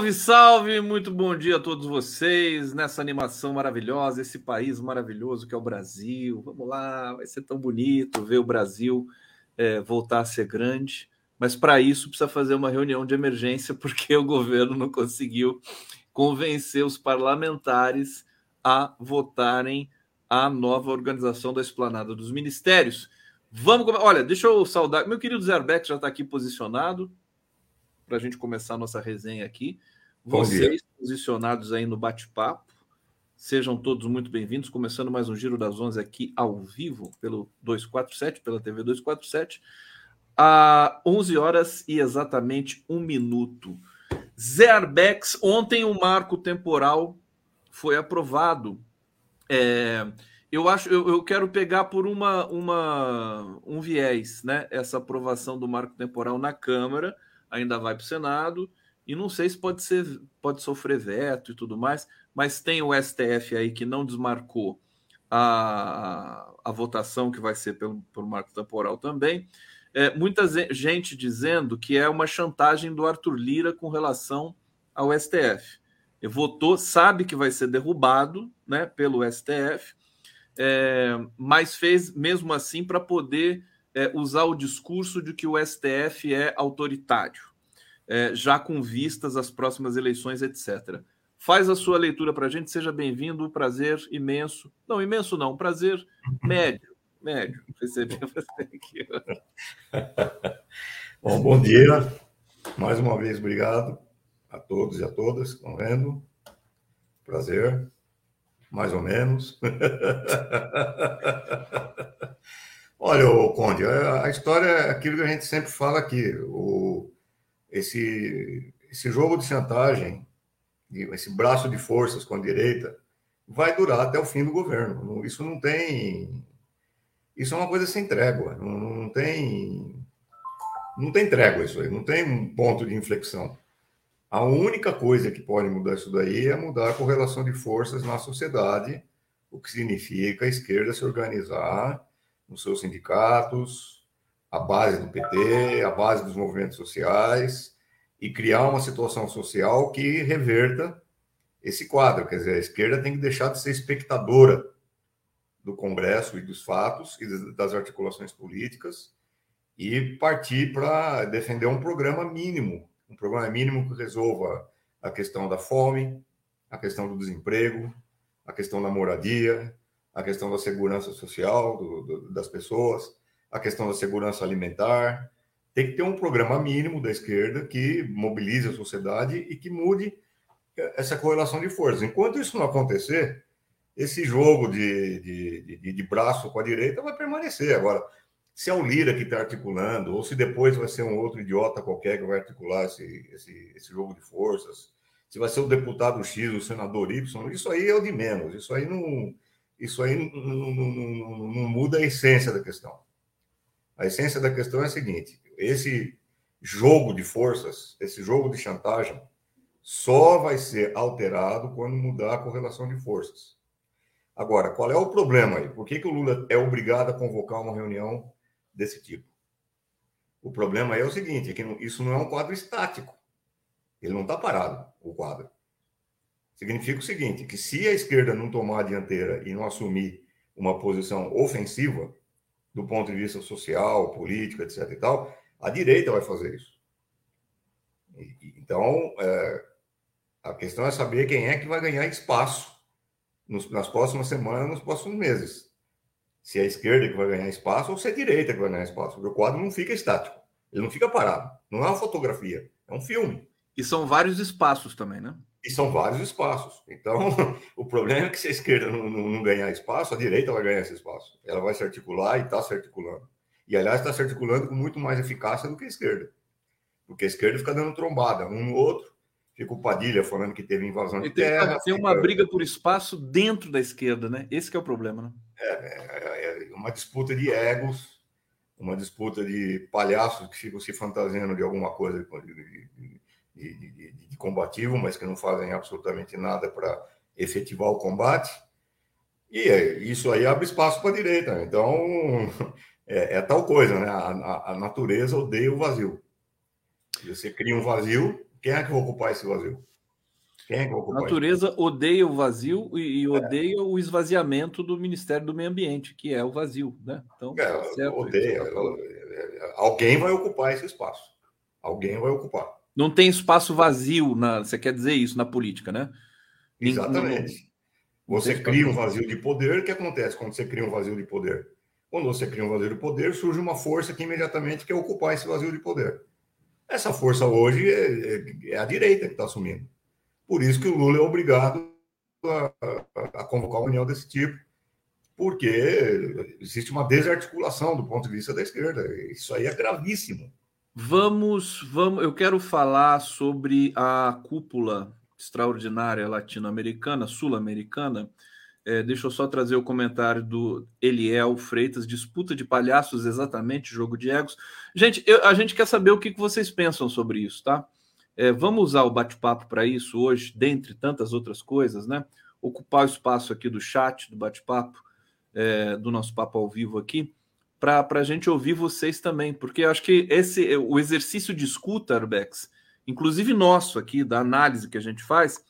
Salve, salve! Muito bom dia a todos vocês nessa animação maravilhosa, esse país maravilhoso que é o Brasil. Vamos lá, vai ser tão bonito ver o Brasil é, voltar a ser grande. Mas para isso precisa fazer uma reunião de emergência, porque o governo não conseguiu convencer os parlamentares a votarem a nova organização da esplanada dos ministérios. Vamos, olha, deixa eu saudar. Meu querido Zerbeck já está aqui posicionado para a gente começar a nossa resenha aqui. Vocês posicionados aí no bate-papo, sejam todos muito bem-vindos. Começando mais um Giro das Onze aqui ao vivo pelo 247, pela TV 247, a 11 horas e exatamente um minuto. Zé Arbex, ontem o marco temporal foi aprovado. É, eu acho, eu, eu, quero pegar por uma, uma um viés, né? Essa aprovação do marco temporal na Câmara ainda vai para o Senado, e não sei se pode ser, pode sofrer veto e tudo mais, mas tem o STF aí que não desmarcou a, a votação que vai ser pelo, pelo marco temporal também. É, muita gente dizendo que é uma chantagem do Arthur Lira com relação ao STF. Ele votou, sabe que vai ser derrubado né, pelo STF, é, mas fez mesmo assim para poder é, usar o discurso de que o STF é autoritário, é, já com vistas às próximas eleições, etc. Faz a sua leitura para a gente, seja bem-vindo, prazer imenso. Não, imenso não, prazer médio, médio, receber você aqui. Bom, bom dia, mais uma vez obrigado a todos e a todas que estão vendo. Prazer, mais ou menos. Olha, Conde, a história é aquilo que a gente sempre fala aqui. O, esse, esse jogo de chantagem, esse braço de forças com a direita, vai durar até o fim do governo. Isso não tem. Isso é uma coisa sem trégua. Não, não tem. Não tem trégua isso aí. Não tem um ponto de inflexão. A única coisa que pode mudar isso daí é mudar a correlação de forças na sociedade, o que significa a esquerda se organizar nos seus sindicatos, a base do PT, a base dos movimentos sociais, e criar uma situação social que reverta esse quadro. Quer dizer, a esquerda tem que deixar de ser espectadora do Congresso e dos fatos e das articulações políticas e partir para defender um programa mínimo, um programa mínimo que resolva a questão da fome, a questão do desemprego, a questão da moradia, a questão da segurança social do, do, das pessoas, a questão da segurança alimentar. Tem que ter um programa mínimo da esquerda que mobilize a sociedade e que mude essa correlação de forças. Enquanto isso não acontecer, esse jogo de, de, de, de braço com a direita vai permanecer. Agora, se é o Lira que está articulando, ou se depois vai ser um outro idiota qualquer que vai articular esse, esse, esse jogo de forças, se vai ser o deputado X, o senador Y, isso aí é o de menos. Isso aí não isso aí não, não, não, não, muda a essência da questão. A essência da questão é a seguinte: esse jogo de forças, esse jogo de chantagem, só vai ser alterado quando mudar a correlação de forças. Agora, qual é o problema aí? Por que, que o Lula é obrigado a convocar uma reunião desse tipo? O problema é o seguinte: é que isso não é um quadro estático. Ele não está parado, o quadro. Significa o seguinte, que se a esquerda não tomar a dianteira e não assumir uma posição ofensiva do ponto de vista social, político, etc e tal, a direita vai fazer isso. então, é, a questão é saber quem é que vai ganhar espaço nos, nas próximas semanas, nos próximos meses. Se é a esquerda que vai ganhar espaço ou se é a direita que vai ganhar espaço. Porque o quadro não fica estático, ele não fica parado. Não é uma fotografia, é um filme. E são vários espaços também, né? E são vários espaços. Então, o problema é que se a esquerda não, não, não, ganhar espaço, a direita vai ganhar esse espaço. Ela vai se articular e está se articulando. E, aliás, está se articulando com muito mais eficácia do que a esquerda. Porque a esquerda fica dando trombada um no outro. Fica o Padilha falando que teve invasão de tem, terra. Tem uma fica... briga por espaço dentro da esquerda, né? Esse é o problema, né? É, é, é uma disputa de egos, uma disputa de palhaços que ficam se fantasiando de alguma coisa, de, de, de, de, de combativo, mas que não fazem absolutamente nada para efetivar o combate. E é, isso aí abre espaço para a direita. Então, é, é, tal coisa, né? A, a, a, natureza odeia o vazio. Você cria um vazio, Quem é que vai ocupar esse vazio? Quem é que vai ocupar A natureza isso? odeia o vazio e, e odeia é. o esvaziamento do Ministério do Meio Ambiente, que é o vazio, né? Então, é, certo, odeia. Alguém vai ocupar esse espaço. Alguém vai ocupar. Não tem espaço vazio na. Você quer dizer isso na política, né? Exatamente. Você cria um vazio de poder. O que acontece quando você cria um vazio de poder? Quando você cria um vazio de poder, surge uma força que imediatamente quer ocupar esse vazio de poder. Essa força hoje é, é, é a direita que está assumindo. Por isso que o Lula é obrigado a, a, a convocar uma união desse tipo, porque existe uma desarticulação do ponto de vista da esquerda. Isso aí é gravíssimo. Vamos, vamos. Eu quero falar sobre a cúpula extraordinária latino-americana, sul-americana. É, deixa eu só trazer o comentário do Eliel Freitas, disputa de palhaços, exatamente, jogo de egos. Gente, eu, a gente quer saber o que, que vocês pensam sobre isso, tá? É, vamos usar o bate-papo para isso hoje, dentre tantas outras coisas, né? Ocupar o espaço aqui do chat, do bate-papo, é, do nosso papo ao vivo aqui, para a gente ouvir vocês também, porque eu acho que esse o exercício de escuta, Arbex, inclusive nosso aqui, da análise que a gente faz,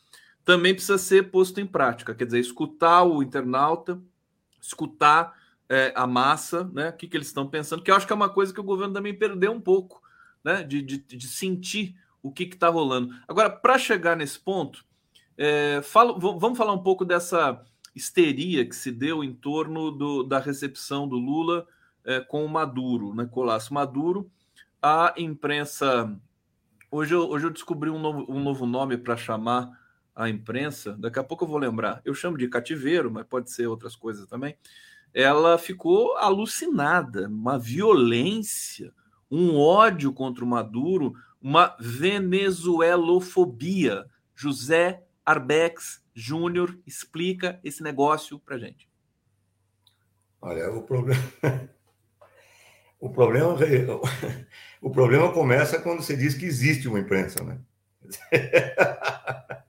também precisa ser posto em prática. Quer dizer, escutar o internauta, escutar é, a massa, né? O que, que eles estão pensando, que eu acho que é uma coisa que o governo também perdeu um pouco, né? De, de, de sentir o que está rolando. Agora, para chegar nesse ponto, é, falo, vamos falar um pouco dessa histeria que se deu em torno do, da recepção do Lula é, com o Maduro, né? Colasso Maduro. A imprensa. Hoje eu, hoje eu descobri um novo, um novo nome para chamar a imprensa, daqui a pouco eu vou lembrar. Eu chamo de cativeiro, mas pode ser outras coisas também. Ela ficou alucinada, uma violência, um ódio contra o Maduro, uma venezuelofobia. José Arbex Júnior explica esse negócio para gente. Olha, o problema, o problema, o problema começa quando você diz que existe uma imprensa, né?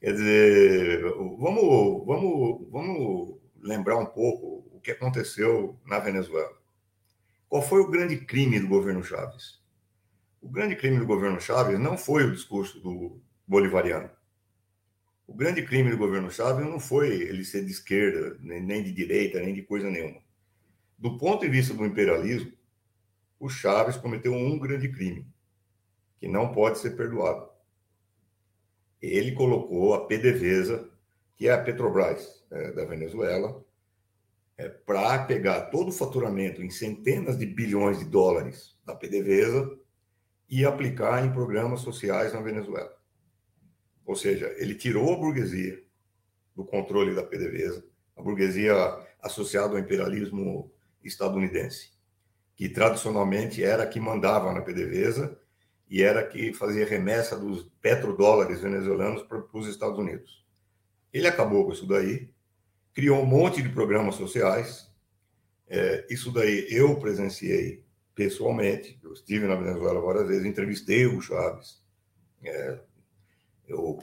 Quer dizer, vamos, vamos, vamos lembrar um pouco o que aconteceu na Venezuela. Qual foi o grande crime do governo Chaves? O grande crime do governo Chaves não foi o discurso do bolivariano. O grande crime do governo Chaves não foi ele ser de esquerda, nem de direita, nem de coisa nenhuma. Do ponto de vista do imperialismo, o Chaves cometeu um grande crime, que não pode ser perdoado. Ele colocou a PDVSA, que é a Petrobras é, da Venezuela, é, para pegar todo o faturamento em centenas de bilhões de dólares da PDVSA e aplicar em programas sociais na Venezuela. Ou seja, ele tirou a burguesia do controle da PDVSA, a burguesia associada ao imperialismo estadunidense, que tradicionalmente era que mandava na PDVSA e era que fazia remessa dos petrodólares venezuelanos para os Estados Unidos. Ele acabou com isso daí, criou um monte de programas sociais. É, isso daí eu presenciei pessoalmente. Eu estive na Venezuela várias vezes, entrevistei o Chaves. É, eu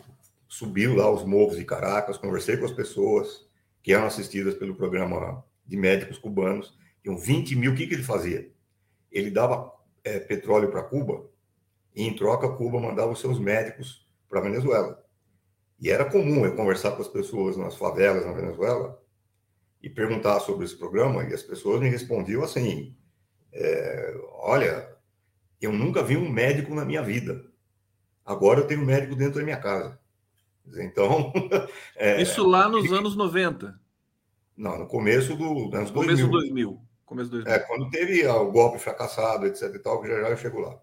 subi lá os morros de Caracas, conversei com as pessoas que eram assistidas pelo programa de médicos cubanos. Tinham 20 mil. O que, que ele fazia? Ele dava é, petróleo para Cuba e, em troca, Cuba mandava os seus médicos para Venezuela. E era comum eu conversar com as pessoas nas favelas na Venezuela e perguntar sobre esse programa, e as pessoas me respondiam assim: é, olha, eu nunca vi um médico na minha vida. Agora eu tenho um médico dentro da minha casa. Então. É, Isso lá nos anos 90. Não, no começo do anos começo 2000. 2000. Começo 2000. É, quando teve o golpe fracassado, etc e tal, que já já eu chego lá.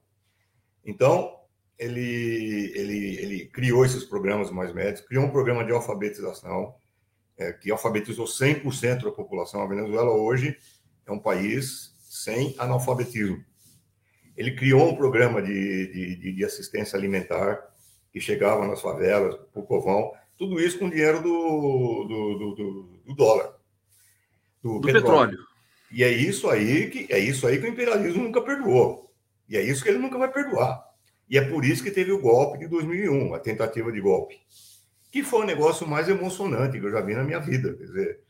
Então, ele, ele, ele criou esses programas mais médicos, criou um programa de alfabetização, é, que alfabetizou 100% da população. A Venezuela hoje é um país sem analfabetismo. Ele criou um programa de, de, de assistência alimentar que chegava nas favelas, para o povão, tudo isso com dinheiro do, do, do, do dólar. Do, do petróleo. petróleo. E é isso aí que é isso aí que o imperialismo nunca perdoou. E é isso que ele nunca vai perdoar. E é por isso que teve o golpe de 2001, a tentativa de golpe, que foi o negócio mais emocionante que eu já vi na minha vida. Quer dizer,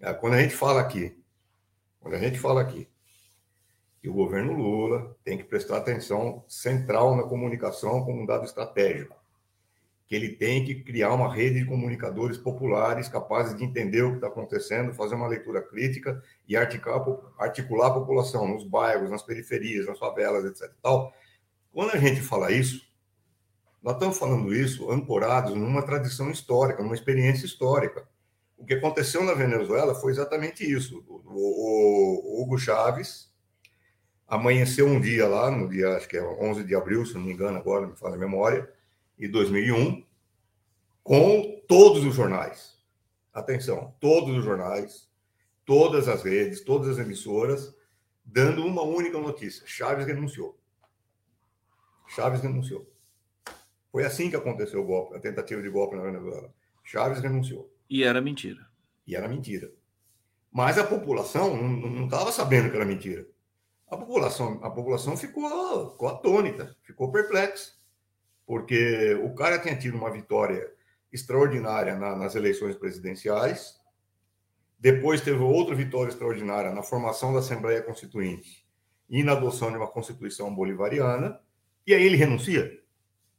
é, quando a gente fala aqui, quando a gente fala aqui E o governo Lula tem que prestar atenção central na comunicação como um dado estratégico. Que ele tem que criar uma rede de comunicadores populares capazes de entender o que está acontecendo, fazer uma leitura crítica e articular, articular a população nos bairros, nas periferias, nas favelas, etc. Tal. Quando a gente fala isso, nós estamos falando isso ancorados numa tradição histórica, numa experiência histórica. O que aconteceu na Venezuela foi exatamente isso. O, o, o Hugo Chávez amanheceu um dia lá, no dia, acho que é 11 de abril, se não me engano, agora me fala a memória, de 2001, com todos os jornais. Atenção, todos os jornais, todas as redes, todas as emissoras, dando uma única notícia: Chaves renunciou. Chaves renunciou. Foi assim que aconteceu o golpe, a tentativa de golpe na Venezuela. Chaves renunciou. E era mentira. E era mentira. Mas a população não estava sabendo que era mentira. A população, a população ficou, ficou atônita, ficou perplexa, porque o cara tinha tido uma vitória extraordinária na, nas eleições presidenciais, depois teve outra vitória extraordinária na formação da Assembleia Constituinte e na adoção de uma Constituição bolivariana, e aí ele renuncia.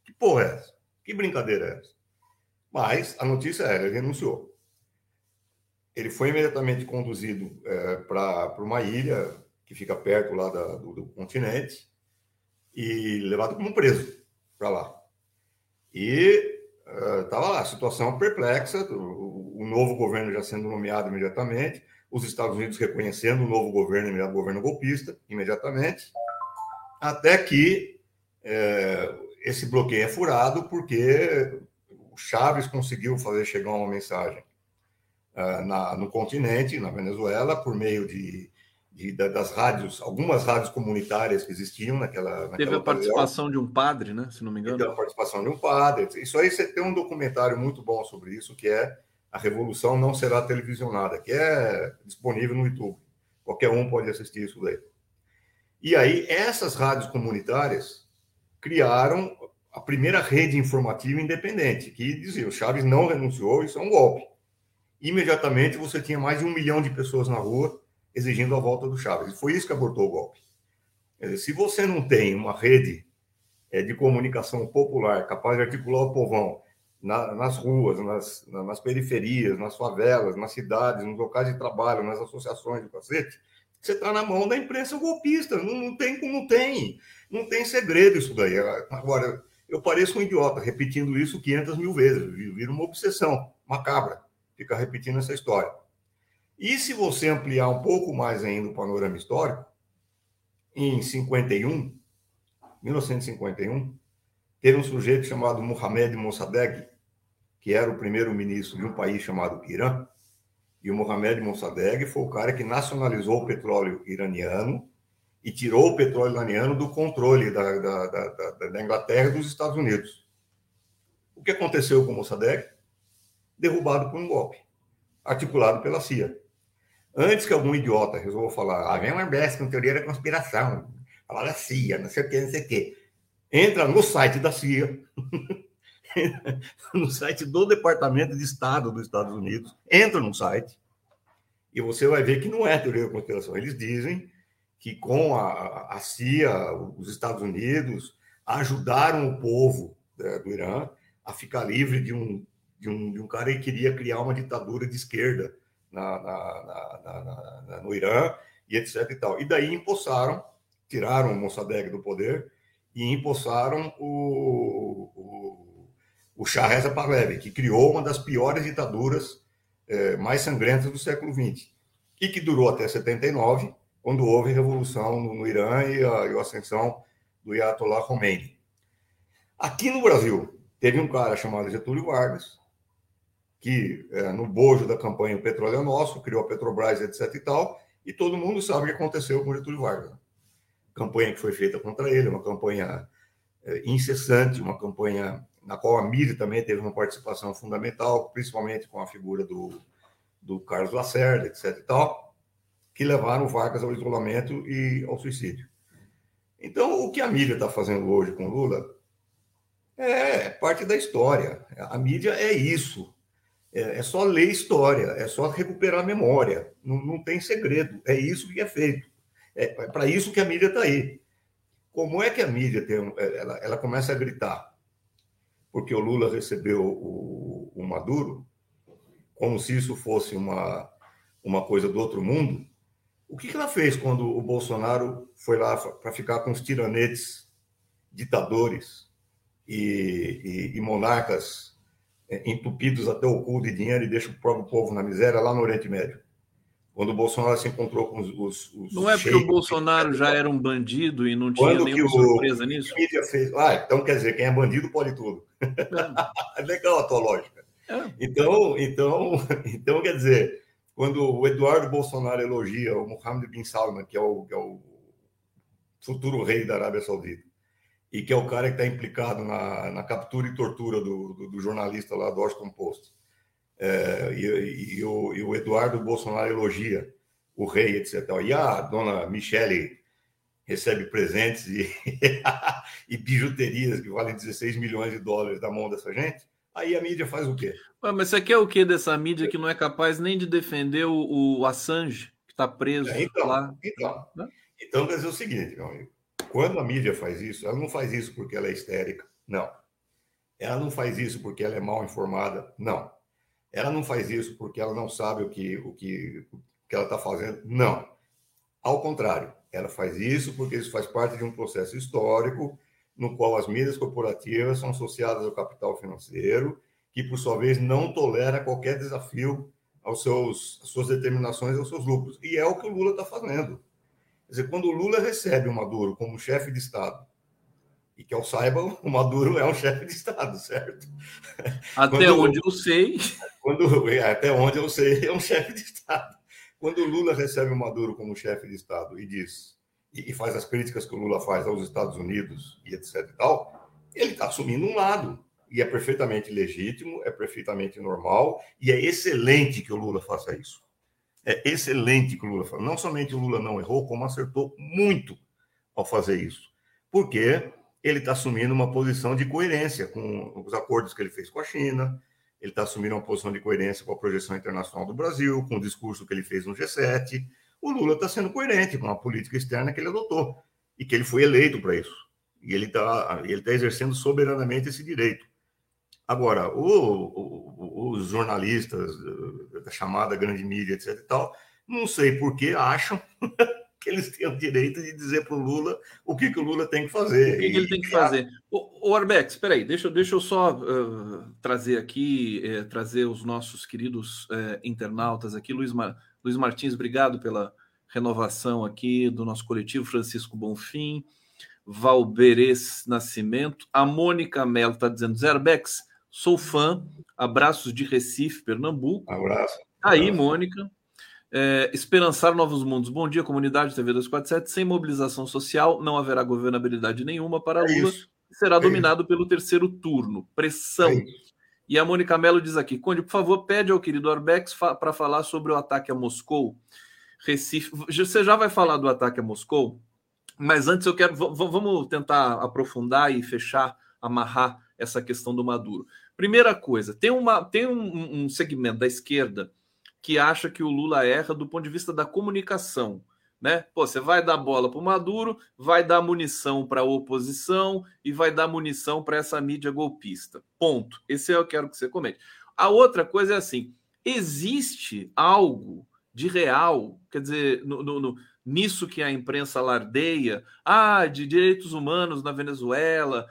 Que porra é essa? Que brincadeira é essa? Mas a notícia era, ele renunciou. Ele foi imediatamente conduzido é, para uma ilha que fica perto lá da, do, do, continente e levado como preso para lá. E estava uh, lá, situação perplexa, o, o, novo governo já sendo nomeado imediatamente, os Estados Unidos reconhecendo o novo governo, o governo golpista, imediatamente, até que é, esse bloqueio é furado porque o Chaves conseguiu fazer chegar uma mensagem uh, na, no continente, na Venezuela, por meio de, de, das rádios, algumas rádios comunitárias que existiam naquela. naquela Teve a participação de um padre, né? Se não me engano. Teve a participação de um padre. Isso aí você tem um documentário muito bom sobre isso, que é A Revolução Não Será Televisionada, que é disponível no YouTube. Qualquer um pode assistir isso daí. E aí, essas rádios comunitárias criaram a primeira rede informativa independente, que dizia: o Chaves não renunciou, isso é um golpe. Imediatamente você tinha mais de um milhão de pessoas na rua exigindo a volta do Chaves. E foi isso que abortou o golpe. Dizer, se você não tem uma rede é, de comunicação popular capaz de articular o povão na, nas ruas, nas, nas, periferias, nas favelas, nas cidades, nos locais de trabalho, nas associações de cacete, você está na mão da imprensa golpista. Não, não tem como não tem. Não tem segredo isso daí. Agora, eu pareço um idiota repetindo isso 500 mil vezes. Vira uma obsessão macabra ficar repetindo essa história. E se você ampliar um pouco mais ainda o panorama histórico, em 51, 1951, teve um sujeito chamado Mohamed Mossadegh, que era o primeiro-ministro de um país chamado Irã, e o Mohamed Mossadegh foi o cara que nacionalizou o petróleo iraniano e tirou o petróleo iraniano do controle da, da, da, da Inglaterra e dos Estados Unidos. O que aconteceu com o Mossadegh? Derrubado por um golpe, articulado pela CIA. Antes que algum idiota resolva falar, ah, vem uma BS com teoria da conspiração, falar da CIA, não sei o que, não sei o que. Entra no site da CIA, no site do Departamento de Estado dos Estados Unidos, entra no site e você vai ver que não é teoria da conspiração. Eles dizem que com a, a CIA, os Estados Unidos, ajudaram o povo né, do Irã a ficar livre de um, de um, de um cara que queria criar uma ditadura de esquerda na, na, na, no Irã e etc. E, tal. e daí empossaram, tiraram o Mossadegh do poder e empossaram o, o, o Shah Reza Pahlavi, que criou uma das piores ditaduras eh, mais sangrentas do século XX e que durou até 79, quando houve revolução no, no Irã e a, e a ascensão do Ayatollah Khomeini. Aqui no Brasil, teve um cara chamado Getúlio Vargas, que é, no bojo da campanha O Petróleo é Nosso, criou a Petrobras, etc e tal, e todo mundo sabe o que aconteceu com Getúlio Vargas. Campanha que foi feita contra ele, uma campanha é, incessante, uma campanha na qual a mídia também teve uma participação fundamental, principalmente com a figura do, do Carlos Lacerda, etc e tal que levaram Vargas ao isolamento e ao suicídio. Então, o que a mídia está fazendo hoje com Lula é parte da história. A mídia é isso. É, é só ler história, é só recuperar a memória. Não, não tem segredo. É isso que é feito. É, é para isso que a mídia está aí. Como é que a mídia tem, ela, ela começa a gritar? Porque o Lula recebeu o, o Maduro, como se isso fosse uma, uma coisa do outro mundo. O que, que ela fez quando o Bolsonaro foi lá para ficar com os tiranetes, ditadores e, e, e monarcas é, entupidos até o cu de dinheiro e deixa o próprio povo na miséria lá no Oriente Médio? quando o Bolsonaro se encontrou com os. os, os não é porque o Bolsonaro já era um bandido e não tinha quando nenhuma surpresa nisso? A mídia fez. Ah, então quer dizer, quem é bandido pode tudo. É. Legal a tua lógica. É. Então, então, então, quer dizer, quando o Eduardo Bolsonaro elogia o Mohammed bin Salman, que é o, que é o futuro rei da Arábia Saudita, e que é o cara que está implicado na, na captura e tortura do, do, do jornalista lá do Washington Post é, e, e, o, e, o, Eduardo Bolsonaro elogia o rei, etc. E a dona Michele recebe presentes e, e bijuterias que valem 16 milhões de dólares da mão dessa gente. Aí a mídia faz o quê? Ué, mas você quer o que dessa mídia que não é capaz nem de defender o, o Assange, que está preso é, então, lá? Então, né? então, quer dizer o seguinte, meu amigo. Quando a mídia faz isso, ela não faz isso porque ela é histérica. Não. Ela não faz isso porque ela é mal informada. Não. Ela não faz isso porque ela não sabe o que, o que, o que ela está fazendo. Não. Ao contrário, ela faz isso porque isso faz parte de um processo histórico no qual as mídias corporativas são associadas ao capital financeiro, que, por sua vez, não tolera qualquer desafio aos seus, às suas determinações aos seus lucros. E é o que o Lula está fazendo. Quer dizer, quando o Lula recebe o Maduro como chefe de Estado e que eu saiba, o Maduro é um chefe de Estado, certo? Até quando, onde eu sei. Quando, até onde eu sei, é um chefe de Estado. Quando o Lula recebe o Maduro como chefe de Estado e diz, e, e faz as críticas que o Lula faz aos Estados Unidos e etc e tal, ele está assumindo um lado. E é perfeitamente legítimo, é perfeitamente normal, e é excelente que o Lula faça isso. É excelente que o Lula faça. Não somente o Lula não errou, como acertou muito ao fazer isso. Porque ele está assumindo uma posição de coerência com os acordos que ele fez com a China, ele está assumindo uma posição de coerência com a projeção internacional do Brasil, com o discurso que ele fez no G7. O Lula está sendo coerente com a política externa que ele adotou e que ele foi eleito para isso. E ele está ele tá exercendo soberanamente esse direito. Agora, o, o, os jornalistas da chamada grande mídia, etc. e tal, não sei por que acham que eles têm o direito de dizer para o Lula o que, que o Lula tem que fazer. O que, que ele tem que fazer. O, o Arbex, espera aí, deixa, deixa eu só uh, trazer aqui, uh, trazer os nossos queridos uh, internautas aqui. Luiz, Mar... Luiz Martins, obrigado pela renovação aqui do nosso coletivo. Francisco Bonfim, Valberes Nascimento. A Mônica Mello está dizendo, Zé Arbex, sou fã, abraços de Recife, Pernambuco. Abraço. Aí, Mônica. É, esperançar novos mundos. Bom dia, comunidade TV 247. Sem mobilização social, não haverá governabilidade nenhuma para é Lula. Isso. Será é dominado isso. pelo terceiro turno. Pressão. É e a Mônica Mello diz aqui: Conde, por favor, pede ao querido Arbex fa para falar sobre o ataque a Moscou. Recife. Você já vai falar do ataque a Moscou, mas antes eu quero. Vamos tentar aprofundar e fechar, amarrar essa questão do Maduro. Primeira coisa, tem, uma, tem um, um segmento da esquerda que acha que o Lula erra do ponto de vista da comunicação. Né? Pô, você vai dar bola para o Maduro, vai dar munição para a oposição e vai dar munição para essa mídia golpista. Ponto. Esse é eu quero que você comente. A outra coisa é assim: existe algo de real, quer dizer, no, no, no, nisso que a imprensa lardeia, ah, de direitos humanos na Venezuela,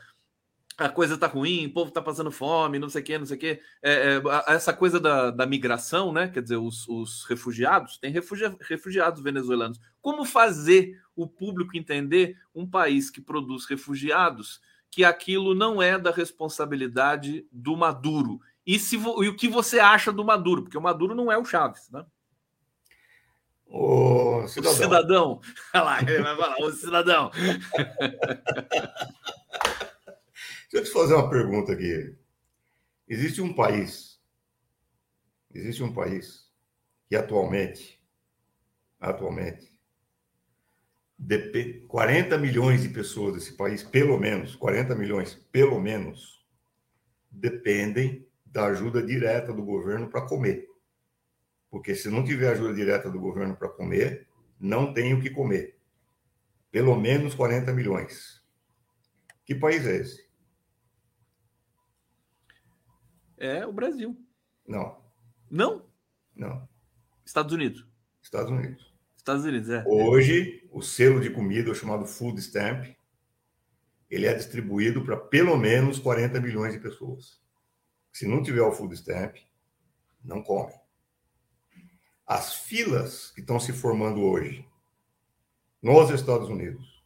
a coisa tá ruim, o povo tá passando fome, não sei o quê, não sei o quê. É, é, essa coisa da, da migração, né? Quer dizer, os, os refugiados, tem refugia, refugiados venezuelanos. Como fazer o público entender um país que produz refugiados que aquilo não é da responsabilidade do Maduro? E, se, e o que você acha do Maduro? Porque o Maduro não é o Chaves, né? O cidadão. O cidadão. Olha lá, ele vai falar, o cidadão. Deixa eu te fazer uma pergunta aqui. Existe um país, existe um país que atualmente, atualmente, 40 milhões de pessoas desse país, pelo menos, 40 milhões, pelo menos, dependem da ajuda direta do governo para comer. Porque se não tiver ajuda direta do governo para comer, não tem o que comer. Pelo menos 40 milhões. Que país é esse? É o Brasil. Não. Não? Não. Estados Unidos. Estados Unidos. Estados Unidos, é. Hoje, o selo de comida, o chamado Food Stamp, ele é distribuído para pelo menos 40 milhões de pessoas. Se não tiver o Food Stamp, não come. As filas que estão se formando hoje nos Estados Unidos,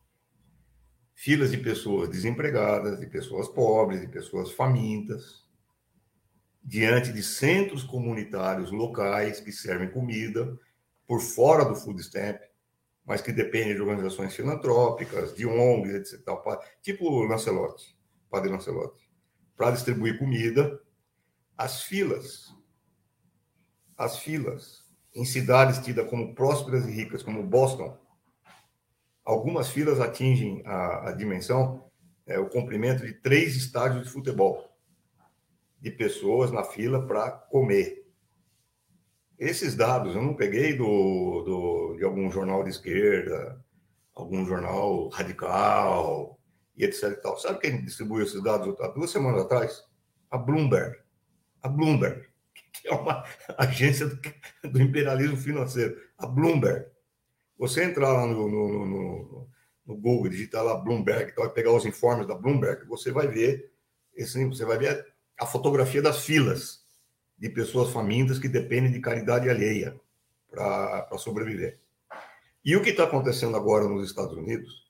filas de pessoas desempregadas, de pessoas pobres, de pessoas famintas, diante de centros comunitários locais que servem comida por fora do food stamp, mas que dependem de organizações filantrópicas, de ONGs, etc. Tipo o Lancelotti, Padre Lancelotti, para distribuir comida. As filas, as filas em cidades tidas como prósperas e ricas, como Boston, algumas filas atingem a, a dimensão, é, o comprimento de três estádios de futebol de pessoas na fila para comer. Esses dados eu não peguei do, do, de algum jornal de esquerda, algum jornal radical e etc. E tal. Sabe quem distribuiu esses dados há duas semanas atrás? A Bloomberg. A Bloomberg, que é uma agência do, do imperialismo financeiro. A Bloomberg. Você entrar lá no, no, no, no Google, digitar lá Bloomberg, então vai pegar os informes da Bloomberg, você vai ver, esse, você vai ver a fotografia das filas de pessoas famintas que dependem de caridade alheia para sobreviver. E o que está acontecendo agora nos Estados Unidos,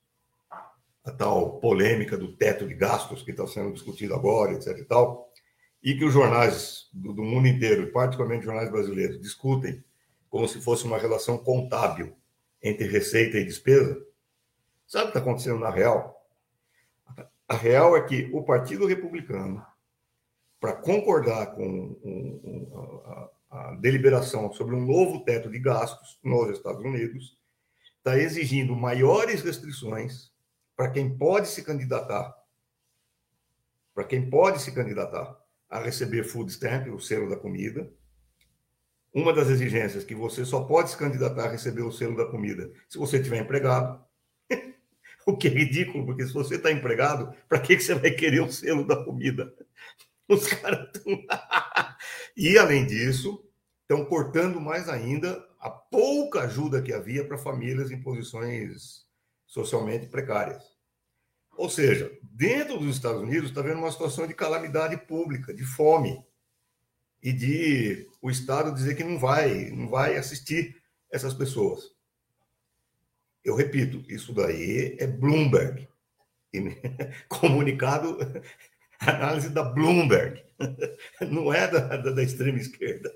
a tal polêmica do teto de gastos que está sendo discutido agora, etc. e tal, e que os jornais do, do mundo inteiro, e particularmente jornais brasileiros, discutem como se fosse uma relação contábil entre receita e despesa. Sabe o que está acontecendo na real? A real é que o Partido Republicano para concordar com a, a, deliberação sobre um novo teto de gastos nos Estados Unidos, está exigindo maiores restrições para quem pode se candidatar, para quem pode se candidatar a receber food stamp, o selo da comida. Uma das exigências é que você só pode se candidatar a receber o selo da comida se você tiver empregado. o que é ridículo, porque se você está empregado, para que, que você vai querer o selo da comida? Os caras estão. e, além disso, estão cortando mais ainda a pouca ajuda que havia para famílias em posições socialmente precárias. Ou seja, dentro dos Estados Unidos está havendo uma situação de calamidade pública, de fome, e de o Estado dizer que não vai, não vai assistir essas pessoas. Eu repito, isso daí é Bloomberg. Comunicado análise da Bloomberg, não é da, da, da extrema esquerda.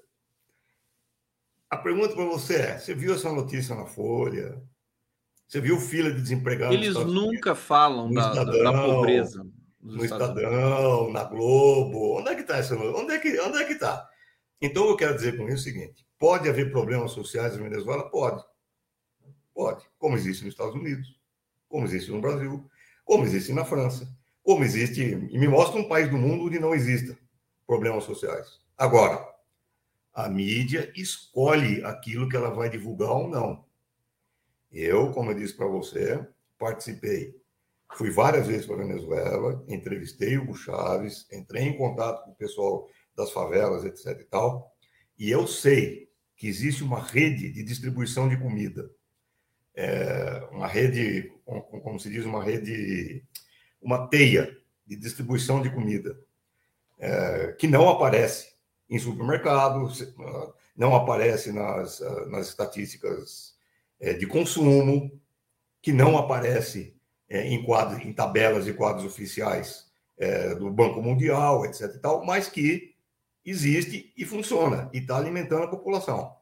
A pergunta para você é: você viu essa notícia na Folha? Você viu fila de desempregados? Eles nunca falam da, Estadão, da, pobreza. No Estadão, na Globo. Onde é que está essa? Onde é que onde é que está? Então eu quero dizer com isso o seguinte: pode haver problemas sociais na Venezuela? Pode. Pode. Como existe nos Estados Unidos, como existe no Brasil, como existe na França como existe, e me mostra um país do mundo onde não existam problemas sociais. Agora, a mídia escolhe aquilo que ela vai divulgar ou não. Eu, como eu disse para você, participei. Fui várias vezes para a Venezuela, entrevistei Hugo Chaves, entrei em contato com o pessoal das favelas, etc. e tal, e eu sei que existe uma rede de distribuição de comida. É uma rede, como se diz, uma rede uma teia de distribuição de comida é, que não aparece em supermercado, não aparece nas, nas estatísticas é, de consumo, que não aparece é, em, quadros, em tabelas e quadros oficiais é, do Banco Mundial, etc. E tal, mas que existe e funciona e está alimentando a população.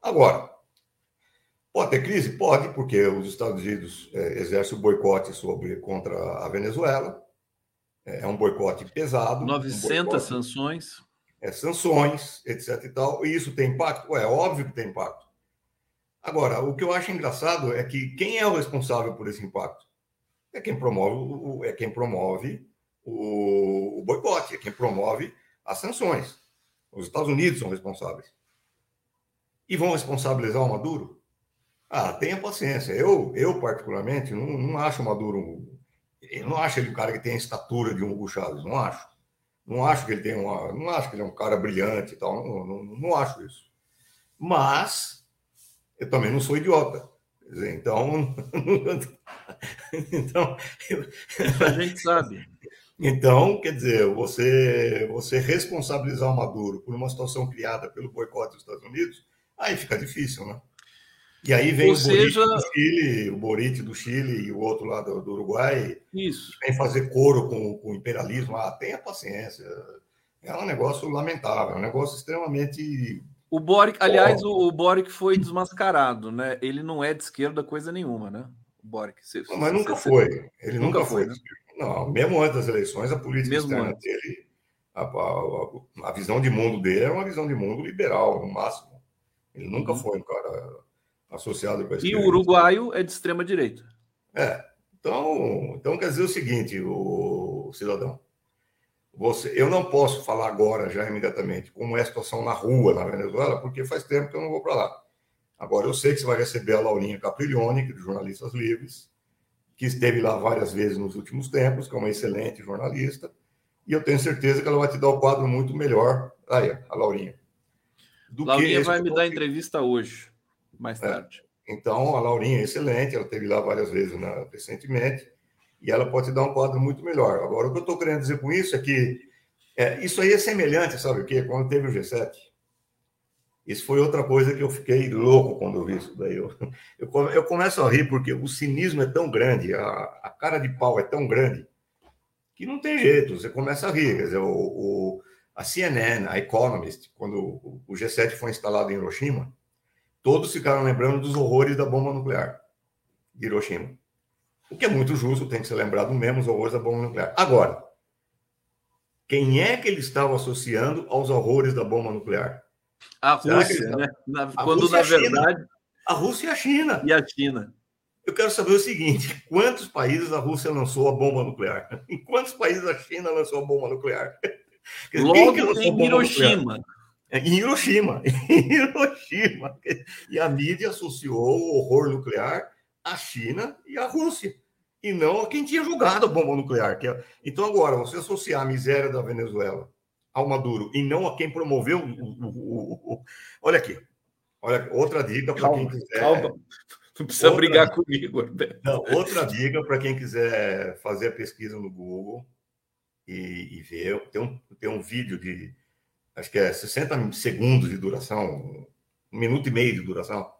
Agora, Pode ter crise? Pode, porque os Estados Unidos é, exercem o boicote sobre, contra a Venezuela. É, é um boicote pesado. 900 um boicote, sanções. É, sanções, etc. e tal. E isso tem impacto? É óbvio que tem impacto. Agora, o que eu acho engraçado é que quem é o responsável por esse impacto? É quem promove é quem promove o, o boicote, é quem promove as sanções. Os Estados Unidos são responsáveis. E vão responsabilizar o Maduro? Ah, tenha paciência. Eu, eu particularmente, não, não acho o Maduro. Eu não acho ele um cara que tem a estatura de um Hugo Chávez. Não acho. Não acho que ele tem uma. Não acho que ele é um cara brilhante e tal. Não, não, não acho isso. Mas eu também não sou idiota. Então. então. A gente sabe. Então, quer dizer, você, você responsabilizar o Maduro por uma situação criada pelo boicote dos Estados Unidos, aí fica difícil, né? E aí vem Ou o seja... do Chile, o Borite do Chile e o outro lá do, do Uruguai. Isso. Vem fazer coro com, com o imperialismo. Ah, tenha paciência. É um negócio lamentável, é um negócio extremamente. O Boric, aliás, o, o Boric foi desmascarado, né? Ele não é de esquerda coisa nenhuma, né? O Boric. Você, não, mas nunca você, foi. Ele nunca, nunca foi. Né? Não, mesmo antes das eleições, a política mesmo externa antes. dele, a, a, a, visão de mundo dele era uma visão de mundo liberal, no máximo. Ele nunca uhum. foi um cara associado com a esquerda. E o uruguaio é de extrema direita. É. Então, então quer dizer o seguinte, o, cidadão. Você, eu não posso falar agora, já imediatamente, como é a situação na rua na Venezuela, porque faz tempo que eu não vou para lá. Agora, eu sei que você vai receber a Laurinha Capriglione, que é de Jornalistas Livres, que esteve lá várias vezes nos últimos tempos, que é uma excelente jornalista, e eu tenho certeza que ela vai te dar o um quadro muito melhor. Aí, a Laurinha. Laurinha vai me dar entrevista hoje, mais é. tarde. É. Então, a Laurinha é excelente, ela esteve lá várias vezes né, recentemente, e ela pode te dar um quadro muito melhor. Agora, o que eu estou querendo dizer com isso é que é, isso aí é semelhante, sabe o quê? Quando teve o G7, isso foi outra coisa que eu fiquei louco quando eu vi isso daí. Eu, eu, eu começo a rir porque o cinismo é tão grande, a, a, cara de pau é tão grande, que não tem jeito, você começa a rir. Quer dizer, o, o a CNN, a Economist, quando o G7 foi instalado em Hiroshima, todos ficaram lembrando dos horrores da bomba nuclear de Hiroshima. O que é muito justo, tem que ser lembrado mesmo os horrores da bomba nuclear. Agora, quem é que ele estava associando aos horrores da bomba nuclear? A Rússia, né? Na, quando Rússia na verdade. A Rússia e a China. E a China. Eu quero saber o seguinte: quantos países a Rússia lançou a bomba nuclear? Em quantos países a China lançou a bomba nuclear? Logo em Hiroshima. É, em Hiroshima. Em Hiroshima. E a mídia associou o horror nuclear à China e à Rússia. E não a quem tinha jogado a bomba nuclear. É... Então, agora, você associar a miséria da Venezuela ao Maduro e não a quem promoveu o, o, o, olha aqui. Olha, outra dica para quem quiser. Calma. Não precisa outra, brigar comigo. Não, outra dica para quem quiser fazer a pesquisa no Google e, e, ver. Tem um, tem um vídeo de acho que é 60 segundos de duração, um minuto e meio de duração.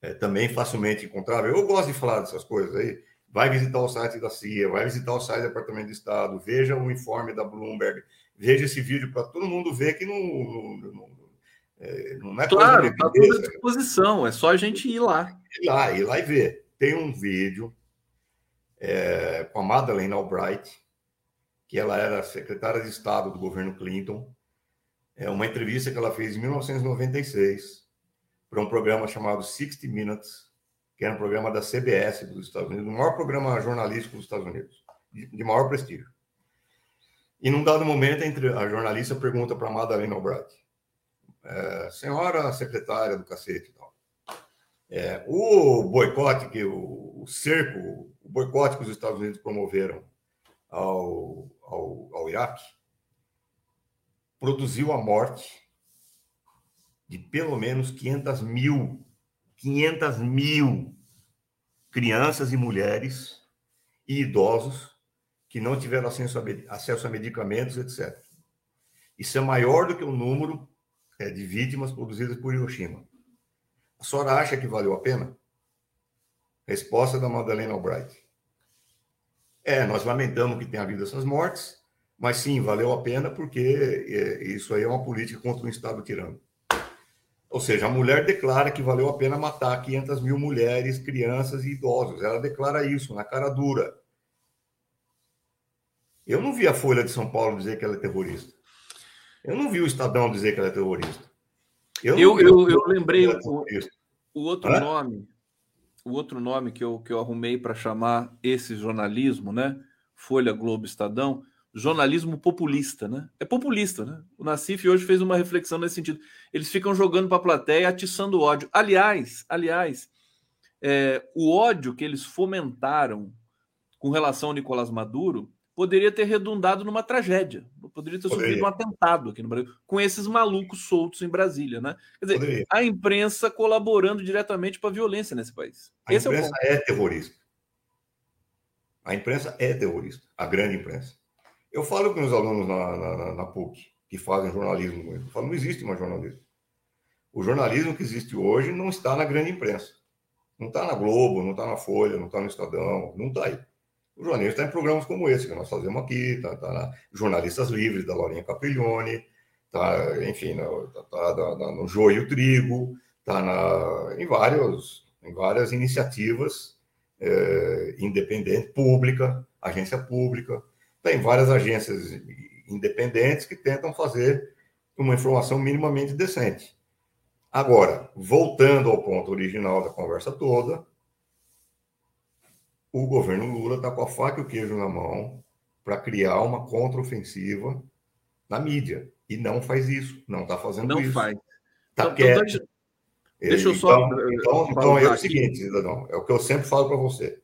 É, também facilmente encontrável. Eu gosto de falar dessas coisas aí. Vai visitar o site da CIA, vai visitar o site do Departamento de Estado, veja o informe da Bloomberg, veja esse vídeo para todo mundo ver que não, não, não, é, não é Claro, está tudo à disposição, é só a gente ir lá. Ir lá, ir lá e ver. Tem um vídeo é, com a Madeleine Albright, que ela era secretária de Estado do governo Clinton, é uma entrevista que ela fez em 1996 para um programa chamado 60 Minutes, que era um programa da CBS dos Estados Unidos, o maior programa jornalístico dos Estados Unidos, de, maior prestígio. E num dado momento, a jornalista pergunta para Madalena Albright, é, senhora secretária do cacete tal, é, o boicote, que o, o, cerco, o boicote que os Estados Unidos promoveram ao, ao, ao Iraque, produziu a morte de pelo menos 500 mil, 500 mil crianças e mulheres e idosos que não tiveram acesso a, acesso a medicamentos, etc. Isso é maior do que o número é, de vítimas produzidas por Hiroshima. A senhora acha que valeu a pena? Resposta da Madalena Albright. É, nós lamentamos que tenha havido essas mortes, mas sim, valeu a pena porque é, isso aí é uma política contra um Estado tirano. Ou seja, a mulher declara que valeu a pena matar 500 mil mulheres, crianças e idosos. Ela declara isso na cara dura. Eu não vi a Folha de São Paulo dizer que ela é terrorista. Eu não vi o Estadão dizer que ela é terrorista. Eu, eu, eu, eu lembrei é o, o, outro Hã? nome, o outro nome que eu, que eu arrumei para chamar esse jornalismo, né? Folha Globo Estadão, jornalismo populista, né? É populista, né? O Nassif hoje fez uma reflexão nesse sentido. Eles ficam jogando para a plateia, atiçando ódio. Aliás, aliás, é, o ódio que eles fomentaram com relação ao Nicolás Maduro poderia ter redundado numa tragédia, poderia ter poderia. sofrido um atentado aqui no Brasil, com esses malucos soltos em Brasília, né? Quer dizer, poderia. a imprensa colaborando diretamente para a violência nesse país. A Esse imprensa é, é, terrorista. A imprensa é terrorista, a grande imprensa. Eu falo com os alunos na, na, na PUC que fazem jornalismo, eu falo, não existe mais jornalismo. O jornalismo que existe hoje não está na grande imprensa. Não está na Globo, não está na Folha, não está no Estadão, não está aí. O jornalismo está em programas como esse que nós fazemos aqui, está tá na Jornalistas Livres, da Laurinha Capriglione, está, enfim, está tá, tá, tá, no Joio e Trigo, está em, em várias iniciativas é, independentes, pública, agência pública, tem várias agências independentes que tentam fazer uma informação minimamente decente. Agora, voltando ao ponto original da conversa toda, o governo Lula está com a faca e o queijo na mão para criar uma contraofensiva na mídia. E não faz isso, não está fazendo não isso. Não faz. Está então, quieto. Então, deixa eu só. Então, então, então é o seguinte, cidadão, é o que eu sempre falo para você.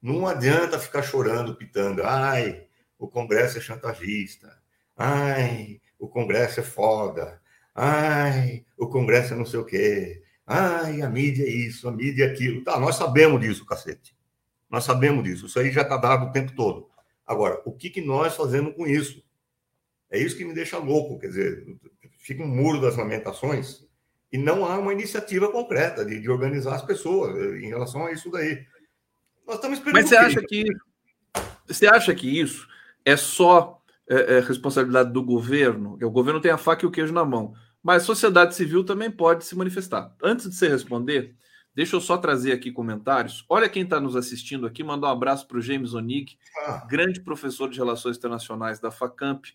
Não adianta ficar chorando, pitando. Ai, o Congresso é chantagista. Ai, o Congresso é foda. Ai, o Congresso é não sei o quê. Ai, a mídia é isso, a mídia é aquilo. Tá, nós sabemos disso, cacete. Nós sabemos disso. Isso aí já está dado o tempo todo. Agora, o que, que nós fazemos com isso? É isso que me deixa louco. Quer dizer, fica um muro das lamentações e não há uma iniciativa concreta de, de organizar as pessoas em relação a isso daí. Nós estamos esperando. Mas você acha que você acha que isso é só é, é responsabilidade do governo? Que o governo tem a faca e o queijo na mão, mas a sociedade civil também pode se manifestar. Antes de você responder, Deixa eu só trazer aqui comentários. Olha quem está nos assistindo aqui. Mandar um abraço para o James Onig, ah. grande professor de Relações Internacionais da FACAMP.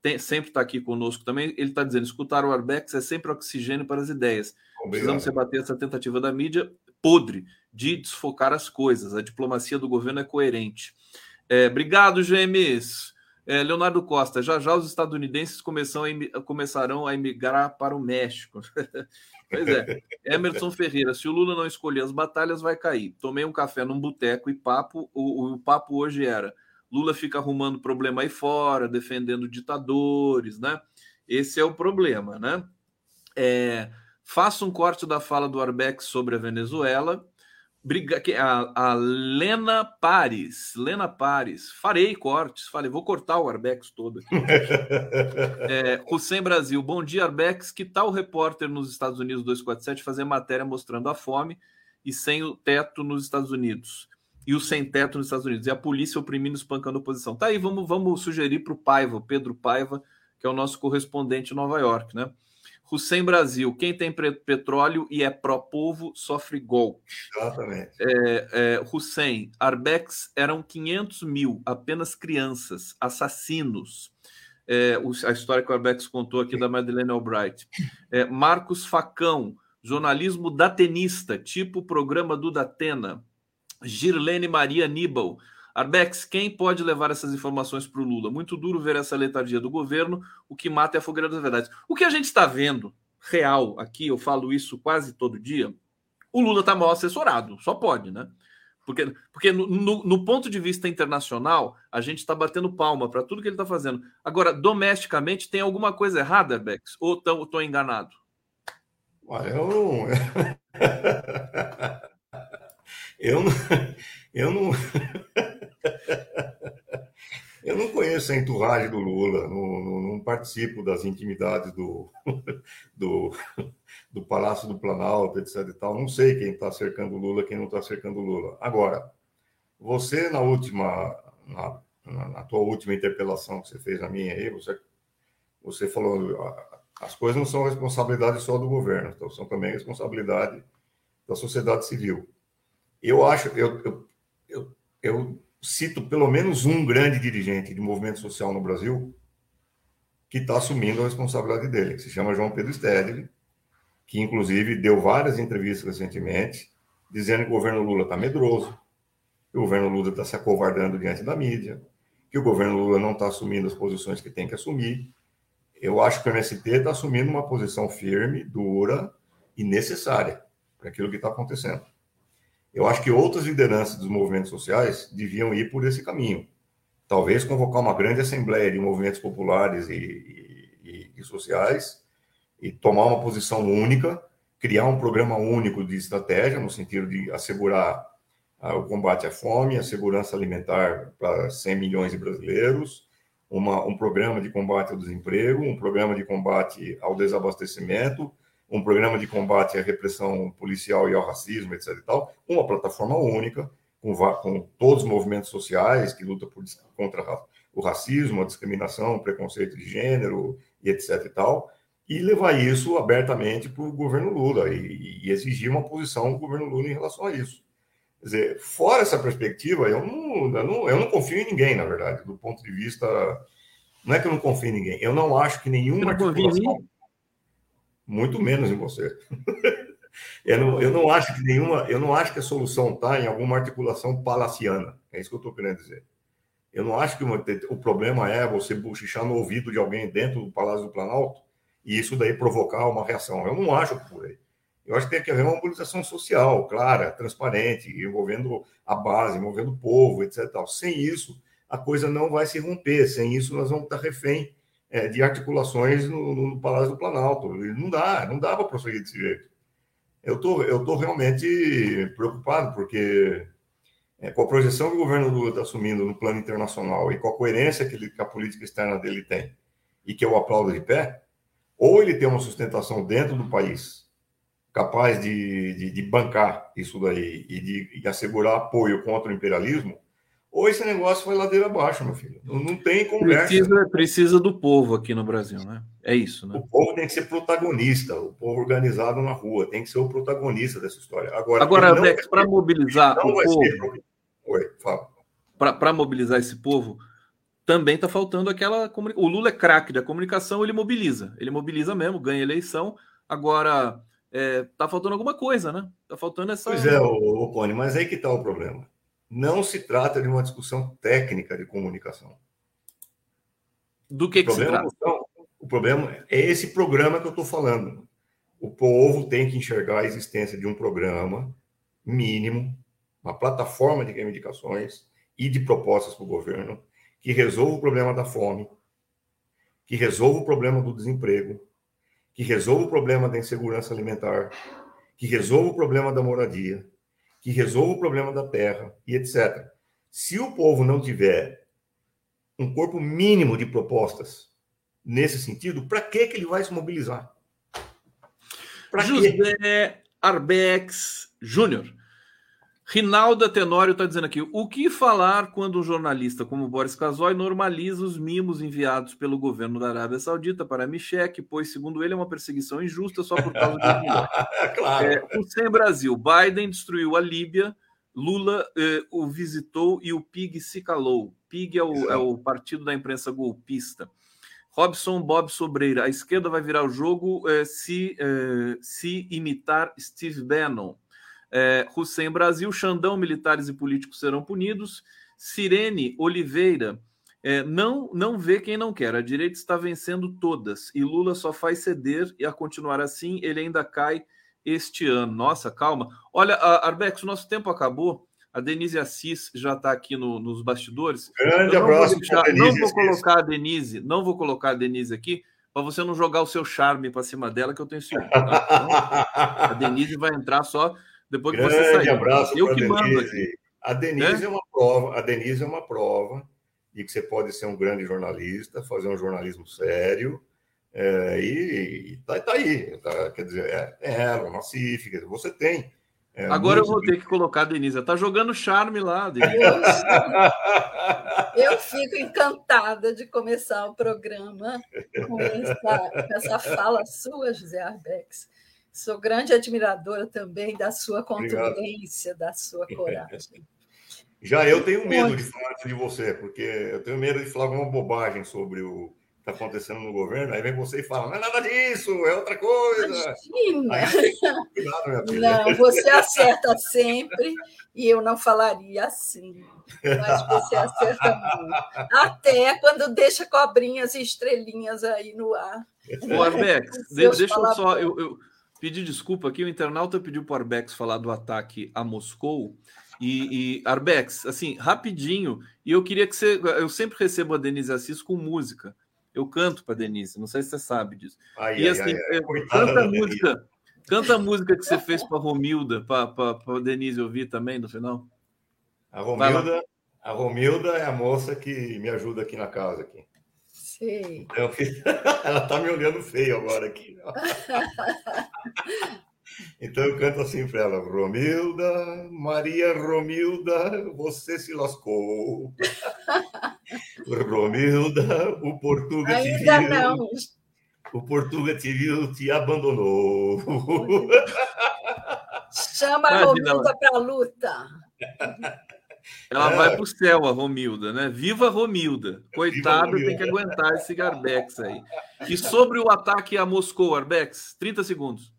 Tem, sempre está aqui conosco também. Ele está dizendo: escutar o Arbex é sempre oxigênio para as ideias. Obrigado. Precisamos rebater essa tentativa da mídia podre de desfocar as coisas. A diplomacia do governo é coerente. É, obrigado, James. É, Leonardo Costa, já já os estadunidenses a começarão a emigrar para o México. Pois é. Emerson Ferreira, se o Lula não escolher as batalhas, vai cair. Tomei um café num boteco e papo. O, o, papo hoje era: Lula fica arrumando problema aí fora, defendendo ditadores, né? Esse é o problema, né? É, faça um corte da fala do Arbex sobre a Venezuela Briga, a, a Lena Pares, Lena Pares, farei cortes, falei, vou cortar o Arbex todo aqui. é, Hussein Brasil, bom dia Arbex, que tal o repórter nos Estados Unidos 247 fazer matéria mostrando a fome e sem o teto nos Estados Unidos? E o sem teto nos Estados Unidos, e a polícia oprimindo, espancando a oposição. Tá aí, vamos, vamos sugerir para o Paiva, Pedro Paiva, que é o nosso correspondente em Nova York, né? Hussein Brasil, quem tem petróleo e é pró-povo sofre golpe. Exatamente. É, é, Hussein, Arbex eram 500 mil, apenas crianças, assassinos. É, a história que o Arbex contou aqui da Madeleine Albright. É, Marcos Facão, jornalismo datenista, tipo programa do Datena. Girlene Maria Nibal, Arbex, quem pode levar essas informações para o Lula? Muito duro ver essa letargia do governo, o que mata é a fogueira das verdades. O que a gente está vendo, real, aqui, eu falo isso quase todo dia, o Lula está mal assessorado, só pode, né? Porque, porque no, no, no ponto de vista internacional, a gente está batendo palma para tudo que ele está fazendo. Agora, domesticamente, tem alguma coisa errada, Arbex? Ou estou enganado? Olha, eu não. eu não. Eu não. Eu não conheço a entourage do Lula, não, não, não, participo das intimidades do, do, do, Palácio do Planalto, etc. E tal. Não sei quem está cercando o Lula, quem não está cercando o Lula. Agora, você na última, na, na, na, tua última interpelação que você fez na minha aí, você, você falou as coisas não são responsabilidade só do governo, então são também responsabilidade da sociedade civil. Eu acho, eu, eu, eu, eu cito pelo menos um grande dirigente de movimento social no Brasil que está assumindo a responsabilidade dele, que se chama João Pedro Stedley, que inclusive deu várias entrevistas recentemente, dizendo que o governo Lula está medroso, que o governo Lula está se acovardando diante da mídia, que o governo Lula não está assumindo as posições que tem que assumir. Eu acho que o MST está assumindo uma posição firme, dura e necessária para aquilo que está acontecendo. Eu acho que outras lideranças dos movimentos sociais deviam ir por esse caminho. Talvez convocar uma grande assembleia de movimentos populares e, e, e sociais e tomar uma posição única, criar um programa único de estratégia, no sentido de assegurar ah, o combate à fome, a segurança alimentar para 100 milhões de brasileiros, uma, um programa de combate ao desemprego, um programa de combate ao desabastecimento, um programa de combate à repressão policial e ao racismo, etc. E tal, uma plataforma única, com, com todos os movimentos sociais que lutam por, contra o racismo, a discriminação, o preconceito de gênero e etc. e tal, e levar isso abertamente para o governo Lula e, e, exigir uma posição do governo Lula em relação a isso. Quer dizer, fora essa perspectiva, eu não, eu não, eu não confio em ninguém, na verdade, do ponto de vista. Não é que eu não confio em ninguém, eu não acho que nenhuma articulação muito menos em você. eu, não, eu não acho que nenhuma, eu não acho que a solução está em alguma articulação palaciana. É isso que eu estou querendo dizer. Eu não acho que uma, o problema é você bochichar no ouvido de alguém dentro do Palácio do Planalto e isso daí provocar uma reação. Eu não acho por aí. Eu acho que tem que haver uma mobilização social, clara, transparente, envolvendo a base, envolvendo o povo, etc. Sem isso, a coisa não vai se romper. Sem isso, nós vamos estar refém é, de articulações no, no, Palácio do Planalto. Não dá, não dá para prosseguir desse jeito. Eu tô, eu tô realmente preocupado, porque é, com a projeção que o governo Lula está assumindo no plano internacional e com a coerência que, ele, que a política externa dele tem, e que eu aplaudo de pé, ou ele tem uma sustentação dentro do país capaz de, de, de bancar isso daí e de e assegurar apoio contra o imperialismo, ou esse negócio foi ladeira abaixo, meu filho. Não, tem conversa. Precisa, precisa do povo aqui no Brasil, né? É isso, né? O povo tem que ser protagonista, o povo organizado na rua tem que ser o protagonista dessa história. Agora, Agora Alex, para mobilizar o povo. Ser... Oi, fala. Para mobilizar esse povo, também está faltando aquela. O Lula é craque da comunicação, ele mobiliza. Ele mobiliza mesmo, ganha eleição. Agora, é, tá faltando alguma coisa, né? Tá faltando essa. Pois é, o, Cone, mas aí que está o problema não se trata de uma discussão técnica de comunicação. Do que, que se trata? o problema é esse programa que eu estou falando. O povo tem que enxergar a existência de um programa mínimo, uma plataforma de reivindicações e de propostas para o governo que resolva o problema da fome, que resolva o problema do desemprego, que resolva o problema da insegurança alimentar, que resolva o problema da moradia, que resolva o problema da terra e etc. Se o povo não tiver um corpo mínimo de propostas nesse sentido, para que ele vai se mobilizar? Pra José quê? Arbex Júnior. Rinalda Tenório está dizendo aqui: o que falar quando um jornalista como Boris Casoy normaliza os mimos enviados pelo governo da Arábia Saudita para Michek, pois, segundo ele, é uma perseguição injusta só por causa de claro. É, Hussein Brasil: Biden destruiu a Líbia, Lula eh, o visitou e o PIG se calou. PIG é o, é o partido da imprensa golpista. Robson Bob Sobreira: a esquerda vai virar o jogo eh, se, eh, se imitar Steve Bannon. É, Hussein Brasil, Xandão, militares e políticos serão punidos. Sirene Oliveira, é, não, não vê quem não quer. A direita está vencendo todas e Lula só faz ceder e a continuar assim ele ainda cai este ano. Nossa, calma. Olha, Arbex, o nosso tempo acabou. A Denise Assis já está aqui no, nos bastidores. Grande abraço. Deixar, não vou colocar a Denise, não vou colocar a Denise aqui para você não jogar o seu charme para cima dela, que eu tenho ciúme. Tá? Então, a Denise vai entrar só depois Grande que você sair. abraço Eu que mando aqui. A Denise é? é uma prova, a Denise é uma prova de que você pode ser um grande jornalista, fazer um jornalismo sério, é, e, está tá aí. Tá, quer dizer, é, é ela, uma CIF, dizer, você tem. É, Agora eu vou ter que colocar a Denise. Está jogando charme lá, Denise. Eu fico encantada de começar o programa com essa, com essa fala sua, José Arbex. Sou grande admiradora também da sua contundência, Obrigado. da sua coragem. Já eu tenho medo de falar de você, porque eu tenho medo de falar alguma bobagem sobre o que está acontecendo no governo. Aí vem você e fala: não é nada disso, é outra coisa. Imagina! Cuidado, não, você acerta sempre e eu não falaria assim. Mas você acerta muito. Até quando deixa cobrinhas e estrelinhas aí no ar. Ô, Arbex, deixa eu só. Eu, eu pedir desculpa aqui. O internauta pediu para o Arbex falar do ataque a Moscou. E, e, Arbex, assim, rapidinho, e eu queria que você. Eu sempre recebo a Denise Assis com música. Eu canto para Denise, não sei se você sabe disso. Ai, e ai, assim, ai, canta a música, canta a música que você fez para Romilda, para Denise ouvir também no final. A Romilda, a Romilda é a moça que me ajuda aqui na casa aqui. Sim. Então, ela está me olhando feio agora aqui. Então eu canto assim para ela: Romilda, Maria Romilda, você se lascou. Romilda, o Portuga te viu. Não. O Portuga te viu, te abandonou. Chama a Romilda para a luta. Ela é. vai para o céu, a Romilda, né? Viva Romilda. Coitado, Romilda. tem que aguentar esse Garbex aí. E sobre o ataque a Moscou, Arbex, 30 segundos.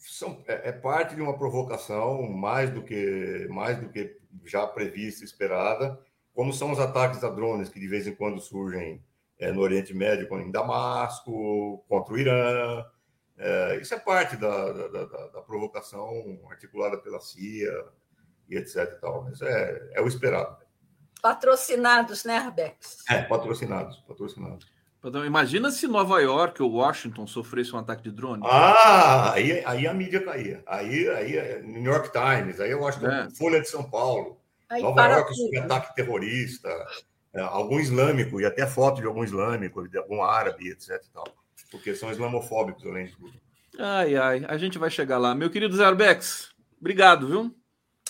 São, é, é, parte de uma provocação mais do que mais do que já prevista, esperada, como são os ataques a drones que de vez em quando surgem é, no Oriente Médio, em Damasco, contra o Irã. É, isso é parte da, da, da, da provocação articulada pela CIA, e etc. E tal. Mas é, é o esperado. Patrocinados, né, Arbex? É, patrocinados, patrocinados. Então, imagina se Nova York ou Washington sofresse um ataque de drone. Ah, aí, aí a mídia caía. Aí, aí é New York Times, aí eu acho que é. Folha de São Paulo. Aí Nova York ataque terrorista, é, algum islâmico, e até foto de algum islâmico, de algum árabe, etc. Tal, porque são islamofóbicos, além de tudo. Ai, ai, a gente vai chegar lá. Meu querido Zerbex, obrigado, viu?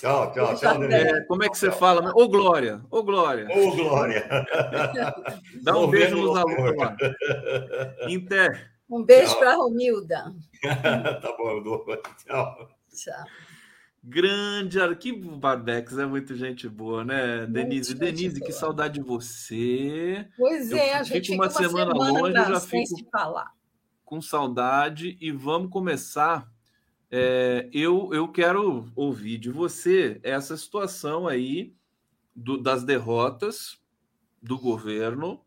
Tchau, tchau, tchau. É, como é que você fala? Ô, Glória! Ô, Glória! Ô, Glória! Dá um beijo nos alunos lá. Inter. Um beijo para a Romilda. tá bom, eu dou. Tchau. Tchau. Grande arquivo Barbex, é muito gente boa, né, muito Denise? Denise, boa. que saudade de você. Pois é, a gente fica uma, fica uma semana, semana longe, eu já fico falar. com saudade e vamos começar é, eu, eu quero ouvir de você essa situação aí do, das derrotas do governo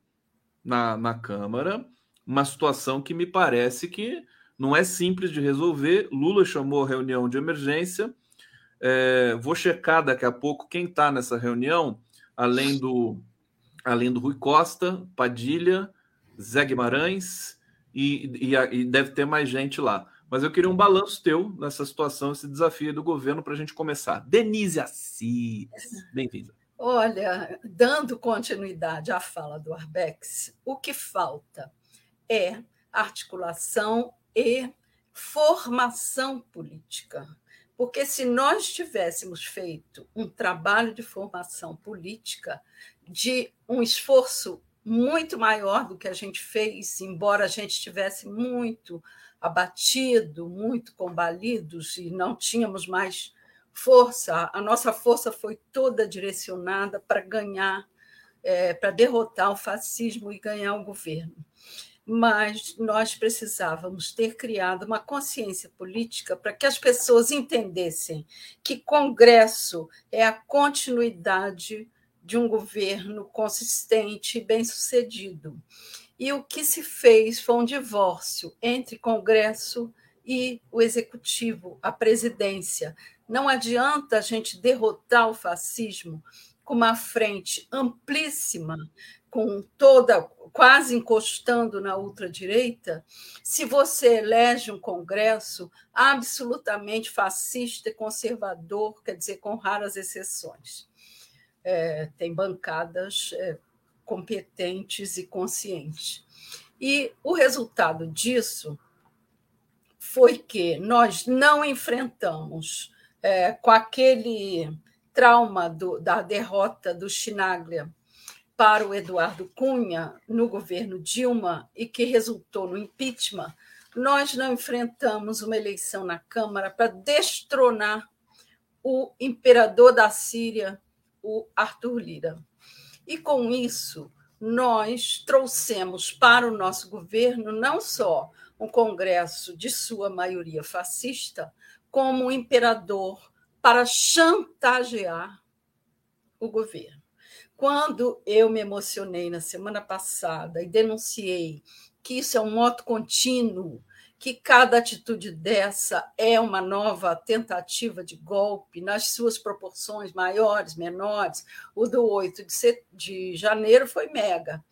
na, na Câmara, uma situação que me parece que não é simples de resolver. Lula chamou a reunião de emergência. É, vou checar daqui a pouco quem está nessa reunião, além do, além do Rui Costa, Padilha, Zé Guimarães, e, e, e deve ter mais gente lá. Mas eu queria um balanço teu nessa situação, esse desafio do governo para a gente começar. Denise Assis, bem-vinda. Olha, dando continuidade à fala do Arbex, o que falta é articulação e formação política. Porque se nós tivéssemos feito um trabalho de formação política, de um esforço muito maior do que a gente fez, embora a gente estivesse muito abatido, muito combalidos e não tínhamos mais força. A nossa força foi toda direcionada para ganhar, é, para derrotar o fascismo e ganhar o governo. Mas nós precisávamos ter criado uma consciência política para que as pessoas entendessem que Congresso é a continuidade de um governo consistente e bem-sucedido e o que se fez foi um divórcio entre Congresso e o Executivo, a presidência. Não adianta a gente derrotar o fascismo com uma frente amplíssima, com toda quase encostando na ultradireita, se você elege um Congresso absolutamente fascista e conservador, quer dizer, com raras exceções. É, tem bancadas é, competentes e conscientes. E o resultado disso foi que nós não enfrentamos é, com aquele trauma do, da derrota do Chinaglia para o Eduardo Cunha no governo Dilma e que resultou no impeachment, nós não enfrentamos uma eleição na Câmara para destronar o imperador da Síria, o Arthur Lira. E com isso, nós trouxemos para o nosso governo não só um Congresso de sua maioria fascista, como um imperador para chantagear o governo. Quando eu me emocionei na semana passada e denunciei que isso é um moto contínuo, que cada atitude dessa é uma nova tentativa de golpe, nas suas proporções maiores, menores. O do 8 de janeiro foi mega,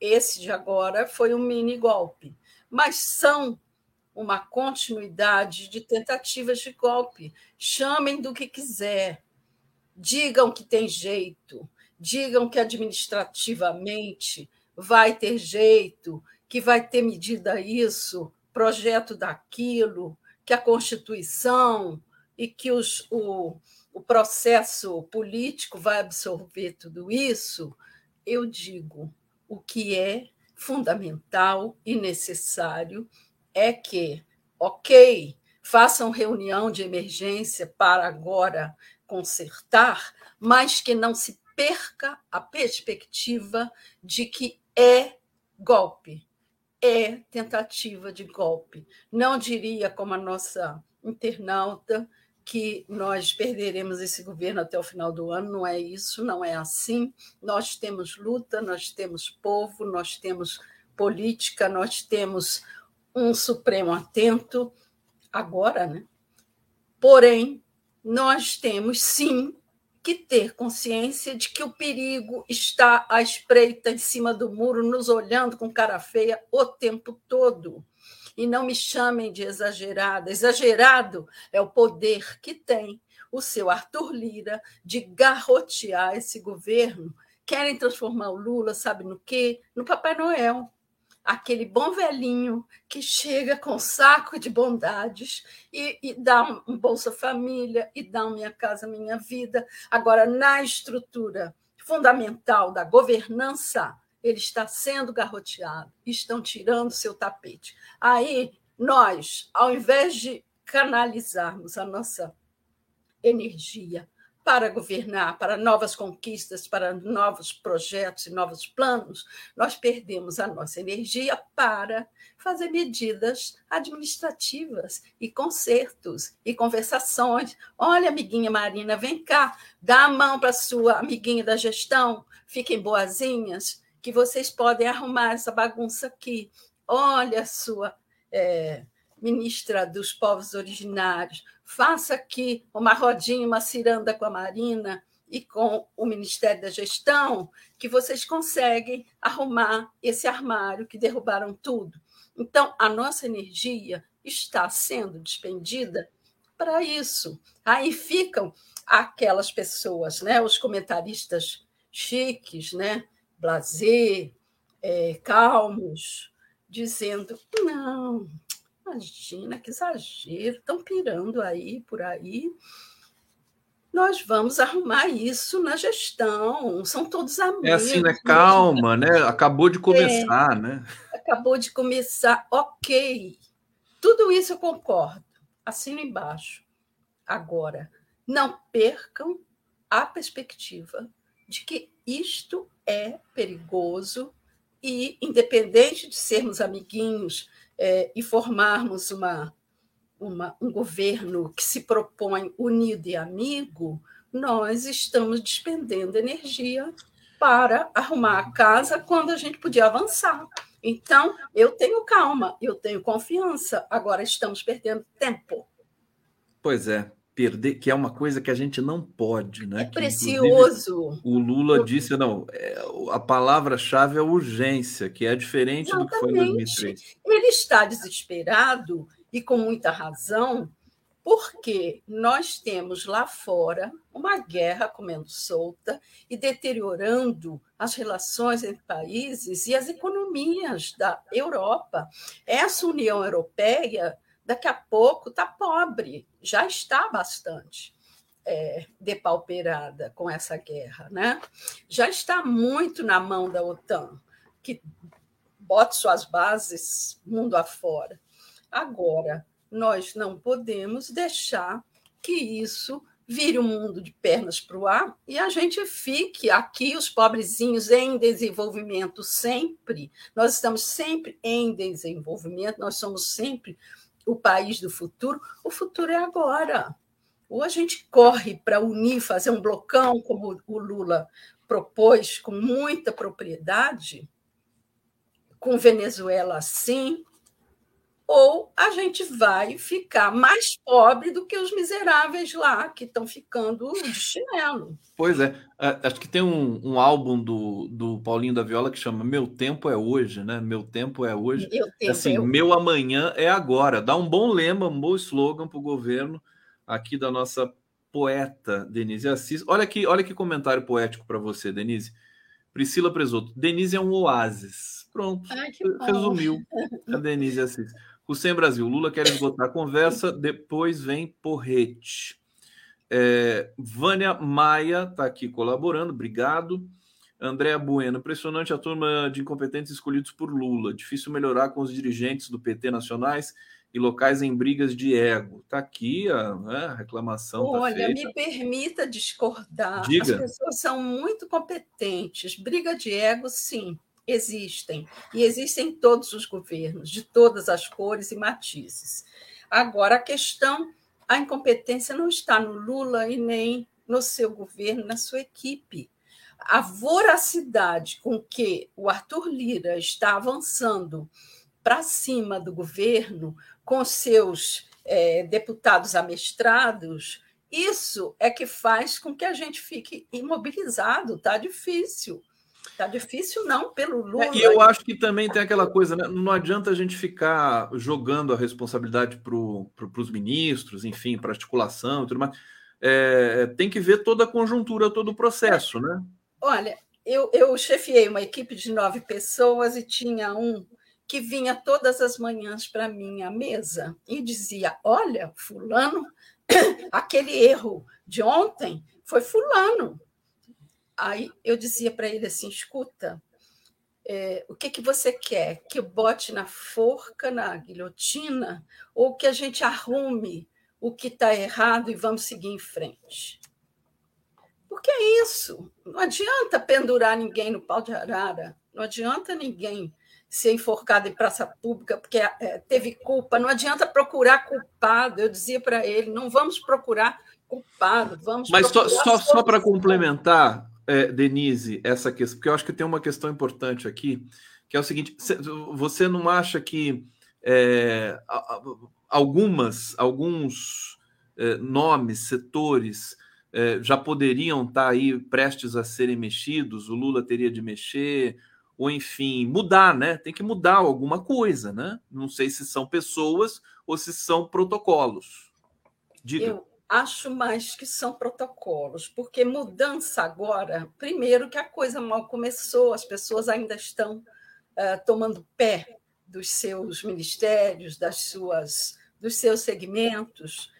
esse de agora foi um mini golpe. Mas são uma continuidade de tentativas de golpe. Chamem do que quiser, digam que tem jeito, digam que administrativamente vai ter jeito, que vai ter medida isso, projeto daquilo, que a Constituição e que os, o, o processo político vai absorver tudo isso, eu digo o que é fundamental e necessário é que, ok, façam reunião de emergência para agora consertar, mas que não se perca a perspectiva de que é golpe, é tentativa de golpe. Não diria, como a nossa internauta, que nós perderemos esse governo até o final do ano, não é isso, não é assim. Nós temos luta, nós temos povo, nós temos política, nós temos um Supremo atento agora, né? Porém, nós temos sim que ter consciência de que o perigo está à espreita em cima do muro, nos olhando com cara feia o tempo todo. E não me chamem de exagerada. Exagerado é o poder que tem o seu Arthur Lira de garrotear esse governo. Querem transformar o Lula, sabe no quê? No Papai Noel aquele bom velhinho que chega com um saco de bondades e, e dá um Bolsa Família e dá Minha Casa Minha Vida. Agora, na estrutura fundamental da governança, ele está sendo garroteado, estão tirando seu tapete. Aí, nós, ao invés de canalizarmos a nossa energia para governar, para novas conquistas, para novos projetos e novos planos, nós perdemos a nossa energia para fazer medidas administrativas e consertos e conversações. Olha, amiguinha Marina, vem cá, dá a mão para sua amiguinha da gestão, fiquem boazinhas, que vocês podem arrumar essa bagunça aqui. Olha sua. É, ministra dos povos originários, faça aqui uma rodinha, uma ciranda com a Marina e com o Ministério da Gestão, que vocês conseguem arrumar esse armário que derrubaram tudo. Então, a nossa energia está sendo despendida para isso. Aí ficam aquelas pessoas, né, os comentaristas chiques, né, blazer, é, calmos, dizendo: não, Imagina que exagero, estão pirando aí por aí. Nós vamos arrumar isso na gestão, são todos amigos. É assim, né? Calma, né? Acabou de começar, é, né? Acabou de começar, ok. Tudo isso eu concordo, assino embaixo. Agora, não percam a perspectiva de que isto é perigoso e, independente de sermos amiguinhos é, e formarmos uma, uma, um governo que se propõe unido e amigo, nós estamos despendendo energia para arrumar a casa quando a gente podia avançar. Então, eu tenho calma, eu tenho confiança, agora estamos perdendo tempo. Pois é, perder, que é uma coisa que a gente não pode, né? É que, precioso. O Lula disse, não, é, a palavra-chave é urgência, que é diferente Exatamente. do que foi em 2003. Ele está desesperado e com muita razão, porque nós temos lá fora uma guerra comendo solta e deteriorando as relações entre países e as economias da Europa. Essa União Europeia daqui a pouco está pobre, já está bastante é, depauperada com essa guerra, né? já está muito na mão da OTAN, que bote suas bases mundo afora. Agora, nós não podemos deixar que isso vire um mundo de pernas para o ar e a gente fique aqui, os pobrezinhos, em desenvolvimento sempre. Nós estamos sempre em desenvolvimento, nós somos sempre o país do futuro, o futuro é agora. Ou a gente corre para unir, fazer um blocão, como o Lula propôs, com muita propriedade, com Venezuela assim, ou a gente vai ficar mais pobre do que os miseráveis lá que estão ficando de chinelo. Pois é, acho que tem um, um, álbum do, do Paulinho da Viola que chama Meu Tempo é Hoje, né? Meu Tempo é Hoje. Meu assim, é meu amanhã é agora. Dá um bom lema, um bom slogan para o governo aqui da nossa poeta Denise Assis. Olha que, olha que comentário poético para você, Denise. Priscila Presoto. Denise é um oásis. Pronto, Ai, resumiu a Denise Assis. Hussein Brasil, Lula quer esgotar a conversa, depois vem porrete. É, Vânia Maia está aqui colaborando, obrigado. Andréa Bueno, impressionante a turma de incompetentes escolhidos por Lula. Difícil melhorar com os dirigentes do PT nacionais e locais em brigas de ego. Está aqui a, né, a reclamação. Tá Olha, tá me permita discordar. Diga. As pessoas são muito competentes. Briga de ego, sim existem, e existem em todos os governos, de todas as cores e matizes. Agora, a questão, a incompetência não está no Lula e nem no seu governo, na sua equipe. A voracidade com que o Arthur Lira está avançando para cima do governo, com seus é, deputados amestrados, isso é que faz com que a gente fique imobilizado, está difícil. Tá difícil não pelo Lula. É, e eu acho que também tem aquela coisa, né? Não adianta a gente ficar jogando a responsabilidade para pro, os ministros, enfim, para articulação e tudo mais. É, tem que ver toda a conjuntura, todo o processo, né? Olha, eu, eu chefiei uma equipe de nove pessoas e tinha um que vinha todas as manhãs para minha mesa e dizia: Olha, Fulano, aquele erro de ontem foi Fulano. Aí eu dizia para ele assim: escuta, é, o que, que você quer? Que eu bote na forca, na guilhotina, ou que a gente arrume o que está errado e vamos seguir em frente? Porque é isso. Não adianta pendurar ninguém no pau de arara, não adianta ninguém ser enforcado em praça pública porque é, teve culpa, não adianta procurar culpado. Eu dizia para ele: não vamos procurar culpado, vamos Mas só, só, só para complementar, é, Denise, essa questão, porque eu acho que tem uma questão importante aqui, que é o seguinte: você não acha que é, algumas, alguns é, nomes, setores é, já poderiam estar aí prestes a serem mexidos, o Lula teria de mexer, ou enfim, mudar, né? Tem que mudar alguma coisa, né? Não sei se são pessoas ou se são protocolos. Diga. Eu, Acho mais que são protocolos, porque mudança agora, primeiro que a coisa mal começou, as pessoas ainda estão uh, tomando pé dos seus ministérios, das suas, dos seus segmentos.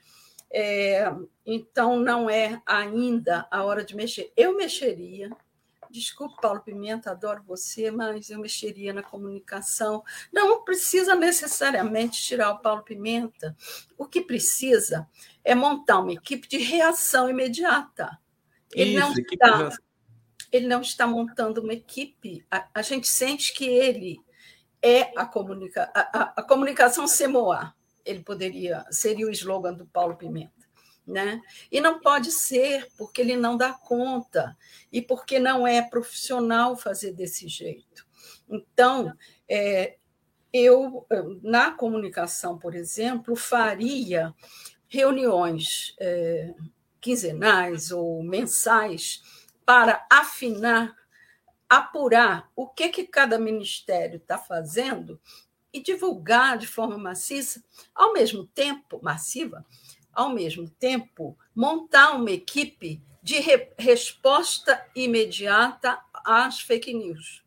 É, então, não é ainda a hora de mexer. Eu mexeria, Desculpe, Paulo Pimenta, adoro você, mas eu mexeria na comunicação. Não precisa necessariamente tirar o Paulo Pimenta. O que precisa é montar uma equipe de reação imediata. Ele, Isso, não, está, ele não está montando uma equipe. A, a gente sente que ele é a, comunica, a, a, a comunicação semoa. Ele poderia, seria o slogan do Paulo Pimenta. Né? E não pode ser porque ele não dá conta e porque não é profissional fazer desse jeito. Então, é, eu, na comunicação, por exemplo, faria reuniões é, quinzenais ou mensais para afinar, apurar o que, que cada ministério está fazendo e divulgar de forma maciça, ao mesmo tempo, massiva, ao mesmo tempo, montar uma equipe de re resposta imediata às fake news.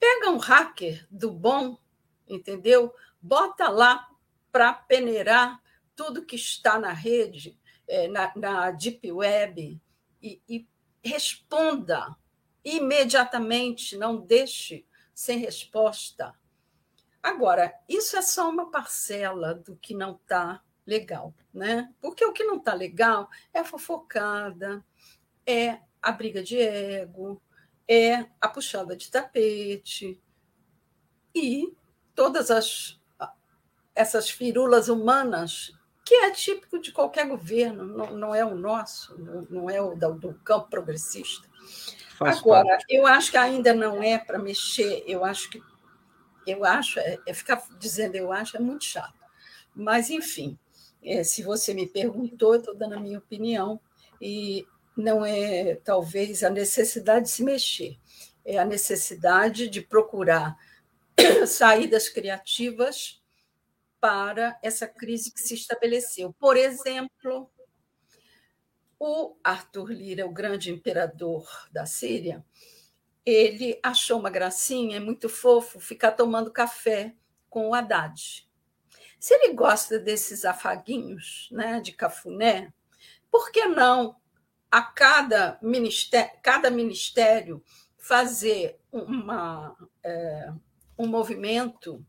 Pega um hacker do bom, entendeu? Bota lá para peneirar tudo que está na rede, é, na, na Deep Web, e, e responda imediatamente, não deixe sem resposta. Agora, isso é só uma parcela do que não está legal, né? Porque o que não está legal é a fofocada, é a briga de ego, é a puxada de tapete e todas as essas firulas humanas que é típico de qualquer governo, não, não é o nosso, não, é o do, do campo progressista. Faz Agora, parte. eu acho que ainda não é para mexer, eu acho que eu acho, é, é, ficar dizendo eu acho é muito chato. Mas, enfim, é, se você me perguntou, eu estou dando a minha opinião, e não é talvez a necessidade de se mexer, é a necessidade de procurar saídas criativas para essa crise que se estabeleceu. Por exemplo, o Arthur Lira, o grande imperador da Síria, ele achou uma gracinha, é muito fofo, ficar tomando café com o Haddad. Se ele gosta desses afaguinhos né, de cafuné, por que não a cada ministério, cada ministério fazer uma, é, um movimento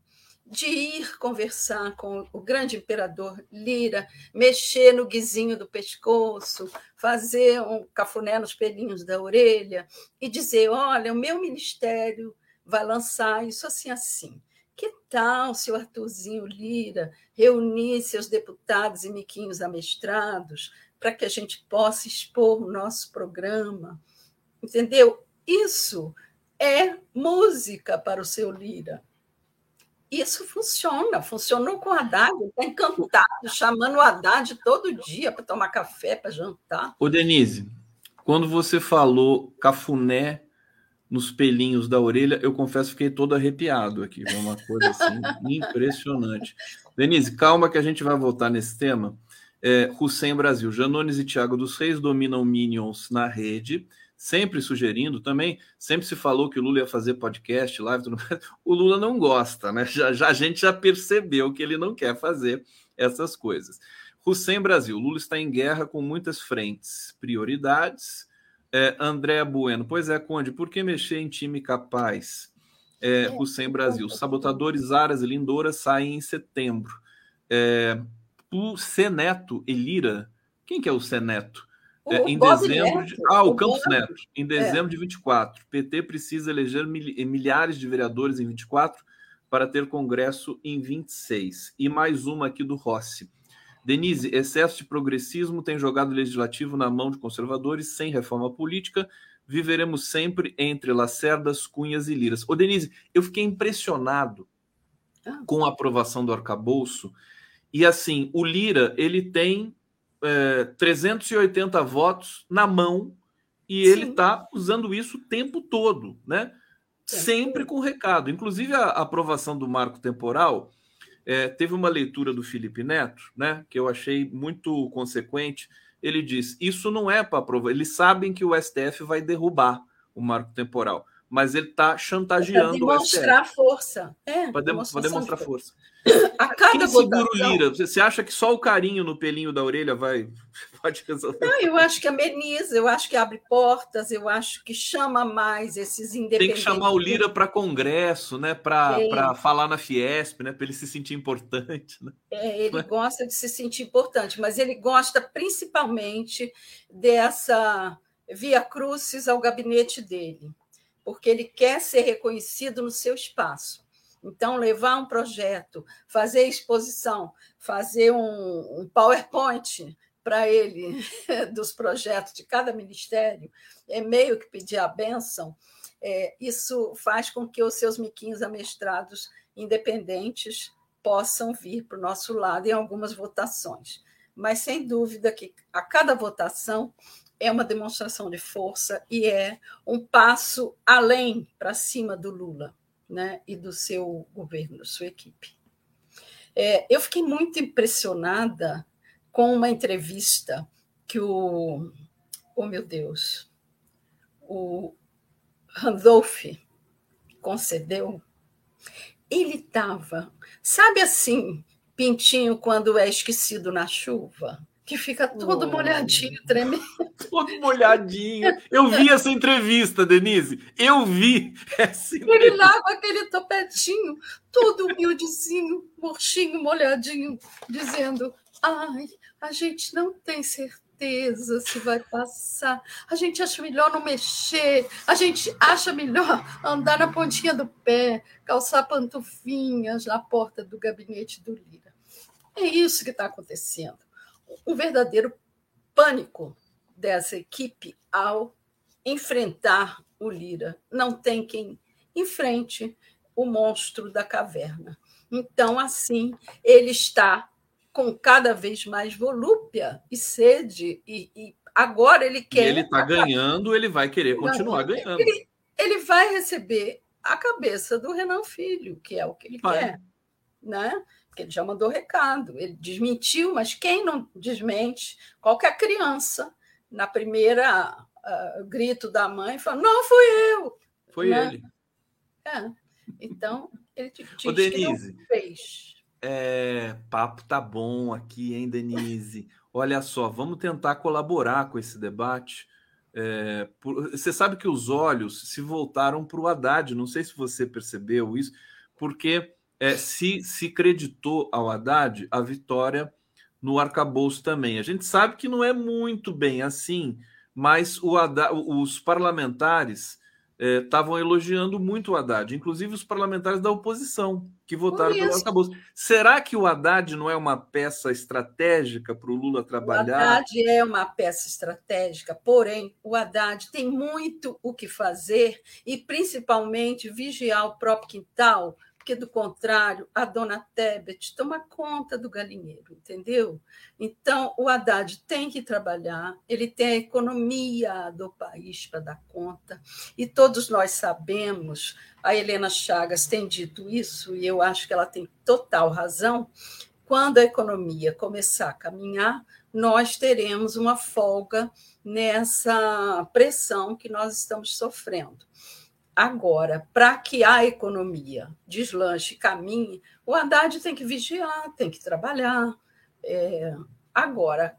de ir conversar com o grande imperador Lira, mexer no guizinho do pescoço, fazer um cafuné nos pelinhos da orelha e dizer: olha, o meu ministério vai lançar isso assim assim. Que tal se o Arthurzinho Lira reunir seus deputados e miquinhos amestrados para que a gente possa expor o nosso programa? Entendeu? Isso é música para o seu Lira isso funciona, funcionou com o Haddad, está encantado, chamando o Haddad todo dia para tomar café, para jantar. Ô, Denise, quando você falou cafuné nos pelinhos da orelha, eu confesso fiquei todo arrepiado aqui. Foi uma coisa assim impressionante. Denise, calma que a gente vai voltar nesse tema. É, Hussein Brasil, Janones e Thiago dos Reis dominam Minions na rede sempre sugerindo também, sempre se falou que o Lula ia fazer podcast, live, tudo mais. o Lula não gosta, né? Já, já, a gente já percebeu que ele não quer fazer essas coisas. Hussein Brasil, Lula está em guerra com muitas frentes, prioridades. É, André Bueno, pois é, Conde, por que mexer em time capaz? É, é Hussein Brasil, sabotadores Aras e Lindora saem em setembro. É, o Seneto Elira, quem que é o Seneto? É, em dezembro de... Ah, o, o Campos Bob... Neto. Em dezembro é. de 24. PT precisa eleger milhares de vereadores em 24 para ter congresso em 26. E mais uma aqui do Rossi. Denise, excesso de progressismo tem jogado o legislativo na mão de conservadores sem reforma política. Viveremos sempre entre Lacerdas, Cunhas e Liras. Ô, Denise, eu fiquei impressionado ah. com a aprovação do arcabouço. E assim, o Lira, ele tem é, 380 votos na mão e Sim. ele está usando isso o tempo todo, né? Sempre com recado. Inclusive, a aprovação do marco temporal é, teve uma leitura do Felipe Neto, né? Que eu achei muito consequente. Ele diz: isso não é para aprovar. Eles sabem que o STF vai derrubar o marco temporal mas ele está chantageando é demonstrar força. É, para demonstrar, demonstrar força. A cada Quem segura o Lira? Você acha que só o carinho no pelinho da orelha vai pode resolver? Não, eu acho que ameniza, eu acho que abre portas, eu acho que chama mais esses independentes. Tem que chamar o Lira para congresso, né? Para falar na Fiesp, né? Para ele se sentir importante. Né? É, ele gosta de se sentir importante, mas ele gosta principalmente dessa via crucis ao gabinete dele porque ele quer ser reconhecido no seu espaço. Então, levar um projeto, fazer exposição, fazer um, um PowerPoint para ele dos projetos de cada ministério, é meio que pedir a benção. É, isso faz com que os seus miquinhos amestrados independentes possam vir para o nosso lado em algumas votações. Mas, sem dúvida, que a cada votação é uma demonstração de força e é um passo além para cima do Lula né, e do seu governo, da sua equipe. É, eu fiquei muito impressionada com uma entrevista que o, oh meu Deus, o Randolph concedeu. Ele estava, sabe assim, pintinho quando é esquecido na chuva? Que fica todo oh. molhadinho, tremendo. Todo molhadinho. Eu vi essa entrevista, Denise. Eu vi essa entrevista. Ele lá com aquele topetinho, todo humildezinho, murchinho, molhadinho, dizendo: Ai, a gente não tem certeza se vai passar. A gente acha melhor não mexer. A gente acha melhor andar na pontinha do pé, calçar pantufinhas na porta do gabinete do Lira. É isso que está acontecendo um verdadeiro pânico dessa equipe ao enfrentar o Lira. Não tem quem enfrente. o monstro da caverna. Então, assim, ele está com cada vez mais volúpia e sede, e, e agora ele quer. E ele está ganhando, ele vai querer continuar ganhando. Ele, ele, vai receber a cabeça do Renan Filho, que é o que ele vai. quer. Né? Porque ele já mandou recado, ele desmentiu, mas quem não desmente? Qualquer criança, na primeira uh, grito da mãe, fala: Não, fui eu. Foi né? ele. É. Então, ele te, te Ô, Denise, fez. É, papo tá bom aqui, hein, Denise? Olha só, vamos tentar colaborar com esse debate. É, por, você sabe que os olhos se voltaram para o Haddad, não sei se você percebeu isso, porque é, se, se creditou ao Haddad a vitória no arcabouço também. A gente sabe que não é muito bem assim, mas o Haddad, os parlamentares estavam é, elogiando muito o Haddad, inclusive os parlamentares da oposição que votaram pelo arcabouço. Será que o Haddad não é uma peça estratégica para o Lula trabalhar? O Haddad é uma peça estratégica, porém, o Haddad tem muito o que fazer e, principalmente, vigiar o próprio quintal porque do contrário, a dona Tebet toma conta do galinheiro, entendeu? Então, o Haddad tem que trabalhar, ele tem a economia do país para dar conta, e todos nós sabemos, a Helena Chagas tem dito isso, e eu acho que ela tem total razão, quando a economia começar a caminhar, nós teremos uma folga nessa pressão que nós estamos sofrendo. Agora, para que a economia deslanche, caminhe, o Haddad tem que vigiar, tem que trabalhar. É, agora,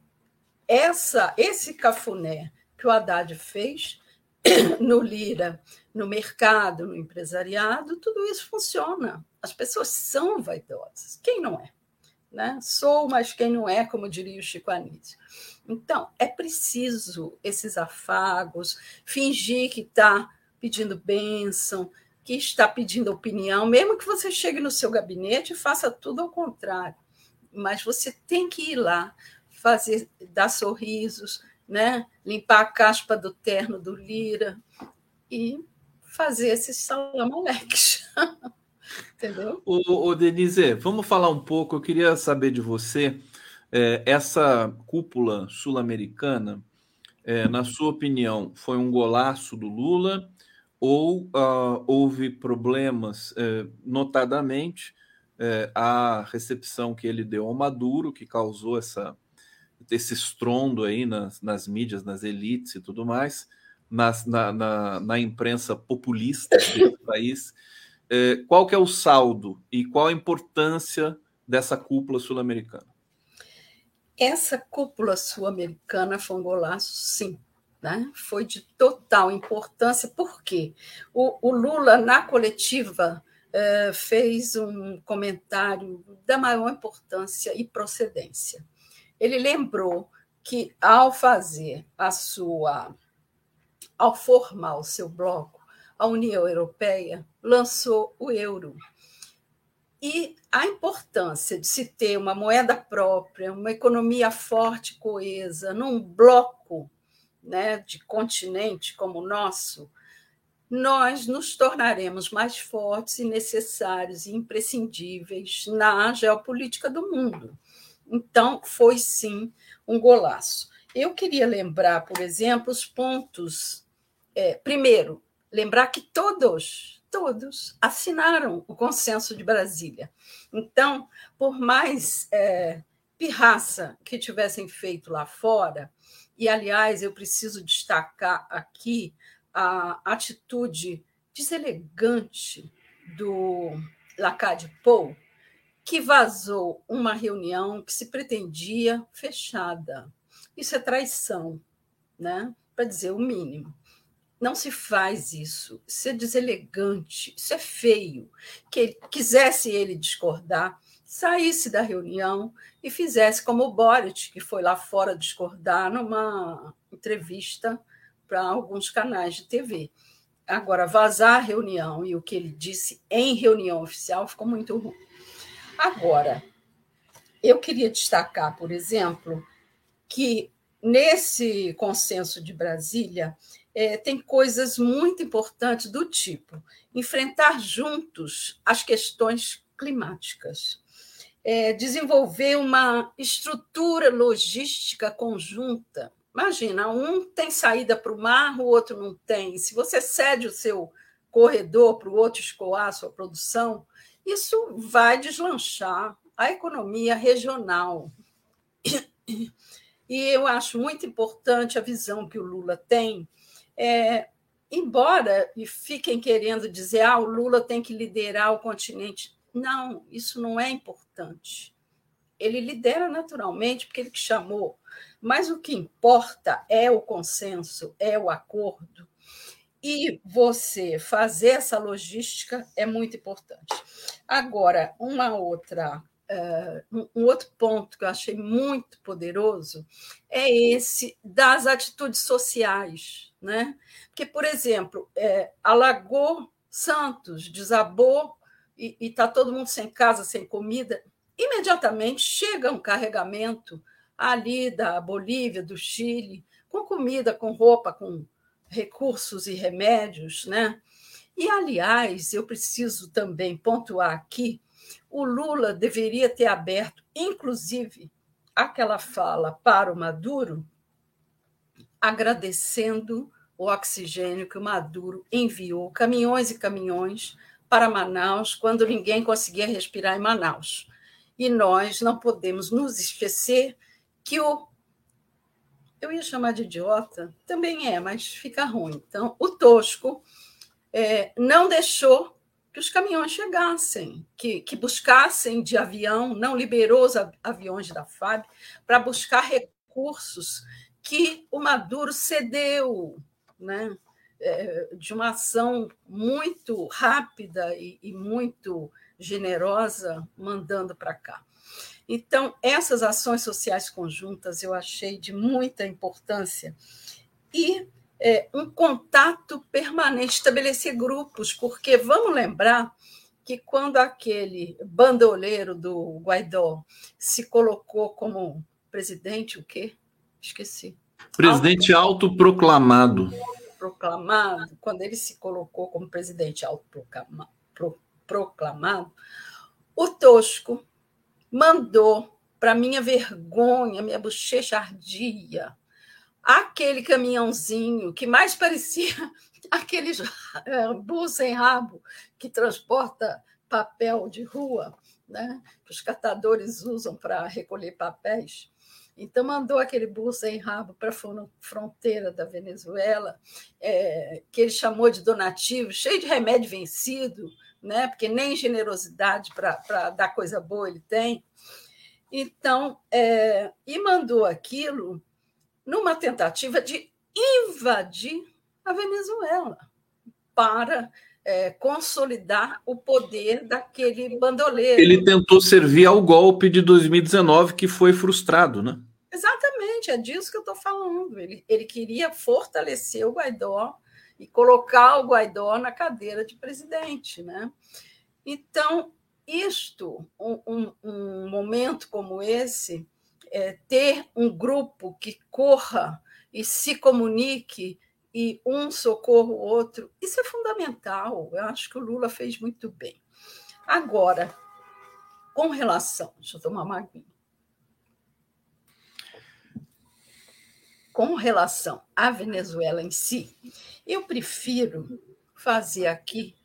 essa, esse cafuné que o Haddad fez no Lira, no mercado, no empresariado, tudo isso funciona. As pessoas são vaidosas. Quem não é? Né? Sou, mas quem não é, como diria o Chico Anísio. Então, é preciso esses afagos, fingir que está pedindo bênção, que está pedindo opinião, mesmo que você chegue no seu gabinete e faça tudo ao contrário. Mas você tem que ir lá, fazer, dar sorrisos, né? limpar a caspa do terno do Lira e fazer esses salamaleques. Entendeu? O, o Denise, vamos falar um pouco. Eu queria saber de você é, essa cúpula sul-americana. É, na sua opinião, foi um golaço do Lula? Ou uh, houve problemas, eh, notadamente eh, a recepção que ele deu ao Maduro, que causou essa, esse estrondo aí nas, nas mídias, nas elites e tudo mais, nas, na, na, na, imprensa populista do país. Eh, qual que é o saldo e qual a importância dessa cúpula sul-americana? Essa cúpula sul-americana foi um golaço, sim né? foi de total importância, porque o, o Lula, na coletiva, eh, fez um comentário da maior importância e procedência. Ele lembrou que, ao fazer a sua. ao formar o seu bloco, a União Europeia lançou o euro. E a importância de se ter uma moeda própria, uma economia forte, coesa, num bloco né, de continente como o nosso, nós nos tornaremos mais fortes e necessários e imprescindíveis na geopolítica do mundo. Então, foi sim um golaço. Eu queria lembrar, por exemplo, os pontos. É, primeiro, lembrar que todos, todos assinaram o consenso de Brasília. Então, por mais é, pirraça que tivessem feito lá fora, e, aliás, eu preciso destacar aqui a atitude deselegante do Lacade Pou, que vazou uma reunião que se pretendia fechada. Isso é traição, né? para dizer o mínimo. Não se faz isso. Isso é deselegante, isso é feio. Que quisesse ele discordar, saísse da reunião e fizesse como o Boric, que foi lá fora discordar numa entrevista para alguns canais de TV. Agora, vazar a reunião e o que ele disse em reunião oficial ficou muito ruim. Agora, eu queria destacar, por exemplo, que nesse consenso de Brasília é, tem coisas muito importantes do tipo enfrentar juntos as questões climáticas, é, desenvolver uma estrutura logística conjunta. Imagina, um tem saída para o mar, o outro não tem. Se você cede o seu corredor para o outro escoar a sua produção, isso vai deslanchar a economia regional. E eu acho muito importante a visão que o Lula tem. É, embora e fiquem querendo dizer ah, o Lula tem que liderar o continente. Não, isso não é importante. Ele lidera naturalmente, porque ele que chamou. Mas o que importa é o consenso, é o acordo. E você fazer essa logística é muito importante. Agora, uma outra uh, um outro ponto que eu achei muito poderoso é esse das atitudes sociais, né? Porque, por exemplo, é, alagou Santos, desabou e está todo mundo sem casa, sem comida, imediatamente chega um carregamento ali da Bolívia, do Chile, com comida, com roupa, com recursos e remédios, né? E, aliás, eu preciso também pontuar aqui o Lula deveria ter aberto, inclusive, aquela fala para o Maduro, agradecendo o oxigênio que o Maduro enviou, caminhões e caminhões, para Manaus, quando ninguém conseguia respirar em Manaus. E nós não podemos nos esquecer que o. Eu ia chamar de idiota, também é, mas fica ruim. Então, o Tosco é, não deixou que os caminhões chegassem, que, que buscassem de avião, não liberou os aviões da FAB para buscar recursos que o Maduro cedeu, né? É, de uma ação muito rápida e, e muito generosa, mandando para cá. Então, essas ações sociais conjuntas eu achei de muita importância. E é, um contato permanente, estabelecer grupos, porque vamos lembrar que quando aquele bandoleiro do Guaidó se colocou como presidente, o quê? Esqueci. Presidente autoproclamado. Proclamado, quando ele se colocou como presidente autoproclamado, o Tosco mandou, para minha vergonha, minha bochecha ardia, aquele caminhãozinho que mais parecia aquele é, burro sem rabo que transporta papel de rua, né? que os catadores usam para recolher papéis. Então, mandou aquele burro sem rabo para a fronteira da Venezuela, é, que ele chamou de donativo, cheio de remédio vencido, né? porque nem generosidade para dar coisa boa ele tem. Então, é, e mandou aquilo numa tentativa de invadir a Venezuela para é, consolidar o poder daquele bandoleiro. Ele tentou servir ao golpe de 2019 que foi frustrado, né? Exatamente, é disso que eu estou falando. Ele, ele queria fortalecer o Guaidó e colocar o Guaidó na cadeira de presidente, né? Então, isto, um, um, um momento como esse, é, ter um grupo que corra e se comunique e um socorra o outro, isso é fundamental. Eu acho que o Lula fez muito bem. Agora, com relação. Deixa eu tomar uma aguinha. Com relação à Venezuela em si, eu prefiro fazer aqui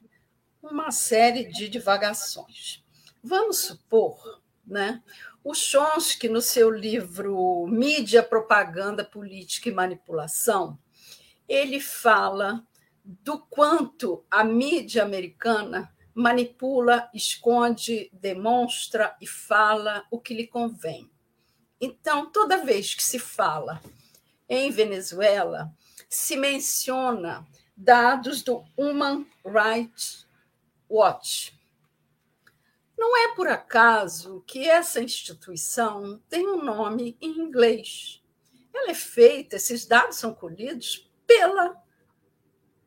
uma série de divagações. Vamos supor né, o Chomsky, no seu livro Mídia, Propaganda, Política e Manipulação, ele fala do quanto a mídia americana manipula, esconde, demonstra e fala o que lhe convém. Então, toda vez que se fala em Venezuela, se menciona dados do Human Rights Watch, não é por acaso que essa instituição tem um nome em inglês. Ela é feita, esses dados são colhidos pela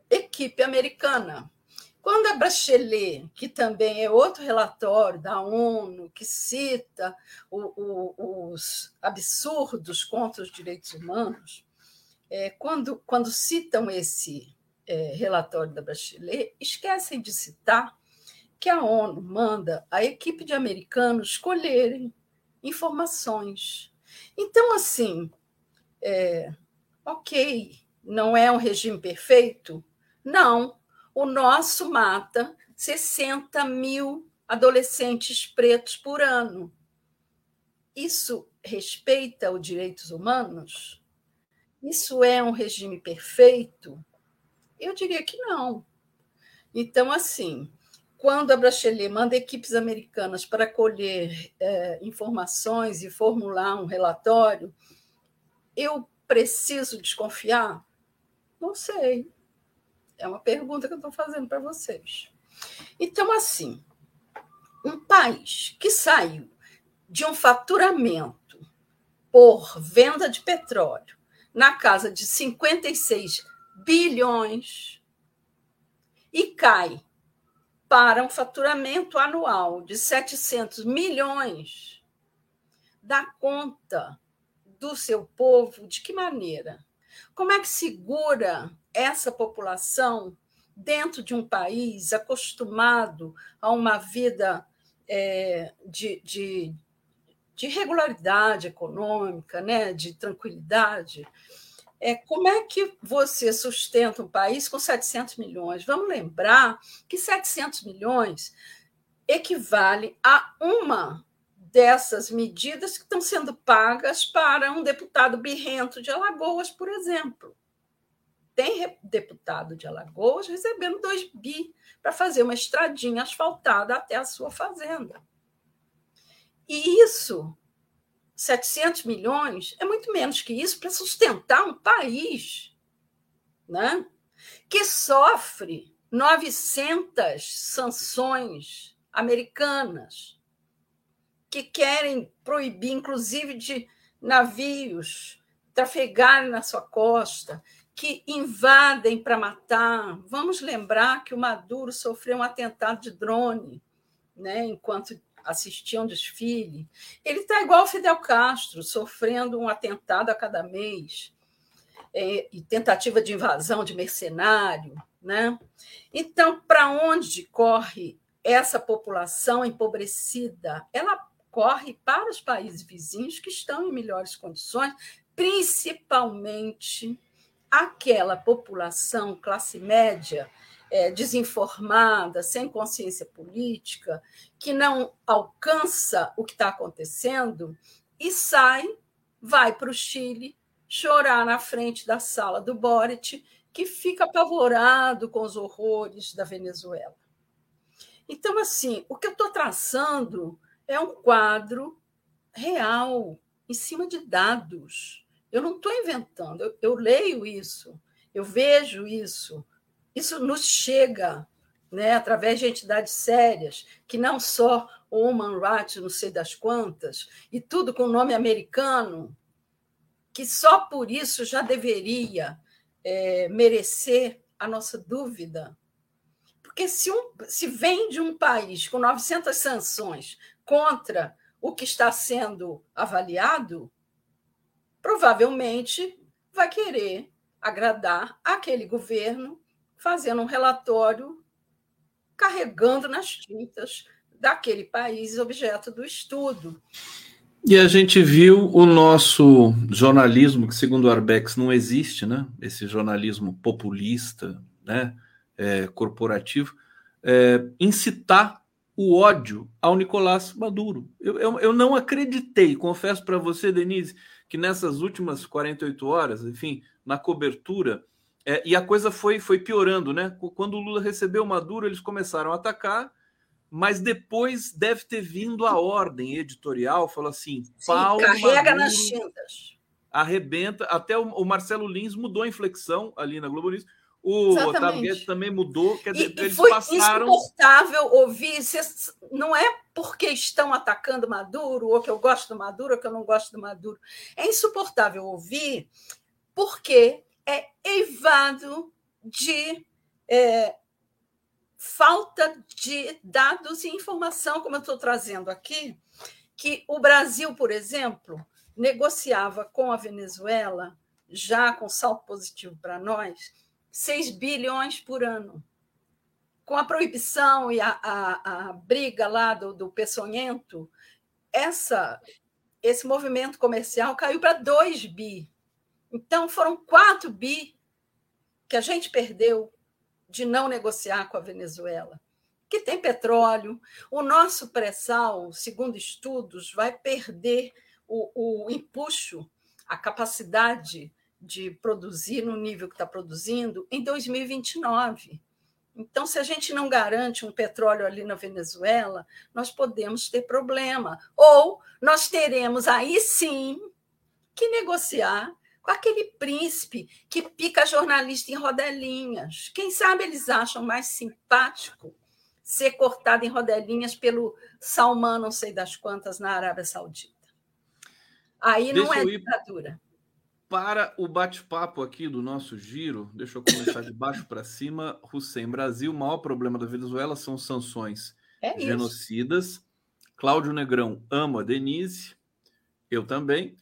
equipe americana. Quando a Bachelet, que também é outro relatório da ONU, que cita o, o, os absurdos contra os direitos humanos, é, quando, quando citam esse é, relatório da Bachelet, esquecem de citar que a ONU manda a equipe de americanos colherem informações. Então, assim, é, ok, não é um regime perfeito? Não. O nosso mata 60 mil adolescentes pretos por ano. Isso respeita os direitos humanos? Isso é um regime perfeito? Eu diria que não. Então, assim, quando a Bachelet manda equipes americanas para colher é, informações e formular um relatório, eu preciso desconfiar? Não sei. É uma pergunta que eu estou fazendo para vocês. Então, assim, um país que saiu de um faturamento por venda de petróleo na casa de 56 bilhões e cai para um faturamento anual de 700 milhões, dá conta do seu povo de que maneira? Como é que segura essa população dentro de um país acostumado a uma vida é, de, de, de, regularidade econômica, né, de tranquilidade? É, como é que você sustenta um país com 700 milhões? Vamos lembrar que 700 milhões equivale a uma dessas medidas que estão sendo pagas para um deputado birrento de Alagoas, por exemplo. Tem deputado de Alagoas recebendo 2 bi para fazer uma estradinha asfaltada até a sua fazenda. E isso, 700 milhões, é muito menos que isso para sustentar um país né, que sofre 900 sanções americanas que querem proibir, inclusive, de navios trafegarem na sua costa, que invadem para matar. Vamos lembrar que o Maduro sofreu um atentado de drone, né, enquanto assistia um desfile. Ele está igual ao Fidel Castro, sofrendo um atentado a cada mês, é, e tentativa de invasão de mercenário. Né? Então, para onde corre essa população empobrecida? Ela corre para os países vizinhos que estão em melhores condições, principalmente aquela população classe média é, desinformada, sem consciência política, que não alcança o que está acontecendo e sai, vai para o Chile chorar na frente da sala do Boric, que fica apavorado com os horrores da Venezuela. Então, assim, o que eu estou traçando é um quadro real, em cima de dados. Eu não estou inventando, eu, eu, leio isso, eu vejo isso. Isso nos chega né, através de entidades sérias, que não só o Human Rights, não sei das quantas, e tudo com nome americano, que só por isso já deveria é, merecer a nossa dúvida. Porque se, um, se vem de um país com 900 sanções, contra o que está sendo avaliado, provavelmente vai querer agradar aquele governo, fazendo um relatório carregando nas tintas daquele país objeto do estudo. E a gente viu o nosso jornalismo, que segundo Arbex não existe, né? Esse jornalismo populista, né? É, corporativo, é, incitar o ódio ao Nicolás Maduro. Eu, eu, eu não acreditei, confesso para você, Denise, que nessas últimas 48 horas, enfim, na cobertura, é, e a coisa foi, foi piorando, né? Quando o Lula recebeu o Maduro, eles começaram a atacar, mas depois deve ter vindo a ordem editorial, falou assim: Sim, Paulo carrega Maduro nas tintas. Arrebenta. Até o, o Marcelo Lins mudou a inflexão ali na Globo News o Exatamente. Otávio Guedes também mudou. Quer dizer, e, eles foi passaram... insuportável ouvir. Não é porque estão atacando Maduro, ou que eu gosto do Maduro, ou que eu não gosto do Maduro. É insuportável ouvir porque é eivado de é, falta de dados e informação, como eu estou trazendo aqui, que o Brasil, por exemplo, negociava com a Venezuela já com salto positivo para nós, 6 bilhões por ano. Com a proibição e a, a, a briga lá do, do peçonhento, essa, esse movimento comercial caiu para 2 bi. Então, foram 4 bi que a gente perdeu de não negociar com a Venezuela, que tem petróleo. O nosso pré-sal, segundo estudos, vai perder o, o empuxo, a capacidade de produzir no nível que está produzindo em 2029. Então, se a gente não garante um petróleo ali na Venezuela, nós podemos ter problema. Ou nós teremos aí sim que negociar com aquele príncipe que pica jornalista em rodelinhas. Quem sabe eles acham mais simpático ser cortado em rodelinhas pelo Salman, não sei das quantas, na Arábia Saudita. Aí não Deixa é ditadura para o bate-papo aqui do nosso giro, deixa eu começar de baixo para cima. Hussein Brasil, o maior problema da Venezuela são sanções é genocidas. Cláudio Negrão ama Denise, eu também.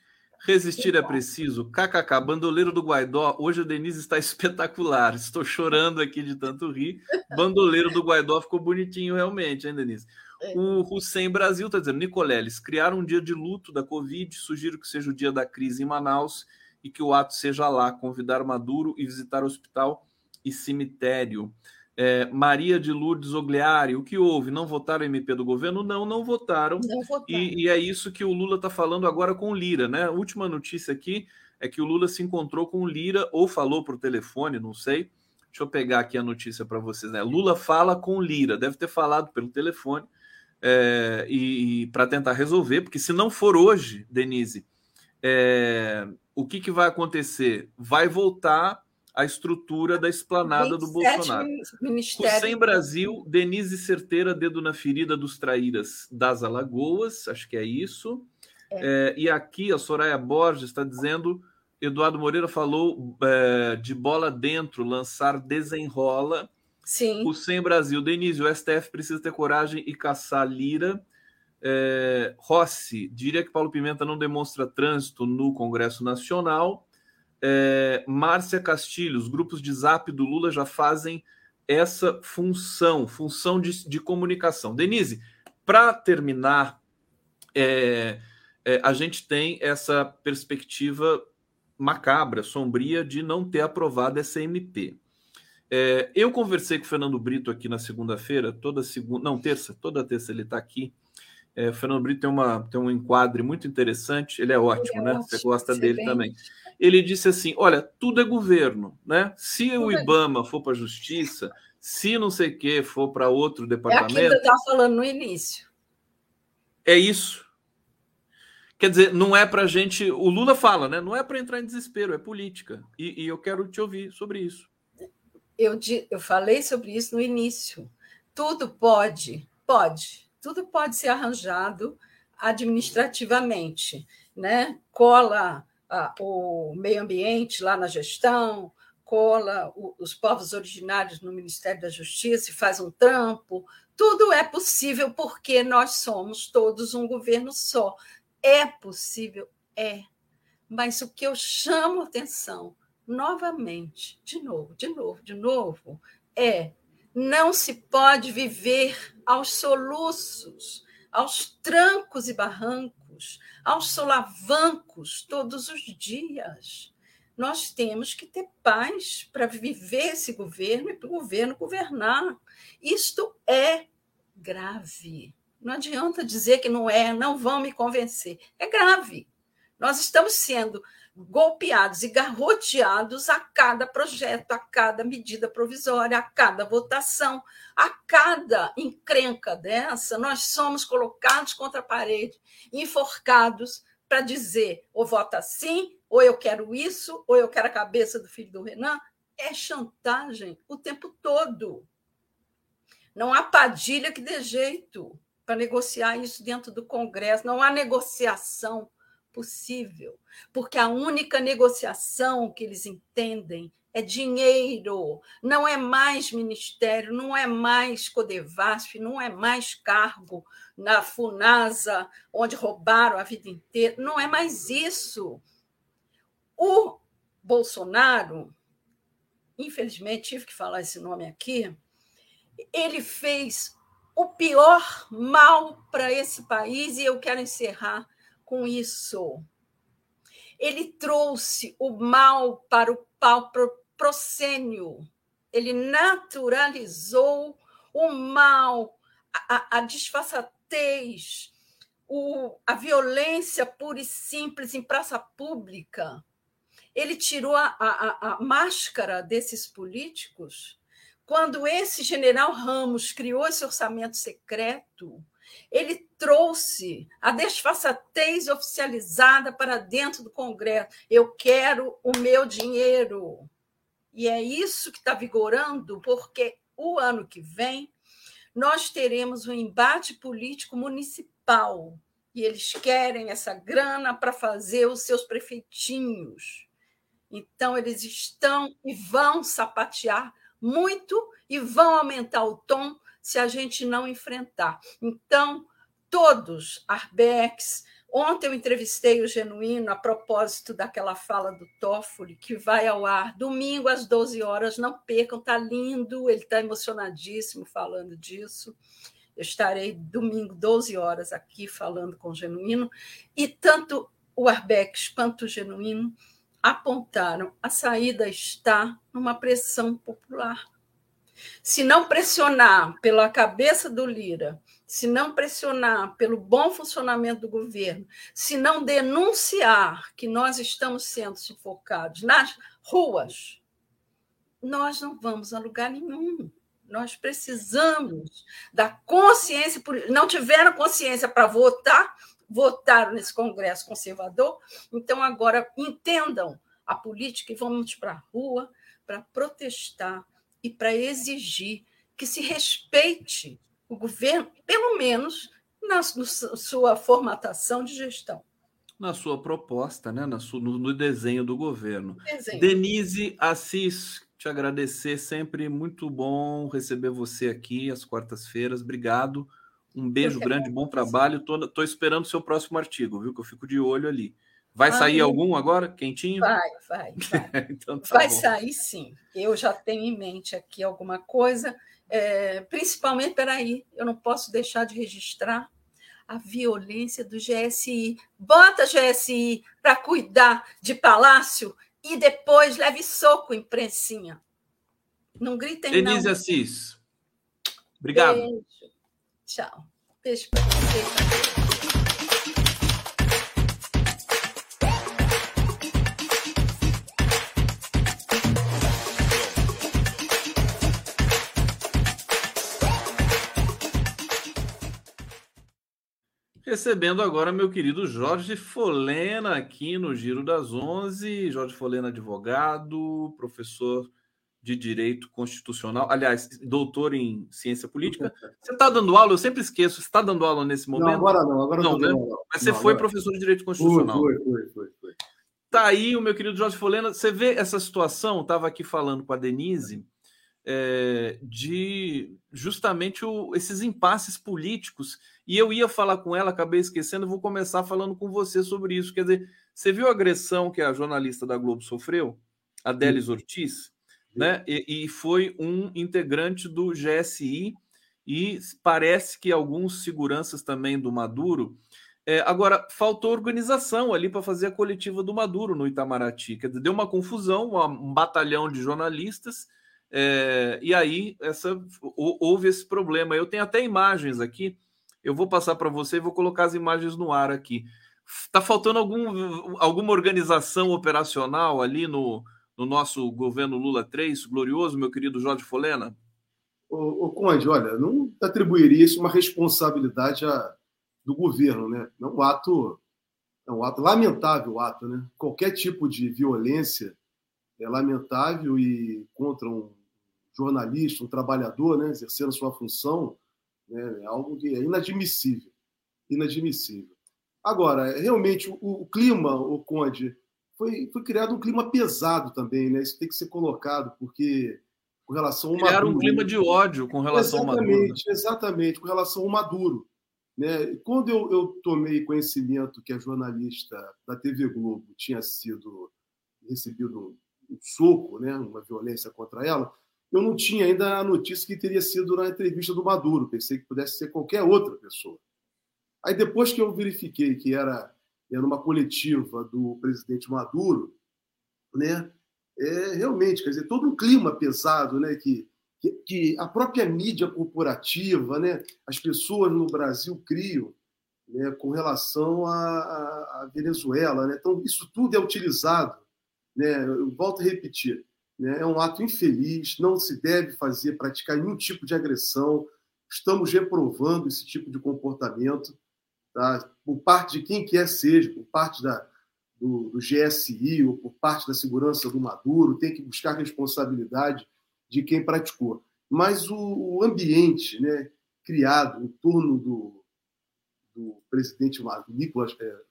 Resistir é preciso. KKK, bandoleiro do Guaidó. Hoje a Denise está espetacular. Estou chorando aqui de tanto rir. Bandoleiro do Guaidó ficou bonitinho realmente, hein, Denise? É. O Hussein Brasil está dizendo: Nicoleles, criaram um dia de luto da Covid. Sugiro que seja o dia da crise em Manaus e que o ato seja lá, convidar Maduro e visitar hospital e cemitério. É, Maria de Lourdes Ogliari, o que houve? Não votaram MP do governo? Não, não votaram. Não votaram. E, e, é isso que o Lula está falando agora com o Lira, né? A última notícia aqui é que o Lula se encontrou com o Lira ou falou por telefone, não sei. Deixa eu pegar aqui a notícia para vocês. Né? Lula fala com Lira, deve ter falado pelo telefone é, e, e para tentar resolver, porque se não for hoje, Denise, é, o que, que vai acontecer? Vai voltar a estrutura da esplanada do Bolsonaro. Sem Brasil, Denise Certeira, dedo na ferida dos traíras das Alagoas, acho que é isso. É. É, e aqui a Soraya Borges está dizendo: Eduardo Moreira falou é, de bola dentro, lançar desenrola. Sim. O Sem Brasil, Denise, o STF precisa ter coragem e caçar Lira. É, Rossi diria que Paulo Pimenta não demonstra trânsito no Congresso Nacional. É, Márcia Castilho, os grupos de zap do Lula já fazem essa função, função de, de comunicação. Denise, para terminar, é, é, a gente tem essa perspectiva macabra, sombria, de não ter aprovado essa MP. É, eu conversei com o Fernando Brito aqui na segunda-feira, toda segunda, não, terça, toda terça ele está aqui, é, o Fernando Brito tem, uma, tem um enquadre muito interessante, ele é ótimo, ele é né? Ótimo, Você gosta dele bem. também. Ele disse assim: olha, tudo é governo, né? Se tudo o é IBAMA é... for para a justiça, se não sei o que for para outro departamento. É aquilo que eu estava falando no início. É isso. Quer dizer, não é para gente. O Lula fala, né? Não é para entrar em desespero, é política. E, e eu quero te ouvir sobre isso. Eu, eu falei sobre isso no início. Tudo pode, pode tudo pode ser arranjado administrativamente, né? Cola ah, o meio ambiente lá na gestão, cola o, os povos originários no Ministério da Justiça e faz um trampo. Tudo é possível porque nós somos todos um governo só. É possível? É. Mas o que eu chamo atenção, novamente, de novo, de novo, de novo, é não se pode viver aos soluços, aos trancos e barrancos, aos solavancos todos os dias. Nós temos que ter paz para viver esse governo e para o governo governar. Isto é grave. Não adianta dizer que não é, não vão me convencer. É grave. Nós estamos sendo golpeados e garroteados a cada projeto, a cada medida provisória, a cada votação, a cada encrenca dessa, nós somos colocados contra a parede, enforcados para dizer ou vota sim, ou eu quero isso, ou eu quero a cabeça do filho do Renan. É chantagem o tempo todo. Não há padilha que dê jeito para negociar isso dentro do Congresso, não há negociação possível, porque a única negociação que eles entendem é dinheiro, não é mais ministério, não é mais Codevasf, não é mais cargo na Funasa, onde roubaram a vida inteira, não é mais isso. O Bolsonaro, infelizmente tive que falar esse nome aqui, ele fez o pior mal para esse país e eu quero encerrar com isso. Ele trouxe o mal para o pau proscênio. Ele naturalizou o mal, a, a disfarçatez, o, a violência pura e simples em praça pública. Ele tirou a, a, a máscara desses políticos. Quando esse general Ramos criou esse orçamento secreto, ele trouxe a desfaçatez oficializada para dentro do Congresso. Eu quero o meu dinheiro. E é isso que está vigorando, porque o ano que vem nós teremos um embate político municipal e eles querem essa grana para fazer os seus prefeitinhos. Então, eles estão e vão sapatear muito e vão aumentar o tom se a gente não enfrentar. Então, todos, Arbex, ontem eu entrevistei o Genuíno a propósito daquela fala do Toffoli, que vai ao ar domingo às 12 horas, não percam, está lindo, ele está emocionadíssimo falando disso. Eu estarei domingo, 12 horas, aqui falando com o Genuíno, e tanto o Arbex quanto o Genuíno apontaram a saída está numa pressão popular se não pressionar pela cabeça do Lira, se não pressionar pelo bom funcionamento do governo, se não denunciar que nós estamos sendo sufocados nas ruas, nós não vamos a lugar nenhum. Nós precisamos da consciência. Não tiveram consciência para votar, votaram nesse Congresso conservador, então agora entendam a política e vamos para a rua para protestar e para exigir que se respeite o governo, pelo menos na sua formatação de gestão. Na sua proposta, né? Na sua, no, no desenho do governo. Desenho. Denise Assis, te agradecer, sempre muito bom receber você aqui às quartas-feiras. Obrigado. Um beijo grande, bom trabalho. Estou esperando o seu próximo artigo, viu? Que eu fico de olho ali. Vai sair algum agora, quentinho? Vai, vai, vai. então, tá vai bom. sair sim. Eu já tenho em mente aqui alguma coisa, é, principalmente, peraí, eu não posso deixar de registrar a violência do GSI. Bota GSI para cuidar de palácio e depois leve soco em prensinha. Não gritem, Denise não. Denise Assis. Obrigado. Beijo. Tchau. Beijo para você. Recebendo agora meu querido Jorge Folena aqui no Giro das Onze. Jorge Folena, advogado, professor de Direito Constitucional, aliás, doutor em Ciência Política. Você está dando aula? Eu sempre esqueço. Você está dando aula nesse momento? Não, agora não. Agora não, né? Mas você não, foi agora... professor de Direito Constitucional. Foi, foi, foi, foi. Tá aí o meu querido Jorge Folena. Você vê essa situação? Estava aqui falando com a Denise é, de justamente o, esses impasses políticos. E eu ia falar com ela, acabei esquecendo, vou começar falando com você sobre isso. Quer dizer, você viu a agressão que a jornalista da Globo sofreu, a Délis Ortiz, né? E, e foi um integrante do GSI, e parece que alguns seguranças também do Maduro. É, agora, faltou organização ali para fazer a coletiva do Maduro no Itamaraty. Quer dizer, deu uma confusão, uma, um batalhão de jornalistas é, e aí essa, houve esse problema. Eu tenho até imagens aqui. Eu vou passar para você e vou colocar as imagens no ar aqui. Está faltando algum, alguma organização operacional ali no, no nosso governo Lula 3, glorioso, meu querido Jorge Folena? O, o Conde, olha, não atribuiria isso uma responsabilidade a, do governo, né? É um ato, é um ato lamentável, ato, né? Qualquer tipo de violência é lamentável e contra um jornalista, um trabalhador, né, exercendo sua função, né, é algo que é inadmissível. Inadmissível. Agora, realmente, o, o clima, o Conde, foi, foi criado um clima pesado também, né? Isso tem que ser colocado, porque com relação ao Maduro... um clima de ódio com relação exatamente, ao Maduro. Exatamente, com relação ao Maduro. Né? Quando eu, eu tomei conhecimento que a jornalista da TV Globo tinha sido recebido um soco, né, uma violência contra ela, eu não tinha ainda a notícia que teria sido na entrevista do Maduro. Pensei que pudesse ser qualquer outra pessoa. Aí depois que eu verifiquei que era, era uma coletiva do presidente Maduro, né, é, realmente, quer dizer, todo um clima pesado, né, que, que, que a própria mídia corporativa, né, as pessoas no Brasil criam né, com relação à, Venezuela. Né? Então, isso tudo é utilizado. Né? Eu volto a repetir: né? é um ato infeliz, não se deve fazer, praticar nenhum tipo de agressão. Estamos reprovando esse tipo de comportamento tá? por parte de quem quer seja, por parte da, do, do GSI ou por parte da segurança do Maduro, tem que buscar responsabilidade de quem praticou. Mas o, o ambiente né, criado em torno do, do presidente Nicolás é,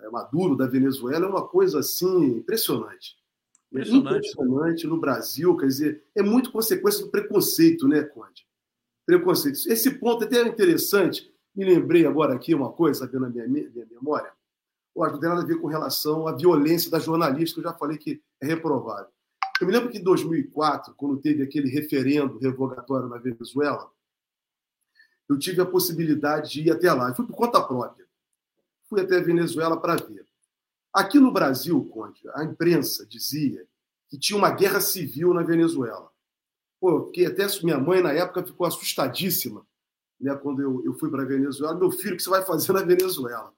é, Maduro da Venezuela é uma coisa assim impressionante. Impressionante. impressionante no Brasil, quer dizer, é muito consequência do preconceito, né, Conde? Preconceito. Esse ponto até é interessante, me lembrei agora aqui uma coisa, sabendo na minha, minha memória, Olha, não tem nada a ver com relação à violência da jornalista, que eu já falei que é reprovável. Eu me lembro que em 2004, quando teve aquele referendo revogatório na Venezuela, eu tive a possibilidade de ir até lá. Eu fui por conta própria. Fui até a Venezuela para ver. Aqui no Brasil, Conde, a imprensa dizia que tinha uma guerra civil na Venezuela. Pô, até minha mãe na época ficou assustadíssima, né, quando eu, eu fui para a Venezuela. Meu filho, o que você vai fazer na Venezuela?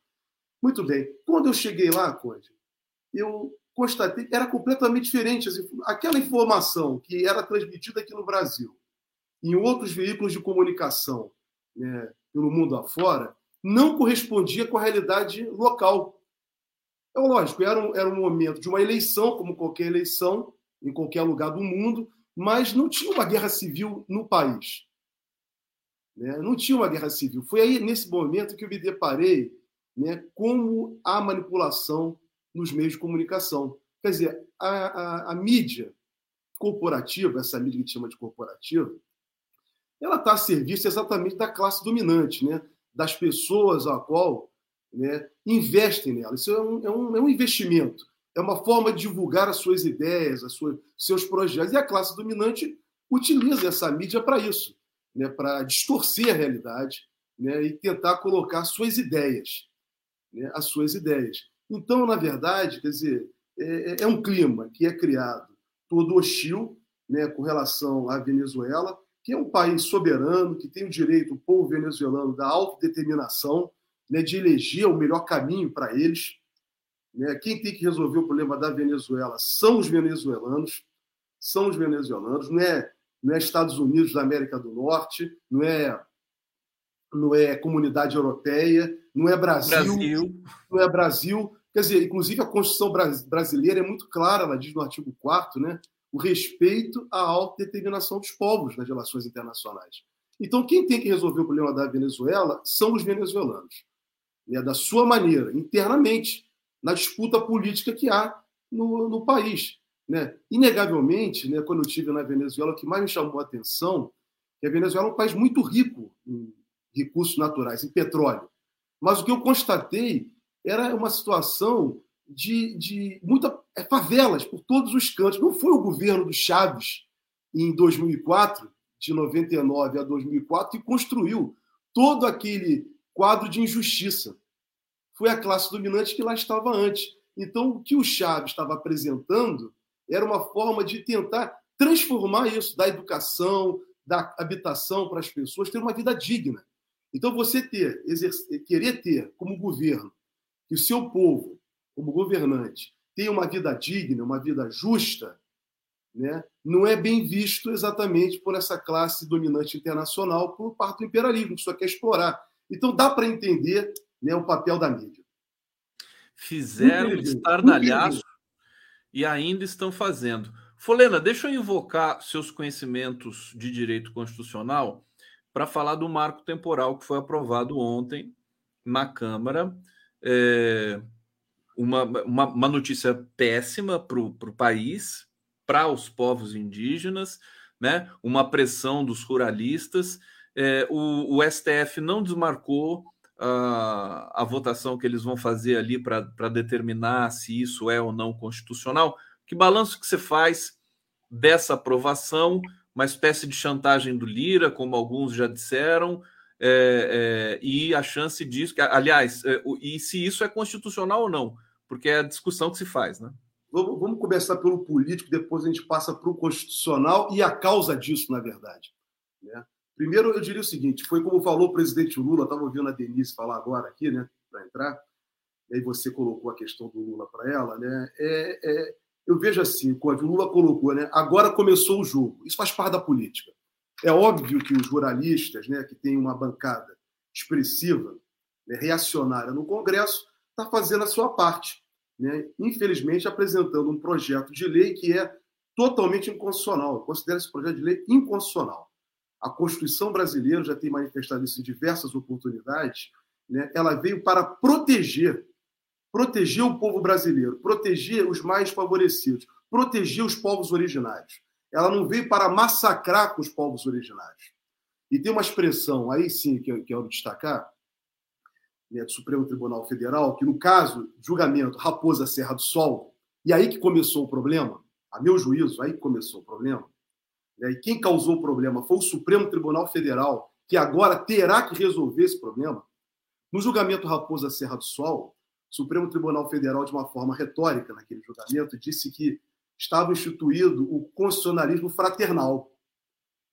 Muito bem. Quando eu cheguei lá, Conde, eu constatei que era completamente diferente. Aquela informação que era transmitida aqui no Brasil, em outros veículos de comunicação, né, pelo mundo afora, não correspondia com a realidade local. É lógico, era um, era um momento de uma eleição, como qualquer eleição, em qualquer lugar do mundo, mas não tinha uma guerra civil no país. Né? Não tinha uma guerra civil. Foi aí, nesse momento, que eu me deparei né, como há manipulação nos meios de comunicação. Quer dizer, a, a, a mídia corporativa, essa mídia que a chama de corporativa, ela está a serviço exatamente da classe dominante, né? das pessoas a qual né, investem nela. Isso é um, é, um, é um investimento, é uma forma de divulgar as suas ideias, as suas, seus projetos. E a classe dominante utiliza essa mídia para isso, né, para distorcer a realidade né, e tentar colocar suas ideias, né, as suas ideias. Então, na verdade, quer dizer, é, é, é um clima que é criado todo hostil né, com relação à Venezuela, que é um país soberano, que tem o direito, o povo venezuelano, da autodeterminação, né, de eleger o melhor caminho para eles. Né? Quem tem que resolver o problema da Venezuela são os venezuelanos, são os venezuelanos, não é, não é Estados Unidos da América do Norte, não é, não é comunidade europeia, não é Brasil, Brasil. não é Brasil. Quer dizer, inclusive a Constituição brasileira é muito clara, ela diz no artigo 4 né, o respeito à autodeterminação dos povos nas relações internacionais. Então, quem tem que resolver o problema da Venezuela são os venezuelanos, né, da sua maneira, internamente, na disputa política que há no, no país. Né? Inegavelmente, né, quando eu estive na Venezuela, o que mais me chamou a atenção é que a Venezuela é um país muito rico em recursos naturais, em petróleo. Mas o que eu constatei era uma situação de, de muitas é, favelas por todos os cantos. Não foi o governo do Chaves, em 2004, de 99 a 2004, que construiu todo aquele quadro de injustiça. Foi a classe dominante que lá estava antes. Então, o que o Chaves estava apresentando era uma forma de tentar transformar isso da educação, da habitação para as pessoas ter uma vida digna. Então, você ter, querer ter como governo que o seu povo, como governante, tenha uma vida digna, uma vida justa, né, não é bem visto exatamente por essa classe dominante internacional, por parte do imperialismo, que só quer explorar. Então, dá para entender né, o papel da mídia. Fizeram estardalhaço e ainda estão fazendo. Folena, deixa eu invocar seus conhecimentos de direito constitucional para falar do marco temporal que foi aprovado ontem na Câmara. É, uma, uma, uma, notícia péssima para o país, para os povos indígenas, né? uma pressão dos ruralistas. É, o, o, STF não desmarcou a, a votação que eles vão fazer ali para determinar se isso é ou não constitucional, Que balanço que você faz dessa aprovação, uma espécie de chantagem do Lira, como alguns já disseram, é, é, e a chance disso, que, aliás, é, e se isso é constitucional ou não, porque é a discussão que se faz, né? Vamos, vamos começar pelo político, depois a gente passa para o constitucional e a causa disso, na verdade. Né? Primeiro, eu diria o seguinte: foi como falou o presidente Lula, estava ouvindo a Denise falar agora aqui, né, para entrar, e aí você colocou a questão do Lula para ela, né? É, é, eu vejo assim, quando o Lula colocou, né? Agora começou o jogo. Isso faz parte da política. É óbvio que os jornalistas, né, que tem uma bancada expressiva, né, reacionária no Congresso, está fazendo a sua parte né, infelizmente apresentando um projeto de lei que é totalmente inconstitucional. Eu considero esse projeto de lei inconstitucional. A Constituição brasileira já tem manifestado isso em diversas oportunidades. Né, ela veio para proteger, proteger o povo brasileiro, proteger os mais favorecidos, proteger os povos originários. Ela não veio para massacrar com os povos originários. E tem uma expressão aí sim que eu quero destacar, né, do Supremo Tribunal Federal, que no caso, julgamento Raposa Serra do Sol, e aí que começou o problema, a meu juízo, aí que começou o problema, e quem causou o problema foi o Supremo Tribunal Federal, que agora terá que resolver esse problema. No julgamento Raposa Serra do Sol, o Supremo Tribunal Federal, de uma forma retórica naquele julgamento, disse que estava instituído o constitucionalismo fraternal.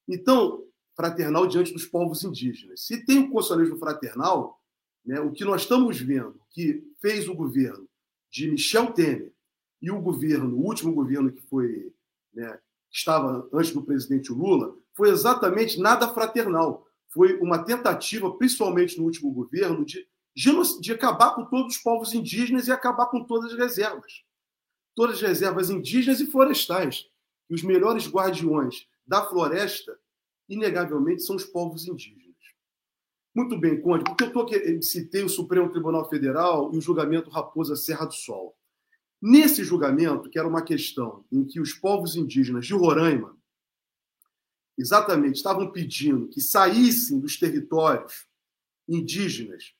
Então, fraternal diante dos povos indígenas. Se tem o constitucionalismo fraternal, né, o que nós estamos vendo que fez o governo de Michel Temer e o governo, o último governo que foi né, estava antes do presidente Lula, foi exatamente nada fraternal. Foi uma tentativa, principalmente no último governo, de, de acabar com todos os povos indígenas e acabar com todas as reservas. Todas as reservas indígenas e florestais. E os melhores guardiões da floresta, inegavelmente, são os povos indígenas. Muito bem, Conde, porque eu tô aqui, citei o Supremo Tribunal Federal e o julgamento Raposa Serra do Sol. Nesse julgamento, que era uma questão em que os povos indígenas de Roraima exatamente estavam pedindo que saíssem dos territórios indígenas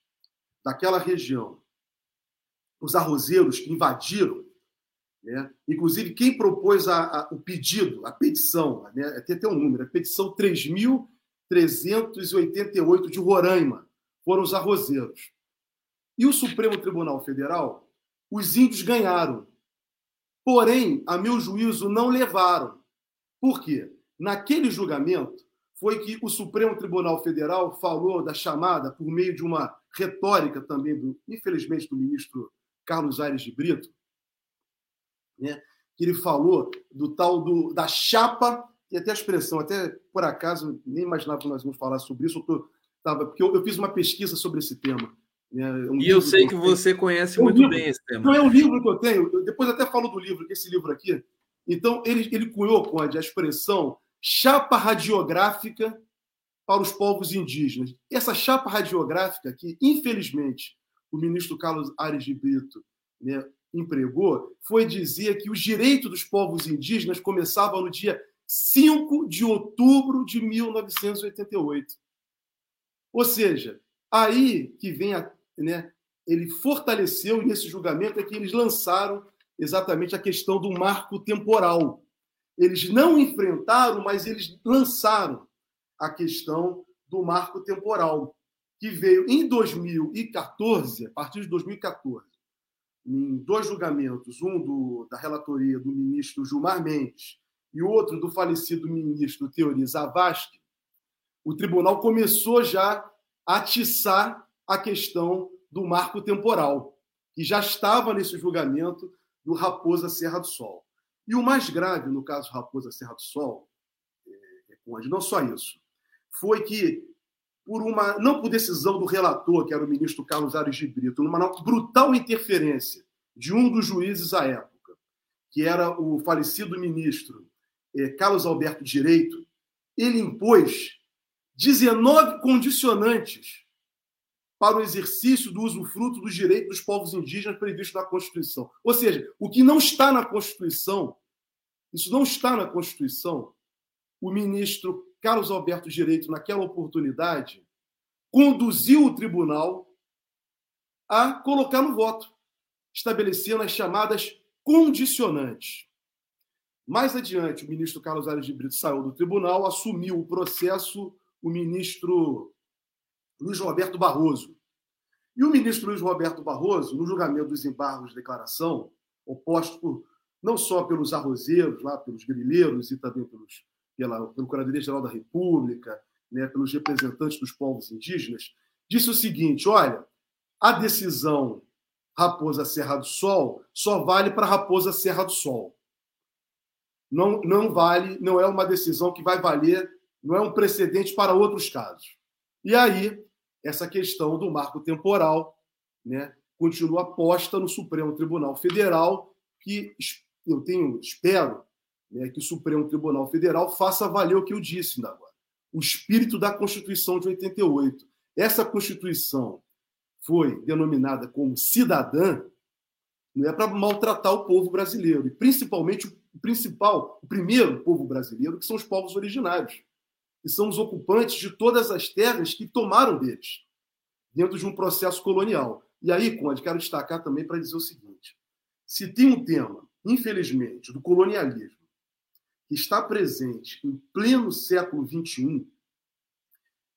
daquela região os arrozeiros que invadiram, né? inclusive quem propôs a, a, o pedido, a petição, né? tem até um número, a petição 3.000 388 de Roraima foram os arrozeiros. E o Supremo Tribunal Federal, os índios ganharam. Porém, a meu juízo, não levaram. Por quê? Naquele julgamento, foi que o Supremo Tribunal Federal falou da chamada, por meio de uma retórica também, do, infelizmente, do ministro Carlos Aires de Brito, né, que ele falou do tal do, da chapa e até a expressão, até por acaso, nem imaginava que nós íamos falar sobre isso, eu tô, tava, porque eu, eu, fiz uma pesquisa sobre esse tema. Né, um e eu sei que, que você conhece é um muito livro, bem esse tema. Então, é um livro que eu tenho, eu depois até falo do livro, esse livro aqui. Então, ele, ele cunhou, Conde, a expressão chapa radiográfica para os povos indígenas. E essa chapa radiográfica que, infelizmente, o ministro Carlos Ares de Brito né, empregou, foi dizer que os direitos dos povos indígenas começavam no dia 5 de outubro de 1988. Ou seja, aí que vem a. Né, ele fortaleceu, e nesse julgamento é que eles lançaram exatamente a questão do marco temporal. Eles não enfrentaram, mas eles lançaram a questão do marco temporal, que veio em 2014, a partir de 2014, em dois julgamentos, um do, da relatoria do ministro Gilmar Mendes e outro do falecido ministro Teori Zavascki, o tribunal começou já a atiçar a questão do marco temporal, que já estava nesse julgamento do Raposa Serra do Sol. E o mais grave no caso Raposa Serra do Sol, é, é não só isso, foi que por uma não por decisão do relator, que era o ministro Carlos Ares de Brito, numa brutal interferência de um dos juízes à época, que era o falecido ministro é, Carlos Alberto Direito, ele impôs 19 condicionantes para o exercício do usufruto dos direitos dos povos indígenas previsto na Constituição. Ou seja, o que não está na Constituição, isso não está na Constituição, o ministro Carlos Alberto Direito, naquela oportunidade, conduziu o tribunal a colocar no voto, estabelecendo as chamadas condicionantes. Mais adiante, o ministro Carlos Ares de Brito saiu do tribunal, assumiu o processo o ministro Luiz Roberto Barroso. E o ministro Luiz Roberto Barroso, no julgamento dos embargos de declaração, oposto por, não só pelos arrozeiros, lá pelos grileiros e também pelos, pela Procuradoria-Geral da República, né, pelos representantes dos povos indígenas, disse o seguinte: olha, a decisão Raposa Serra do Sol só vale para Raposa Serra do Sol. Não, não vale, não é uma decisão que vai valer, não é um precedente para outros casos. E aí, essa questão do marco temporal né, continua posta no Supremo Tribunal Federal, que eu tenho, espero né, que o Supremo Tribunal Federal faça valer o que eu disse ainda agora. O espírito da Constituição de 88. Essa Constituição foi denominada como cidadã, não é para maltratar o povo brasileiro, e principalmente o principal, o primeiro povo brasileiro, que são os povos originários, que são os ocupantes de todas as terras que tomaram deles, dentro de um processo colonial. E aí, Conde, quero destacar também para dizer o seguinte: se tem um tema, infelizmente, do colonialismo, que está presente em pleno século XXI,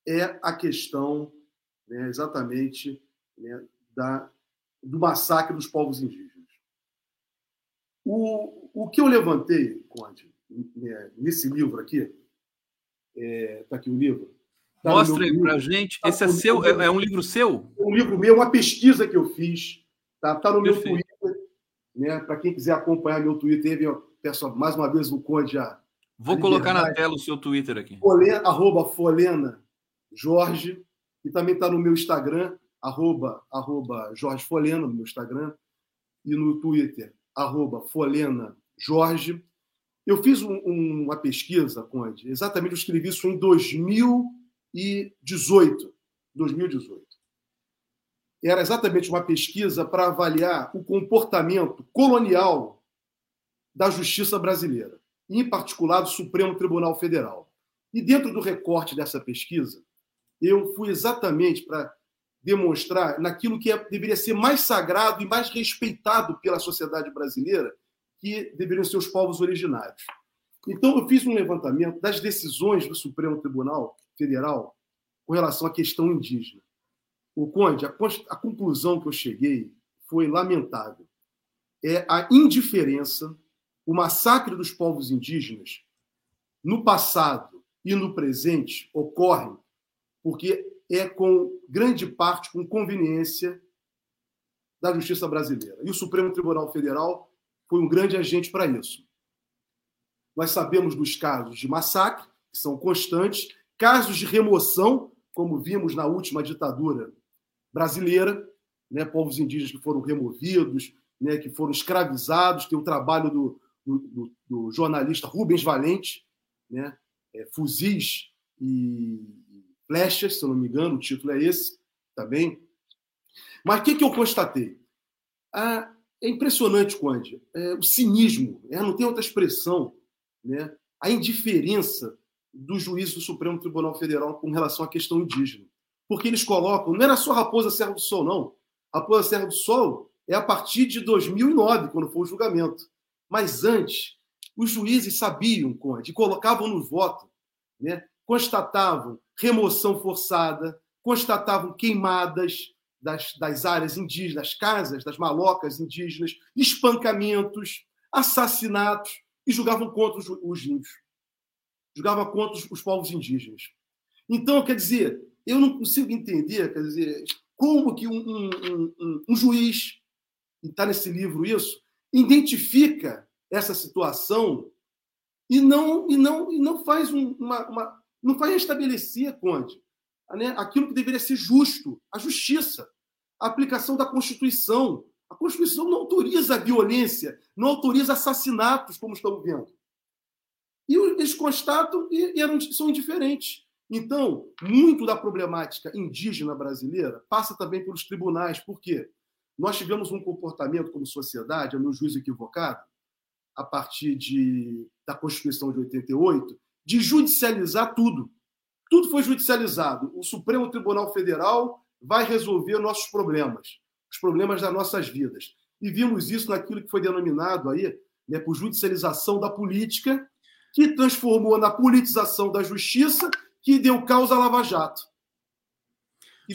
é a questão né, exatamente né, da, do massacre dos povos indígenas. O, o que eu levantei, Conde, né, nesse livro aqui, está é, tá aqui o livro. Tá Mostra aí para gente. Tá Esse é seu? É, é, um livro seu? É um livro meu, uma pesquisa que eu fiz. Está tá no Perfeito. meu Twitter. Né? Para quem quiser acompanhar meu Twitter, eu peço mais uma vez o Conde. Vou a colocar na tela o seu Twitter aqui. Folena, arroba Folena Jorge. E também está no meu Instagram, arroba, arroba Jorge Folena, no meu Instagram, e no Twitter, arroba Folena Jorge. Eu fiz um, um, uma pesquisa, Conde, exatamente, eu escrevi isso em 2018. 2018. Era exatamente uma pesquisa para avaliar o comportamento colonial da justiça brasileira, em particular do Supremo Tribunal Federal. E dentro do recorte dessa pesquisa, eu fui exatamente para demonstrar naquilo que é, deveria ser mais sagrado e mais respeitado pela sociedade brasileira, que deveriam ser os povos originários. Então, eu fiz um levantamento das decisões do Supremo Tribunal Federal com relação à questão indígena. O Conde, a, a conclusão que eu cheguei foi lamentável. É a indiferença, o massacre dos povos indígenas no passado e no presente ocorrem porque é com grande parte com conveniência da justiça brasileira. E o Supremo Tribunal Federal foi um grande agente para isso. Nós sabemos dos casos de massacre, que são constantes, casos de remoção, como vimos na última ditadura brasileira, né, povos indígenas que foram removidos, né, que foram escravizados. Tem o trabalho do, do, do jornalista Rubens Valente, né, é, fuzis e, Flechas, se eu não me engano, o título é esse também. Tá Mas o que, que eu constatei? Ah, é impressionante, Conde, é, o cinismo, é, não tem outra expressão, né? a indiferença do juiz do Supremo Tribunal Federal com relação à questão indígena. Porque eles colocam, não era só Raposa Serra do Sol, não. Raposa Serra do Sol é a partir de 2009, quando foi o julgamento. Mas antes, os juízes sabiam, Conde, e colocavam no voto, né? constatavam remoção forçada, constatavam queimadas das, das áreas indígenas, das casas, das malocas indígenas, espancamentos, assassinatos e julgavam contra os, os índios. Julgavam contra os, os povos indígenas. Então, quer dizer, eu não consigo entender, quer dizer, como que um, um, um, um juiz, e está nesse livro isso, identifica essa situação e não e não e não faz uma, uma, não vai restabelecer, Conde, né, aquilo que deveria ser justo, a justiça, a aplicação da Constituição. A Constituição não autoriza a violência, não autoriza assassinatos, como estamos vendo. E eles constatam e, eram, são indiferentes. Então, muito da problemática indígena brasileira passa também pelos tribunais. Por quê? Nós tivemos um comportamento como sociedade, a meu juízo equivocado, a partir de, da Constituição de 88, de judicializar tudo. Tudo foi judicializado. O Supremo Tribunal Federal vai resolver nossos problemas, os problemas das nossas vidas. E vimos isso naquilo que foi denominado aí né, por judicialização da política, que transformou na politização da justiça, que deu causa à Lava Jato.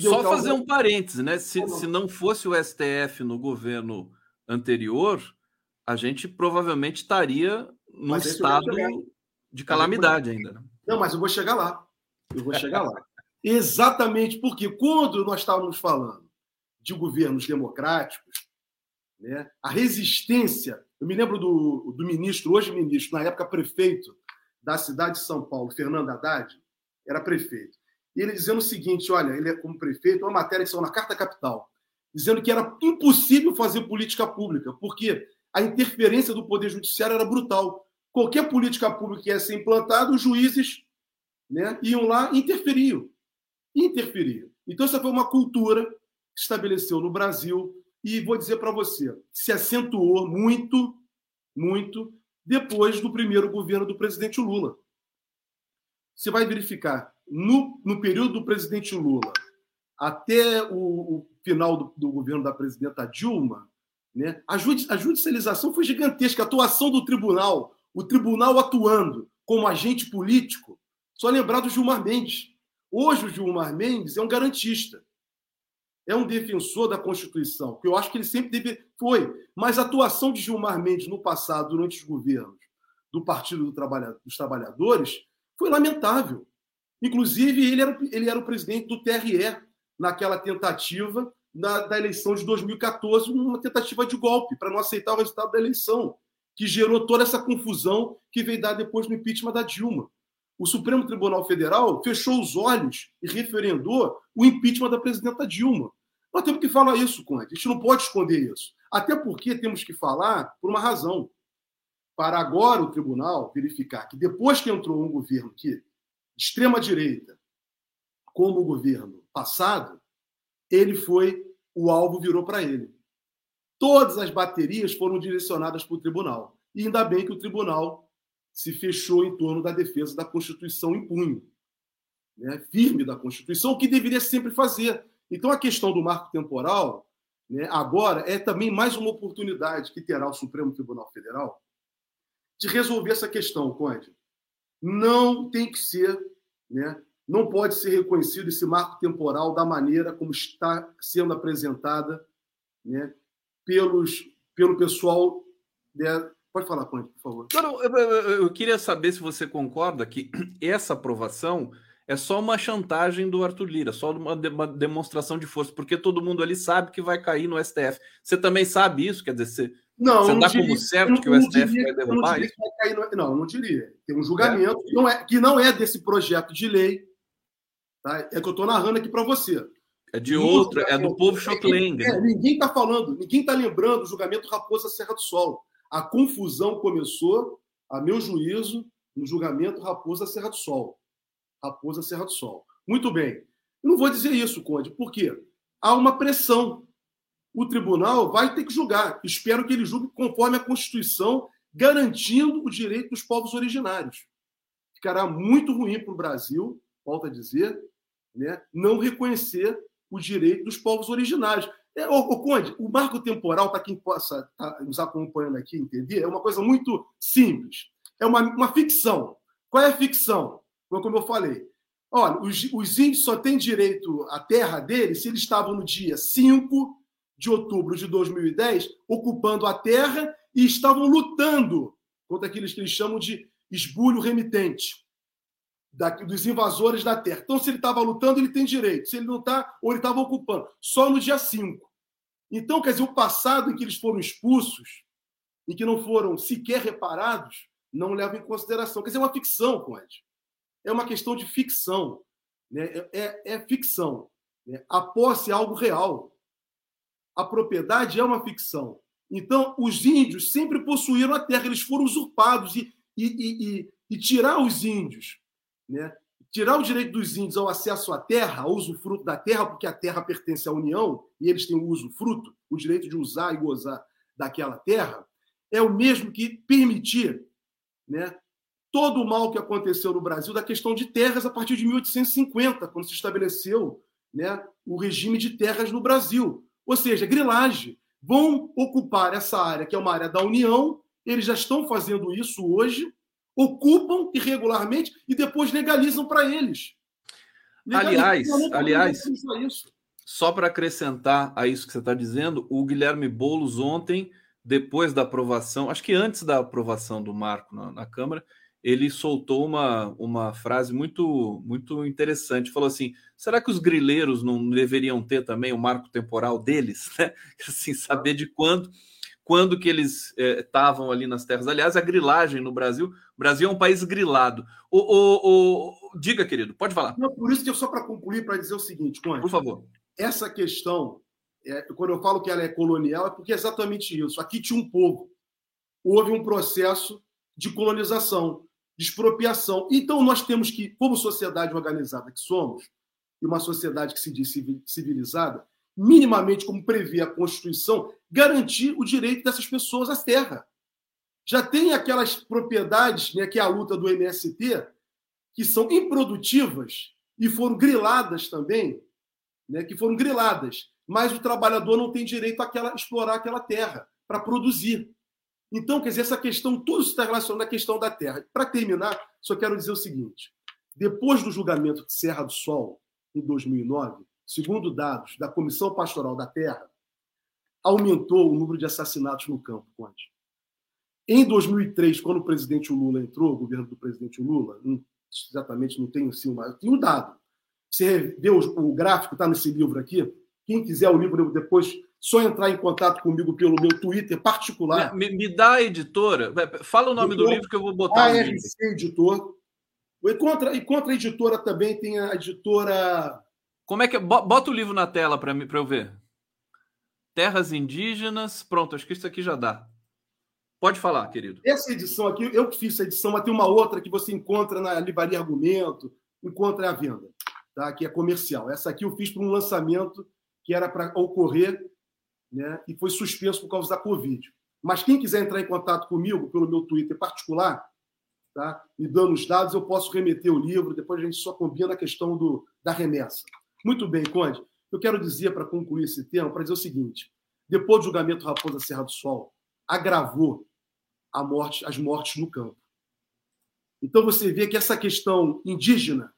Só causa... fazer um parêntese, né? Se, se não fosse o STF no governo anterior, a gente provavelmente estaria num estado de calamidade ainda. Né? Não, mas eu vou chegar lá. Eu vou chegar lá. Exatamente porque quando nós estávamos falando de governos democráticos, né, a resistência. Eu me lembro do, do ministro, hoje ministro, na época prefeito da cidade de São Paulo, Fernando Haddad, era prefeito. E ele dizendo o seguinte: olha, ele é como prefeito, uma matéria que saiu na Carta Capital, dizendo que era impossível fazer política pública, porque a interferência do Poder Judiciário era brutal. Qualquer política pública que ia ser implantada, os juízes né, iam lá e interferiam. Interferiam. Então, essa foi uma cultura que estabeleceu no Brasil e vou dizer para você, se acentuou muito, muito, depois do primeiro governo do presidente Lula. Você vai verificar, no, no período do presidente Lula até o, o final do, do, governo da presidenta Dilma, né, a, judi a judicialização foi gigantesca, a atuação do tribunal, o tribunal atuando como agente político, só lembrar do Gilmar Mendes. Hoje o Gilmar Mendes é um garantista é um defensor da Constituição, que eu acho que ele sempre deve, foi. Mas a atuação de Gilmar Mendes no passado, durante os governos do Partido do Trabalha, dos Trabalhadores, foi lamentável. Inclusive, ele era, ele era o presidente do TRE naquela tentativa na, da eleição de 2014, uma tentativa de golpe, para não aceitar o resultado da eleição, que gerou toda essa confusão que veio dar depois no impeachment da Dilma o Supremo Tribunal Federal fechou os olhos e referendou o impeachment da presidenta Dilma. Nós temos que falar isso, Conde. A gente não pode esconder isso. Até porque temos que falar por uma razão. Para agora o tribunal verificar que depois que entrou um governo que extrema-direita, como o governo passado, ele foi, o alvo virou para ele. Todas as baterias foram direcionadas para o tribunal. E ainda bem que o tribunal se fechou em torno da defesa da Constituição em punho, né, firme da Constituição, o que deveria sempre fazer. Então, a questão do marco temporal, né, agora, é também mais uma oportunidade que terá o Supremo Tribunal Federal de resolver essa questão, Conde. Não tem que ser, né, não pode ser reconhecido esse marco temporal da maneira como está sendo apresentada né, pelos, pelo pessoal né, Pode falar, Conde, por favor. Não, eu, eu, eu, queria saber se você concorda que essa aprovação é só uma chantagem do Arthur Lira, só uma, de, uma, demonstração de força, porque todo mundo ali sabe que vai cair no STF. Você também sabe isso? Quer dizer, você, não, você não dá diria, como certo que o STF diria, vai derrubar não isso? Vai no, não, não diria. Tem um julgamento é. Que, não é, que não é desse projeto de lei. Tá? É que eu estou narrando aqui para você. É de outra, é do povo Schottland. É, ninguém está falando, ninguém está lembrando o julgamento Raposa Serra do Sol. A confusão começou, a meu juízo, no julgamento Raposa Serra do Sol. Raposa Serra do Sol. Muito bem. Não vou dizer isso, Conde, porque há uma pressão. O tribunal vai ter que julgar. Espero que ele julgue conforme a Constituição, garantindo o direito dos povos originários. Ficará muito ruim para o Brasil, volta a dizer, né, não reconhecer o direito dos povos originários. É, o, Conde, o marco temporal, para quem possa tá nos acompanhando aqui entender, é uma coisa muito simples. É uma, uma ficção. Qual é a ficção? Como eu falei. Olha, os, os índios só têm direito à terra deles se eles estavam no dia 5 de outubro de 2010 ocupando a terra e estavam lutando contra aqueles que eles chamam de esbulho remitente daqui, dos invasores da terra. Então, se ele estava lutando, ele tem direito. Se ele não está, ou ele estava ocupando. Só no dia 5. Então, quer dizer, o passado em que eles foram expulsos e que não foram sequer reparados, não leva em consideração. Quer dizer, é uma ficção, Conde. É uma questão de ficção. Né? É, é, é ficção. Né? A posse é algo real. A propriedade é uma ficção. Então, os índios sempre possuíram a terra, eles foram usurpados e, e, e, e tirar os índios né? Tirar o direito dos índios ao acesso à terra, ao usufruto da terra, porque a terra pertence à União e eles têm o usufruto, o direito de usar e gozar daquela terra, é o mesmo que permitir né, todo o mal que aconteceu no Brasil da questão de terras a partir de 1850, quando se estabeleceu né, o regime de terras no Brasil. Ou seja, grilagem. Vão ocupar essa área, que é uma área da União, Eles já estão fazendo isso hoje, ocupam irregularmente e depois legalizam para eles. aliás, aliás, só para acrescentar a isso que você está dizendo, o Guilherme Boulos ontem, depois da aprovação, acho que antes da aprovação do marco na, na Câmara, ele soltou uma, uma frase muito muito interessante. Falou assim: será que os grileiros não deveriam ter também o marco temporal deles? Né? Assim, saber de quando, quando que eles estavam é, ali nas terras. Aliás, a grilagem no Brasil, o Brasil é um país grilado. O, o, o... Diga, querido, pode falar. Não, por isso que eu só para concluir, para dizer o seguinte, Conde, Por favor. Essa questão, é, quando eu falo que ela é colonial, é porque é exatamente isso. Aqui tinha um povo. Houve um processo de colonização de expropriação. Então, nós temos que, como sociedade organizada que somos, e uma sociedade que se diz civilizada, minimamente, como prevê a Constituição, garantir o direito dessas pessoas à terra. Já tem aquelas propriedades, né, que é a luta do MST, que são improdutivas e foram griladas também, né, que foram griladas, mas o trabalhador não tem direito a explorar aquela terra para produzir. Então, quer dizer, essa questão, tudo está relacionado à questão da terra. Para terminar, só quero dizer o seguinte: depois do julgamento de Serra do Sol, em 2009, segundo dados da Comissão Pastoral da Terra, aumentou o número de assassinatos no campo, Conte. Em 2003, quando o presidente Lula entrou, o governo do presidente Lula, exatamente não tenho assim, mas tenho um dado. Você vê o gráfico, está nesse livro aqui. Quem quiser o livro depois só entrar em contato comigo pelo meu Twitter particular. Me, me dá a editora. Fala o nome do livro que eu vou botar. ARC Editor. E contra, e contra a editora também tem a editora. Como é que. Bota o livro na tela para eu ver. Terras Indígenas. Pronto, acho que isso aqui já dá. Pode falar, querido. Essa edição aqui, eu que fiz essa edição, mas tem uma outra que você encontra na Livraria Argumento, encontra à venda, tá? que é comercial. Essa aqui eu fiz para um lançamento que era para ocorrer né, e foi suspenso por causa da Covid. Mas quem quiser entrar em contato comigo pelo meu Twitter particular, tá, me dando os dados, eu posso remeter o livro, depois a gente só combina a questão do, da remessa. Muito bem, Conde. Eu quero dizer, para concluir esse tema, para dizer o seguinte: depois do julgamento Raposa Serra do Sol, agravou morte, as mortes no campo. Então você vê que essa questão indígena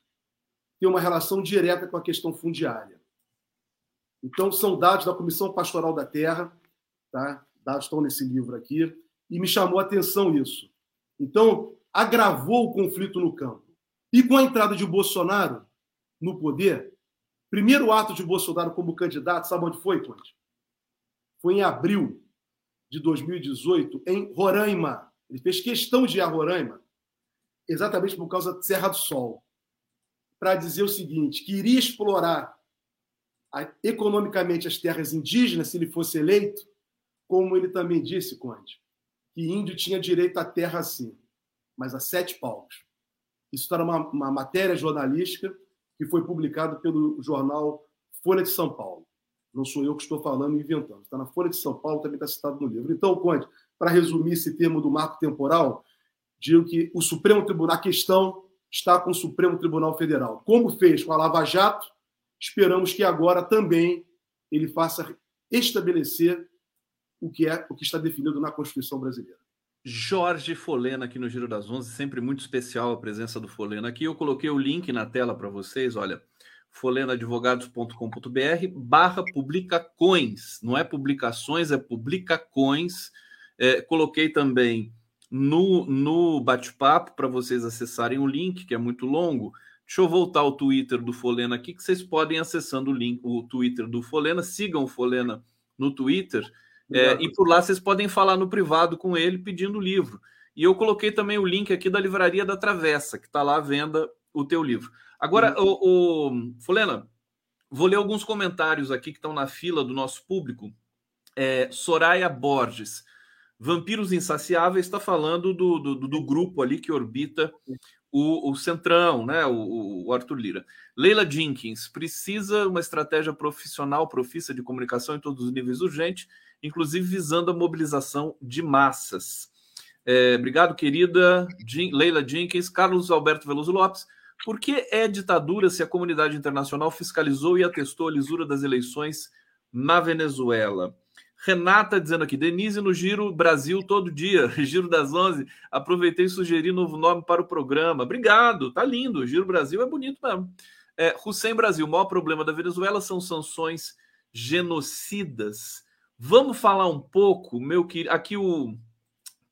tem uma relação direta com a questão fundiária. Então, são dados da Comissão Pastoral da Terra, tá? dados estão nesse livro aqui, e me chamou a atenção isso. Então, agravou o conflito no campo. E com a entrada de Bolsonaro no poder, primeiro ato de Bolsonaro como candidato, sabe onde foi, Conte? Foi em abril de 2018, em Roraima. Ele fez questão de ir a Roraima, exatamente por causa da Serra do Sol, para dizer o seguinte: que iria explorar economicamente as terras indígenas, se ele fosse eleito, como ele também disse, Conde, que índio tinha direito à terra sim, mas a sete paus. Isso está numa uma matéria jornalística que foi publicada pelo jornal Folha de São Paulo. Não sou eu que estou falando e inventando. Está na Folha de São Paulo, também está citado no livro. Então, Conde, para resumir esse termo do marco temporal, digo que o Supremo Tribunal, a questão está com o Supremo Tribunal Federal. Como fez com a Lava Jato, Esperamos que agora também ele faça estabelecer o que é o que está definido na Constituição brasileira. Jorge Folena aqui no Giro das Onze, sempre muito especial a presença do Folena aqui. Eu coloquei o link na tela para vocês, olha, folenaadvogados.com.br barra publicacoins, não é publicações, é publicacoins. É, coloquei também no, no bate-papo para vocês acessarem o link, que é muito longo, Deixa eu voltar ao Twitter do Folena aqui, que vocês podem acessando o link, o Twitter do Folena. Sigam o Folena no Twitter. É, e por lá vocês podem falar no privado com ele pedindo o livro. E eu coloquei também o link aqui da Livraria da Travessa, que está lá à venda o teu livro. Agora, uhum. o, o, Folena, vou ler alguns comentários aqui que estão na fila do nosso público. É, Soraya Borges. Vampiros Insaciáveis está falando do, do, do, grupo ali que orbita o, o Centrão, né? O, o, Arthur Lira. Leila Jenkins precisa uma estratégia profissional, profissa de comunicação em todos os níveis urgente, inclusive visando a mobilização de massas. É, obrigado, querida Leila Jenkins. Carlos Alberto Veloso Lopes. Por que é ditadura se a comunidade internacional fiscalizou e atestou a lisura das eleições na Venezuela? Renata dizendo aqui, Denise no Giro Brasil todo dia, Giro das 11. Aproveitei e sugeri novo nome para o programa. Obrigado, tá lindo. Giro Brasil é bonito mesmo. É, Hussein Brasil, o maior problema da Venezuela são sanções genocidas. Vamos falar um pouco, meu que aqui o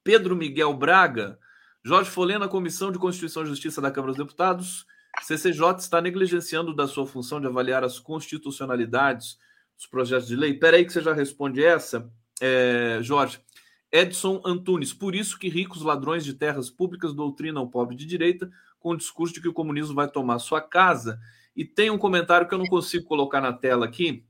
Pedro Miguel Braga, Jorge Folena, Comissão de Constituição e Justiça da Câmara dos Deputados, CCJ está negligenciando da sua função de avaliar as constitucionalidades dos projetos de lei? Espera aí que você já responde essa, é, Jorge. Edson Antunes, por isso que ricos ladrões de terras públicas doutrinam o pobre de direita com o discurso de que o comunismo vai tomar sua casa. E tem um comentário que eu não consigo colocar na tela aqui,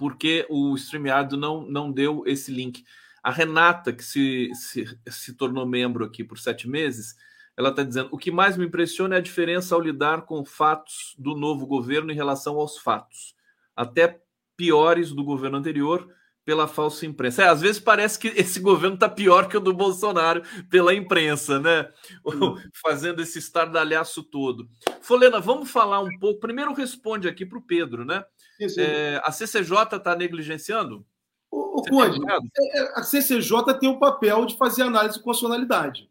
porque o StreamYard não, não deu esse link. A Renata, que se, se, se tornou membro aqui por sete meses, ela está dizendo: o que mais me impressiona é a diferença ao lidar com fatos do novo governo em relação aos fatos. Até piores do governo anterior pela falsa imprensa. É, às vezes parece que esse governo está pior que o do Bolsonaro pela imprensa, né? Fazendo esse estardalhaço todo. Folena, vamos falar um pouco. Primeiro responde aqui para o Pedro, né? Sim, sim. É, a CCJ está negligenciando? O, o Conde, é, é, a CCJ tem o papel de fazer análise de constitucionalidade.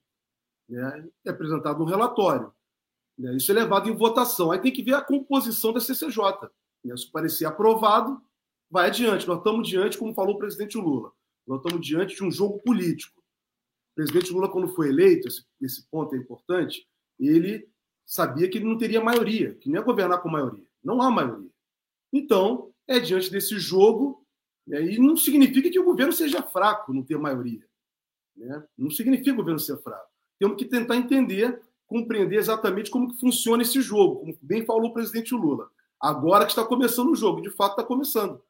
Né? É apresentado um relatório. Né? Isso é levado em votação. Aí tem que ver a composição da CCJ. Né? Se parecer aprovado, vai adiante. Nós estamos diante, como falou o presidente Lula, nós estamos diante de um jogo político. O presidente Lula, quando foi eleito, esse, esse ponto é importante, ele sabia que ele não teria maioria, que não ia governar com maioria. Não há maioria. Então, é diante desse jogo, né, e não significa que o governo seja fraco, não ter maioria. Né? Não significa o governo ser fraco. Temos que tentar entender, compreender exatamente como que funciona esse jogo, como bem falou o presidente Lula. Agora que está começando o jogo, de fato está começando.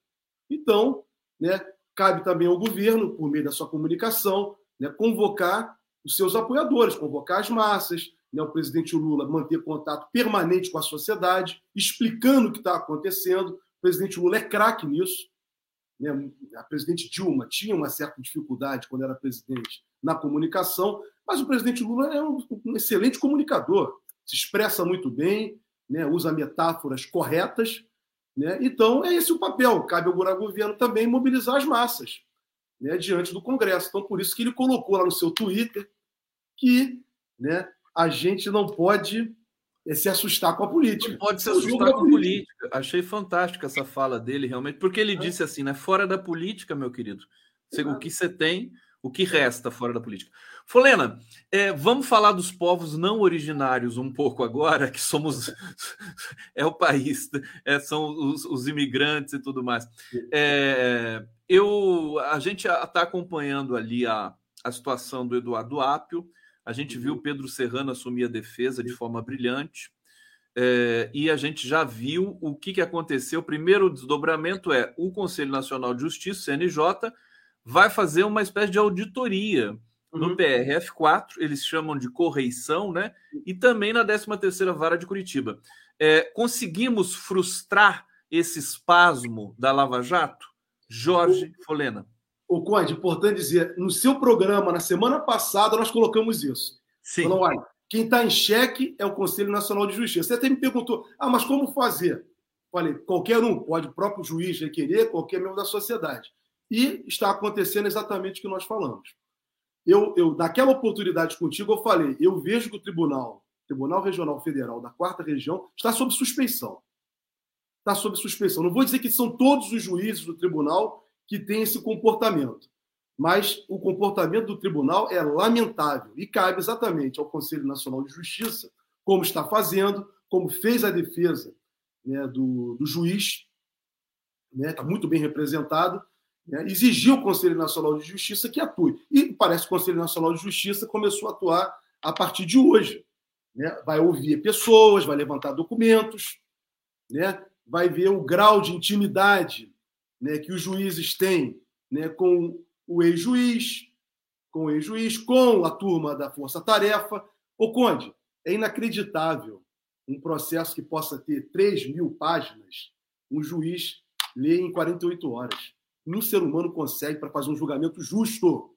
Então, né, cabe também ao governo, por meio da sua comunicação, né, convocar os seus apoiadores, convocar as massas, né, o presidente Lula manter contato permanente com a sociedade, explicando o que está acontecendo. O presidente Lula é craque nisso. Né? A presidente Dilma tinha uma certa dificuldade quando era presidente na comunicação, mas o presidente Lula é um, um excelente comunicador, se expressa muito bem, né? usa metáforas corretas né? Então, é esse o papel. Cabe ao governo também mobilizar as massas né, diante do Congresso. Então, por isso que ele colocou lá no seu Twitter que né, a gente não pode é, se assustar com a política. Não pode se assustar com a política. política. Achei fantástica essa fala dele, realmente, porque ele é. disse assim, né? Fora da política, meu querido, o que você tem, o que resta fora da política. Folena, é, vamos falar dos povos não originários um pouco agora, que somos é o país, é, são os, os, imigrantes e tudo mais. É, eu, a gente está acompanhando ali a, a situação do Eduardo Apio, a gente viu o Pedro Serrano assumir a defesa de forma brilhante. É, e a gente já viu o que, que aconteceu. O primeiro desdobramento é o Conselho Nacional de Justiça, CNJ, vai fazer uma espécie de auditoria no uhum. PRF4, eles chamam de correição, né? E também na 13ª Vara de Curitiba. É, conseguimos frustrar esse espasmo da Lava Jato? Jorge o, Folena. O Conde, importante dizer, no seu programa, na semana passada, nós colocamos isso. Sim. Falou, olha, quem está em xeque é o Conselho Nacional de Justiça. Você até me perguntou, ah, mas como fazer? Falei, qualquer um, pode o próprio juiz requerer, qualquer membro da sociedade. E está acontecendo exatamente o que nós falamos eu, eu naquela oportunidade contigo, eu falei, eu vejo que o tribunal, Tribunal Regional Federal da Quarta Região, está sob suspeição. Está sob suspeição. Não vou dizer que são todos os juízes do tribunal que têm esse comportamento, mas o comportamento do tribunal é lamentável e cabe exatamente ao Conselho Nacional de Justiça, como está fazendo, como fez a defesa né, do, do juiz, né, está muito bem representado, né, exigiu o Conselho Nacional de Justiça que atue. E parece que o Conselho Nacional de Justiça começou a atuar a partir de hoje. Né? Vai ouvir pessoas, vai levantar documentos, né? vai ver o grau de intimidade né, que os juízes têm né, com o ex-juiz, com o ex-juiz, com a turma da Força Tarefa. Ô, Conde, é inacreditável um processo que possa ter 3 mil páginas, um juiz lê em 48 horas um ser humano consegue para fazer um julgamento justo,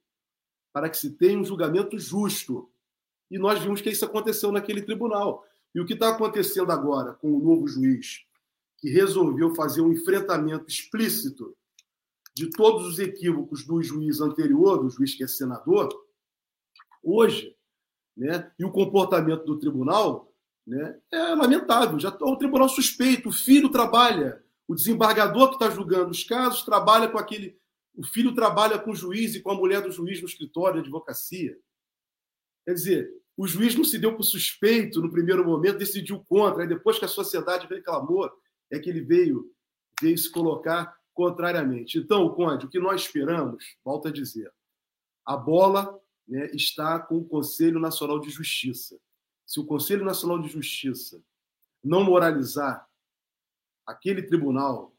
para que se tenha um julgamento justo. E nós vimos que isso aconteceu naquele tribunal. E o que está acontecendo agora com o novo juiz, que resolveu fazer um enfrentamento explícito de todos os equívocos do juiz anterior, do juiz que é senador, hoje, né, e o comportamento do tribunal né, é lamentável. Já o tribunal suspeito, o filho trabalha, o desembargador que está julgando os casos trabalha com aquele. O filho trabalha com o juiz e com a mulher do juiz no escritório de advocacia. Quer dizer, o juiz não se deu por suspeito no primeiro momento, decidiu contra, aí depois que a sociedade reclamou, é que ele veio, veio se colocar contrariamente. Então, Conde, o que nós esperamos, volto a dizer, a bola né, está com o Conselho Nacional de Justiça. Se o Conselho Nacional de Justiça não moralizar aquele tribunal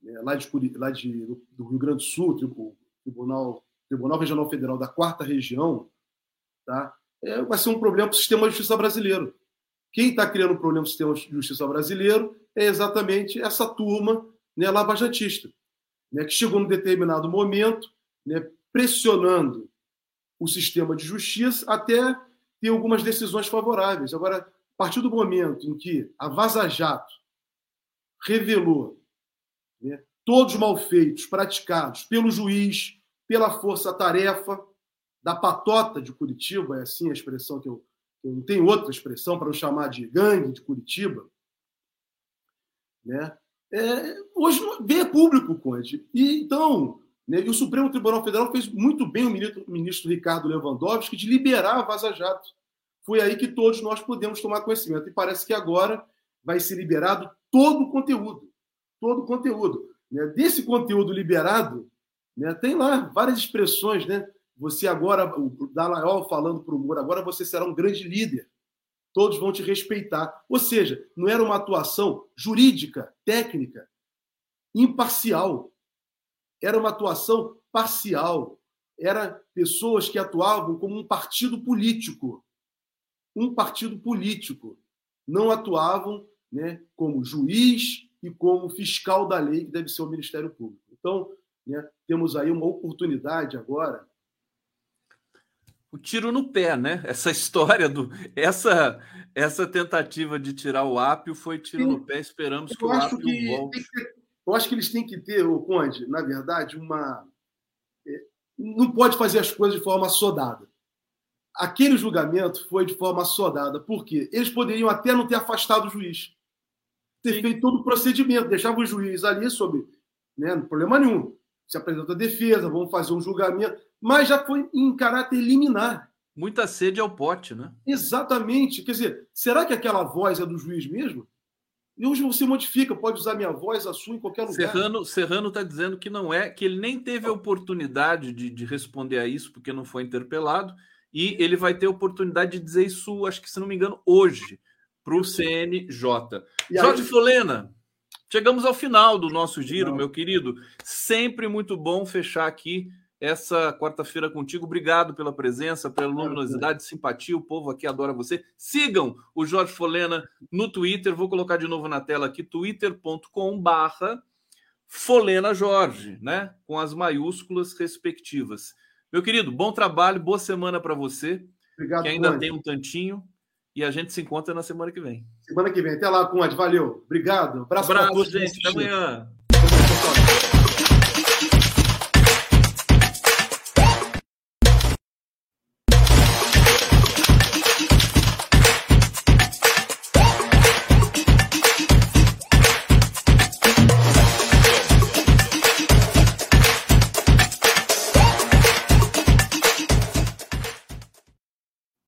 né, lá, de, lá de, do Rio Grande do Sul, tribunal, tribunal Regional Federal da Quarta Região, tá? É, vai ser um problema para o sistema de justiça brasileiro. Quem está criando um problema no sistema de justiça brasileiro é exatamente essa turma né, lavajatista, né, que chegou num determinado momento né, pressionando o sistema de justiça até ter algumas decisões favoráveis. Agora, a partir do momento em que a Vaza Jato revelou né, todos os malfeitos praticados pelo juiz, pela força-tarefa da patota de Curitiba, é assim a expressão que eu, eu não tenho outra expressão para eu chamar de gangue de Curitiba, né? É, hoje vê público, Conde. E então, né, e o Supremo Tribunal Federal fez muito bem o ministro, o ministro Ricardo Lewandowski de liberar a Vaza Jato. Foi aí que todos nós podemos tomar conhecimento. E parece que agora vai ser liberado todo o conteúdo. Todo o conteúdo. Né? Desse conteúdo liberado, né, tem lá várias expressões, né? Você agora, o Dallagnol falando para o Moro, agora você será um grande líder todos vão te respeitar. Ou seja, não era uma atuação jurídica, técnica, imparcial. Era uma atuação parcial. Era pessoas que atuavam como um partido político. Um partido político. Não atuavam né, como juiz e como fiscal da lei, que deve ser o Ministério Público. Então, né, temos aí uma oportunidade agora o tiro no pé, né? Essa história do essa essa tentativa de tirar o ápio foi tiro Sim. no pé. Esperamos eu que o ápio que volte. eu acho que eles têm que ter, o Conde, na verdade, uma é, não pode fazer as coisas de forma sodada. Aquele julgamento foi de forma sodada, porque eles poderiam até não ter afastado o juiz, ter Sim. feito todo o procedimento, deixava o juiz ali sobre, né, não problema nenhum. Se apresenta a defesa, vamos fazer um julgamento mas já foi em caráter liminar. Muita sede ao pote, né? Exatamente. Quer dizer, será que aquela voz é do juiz mesmo? E hoje você modifica, pode usar minha voz, a sua, em qualquer lugar. Serrano Serrano está dizendo que não é, que ele nem teve a oportunidade de, de responder a isso, porque não foi interpelado, e ele vai ter a oportunidade de dizer isso, acho que, se não me engano, hoje, para o CNJ. E Jorge aí... Folena, chegamos ao final do nosso giro, não. meu querido. Sempre muito bom fechar aqui essa quarta-feira contigo. Obrigado pela presença, pela luminosidade, simpatia. O povo aqui adora você. Sigam o Jorge Folena no Twitter. Vou colocar de novo na tela aqui: twitter.com/barra Folena Jorge, né? Com as maiúsculas respectivas. Meu querido, bom trabalho, boa semana para você. Obrigado, que ainda Conde. tem um tantinho. E a gente se encontra na semana que vem. Semana que vem. Até lá, Conde. Valeu. Obrigado. Abraço, Abraço para todos. gente. Até amanhã.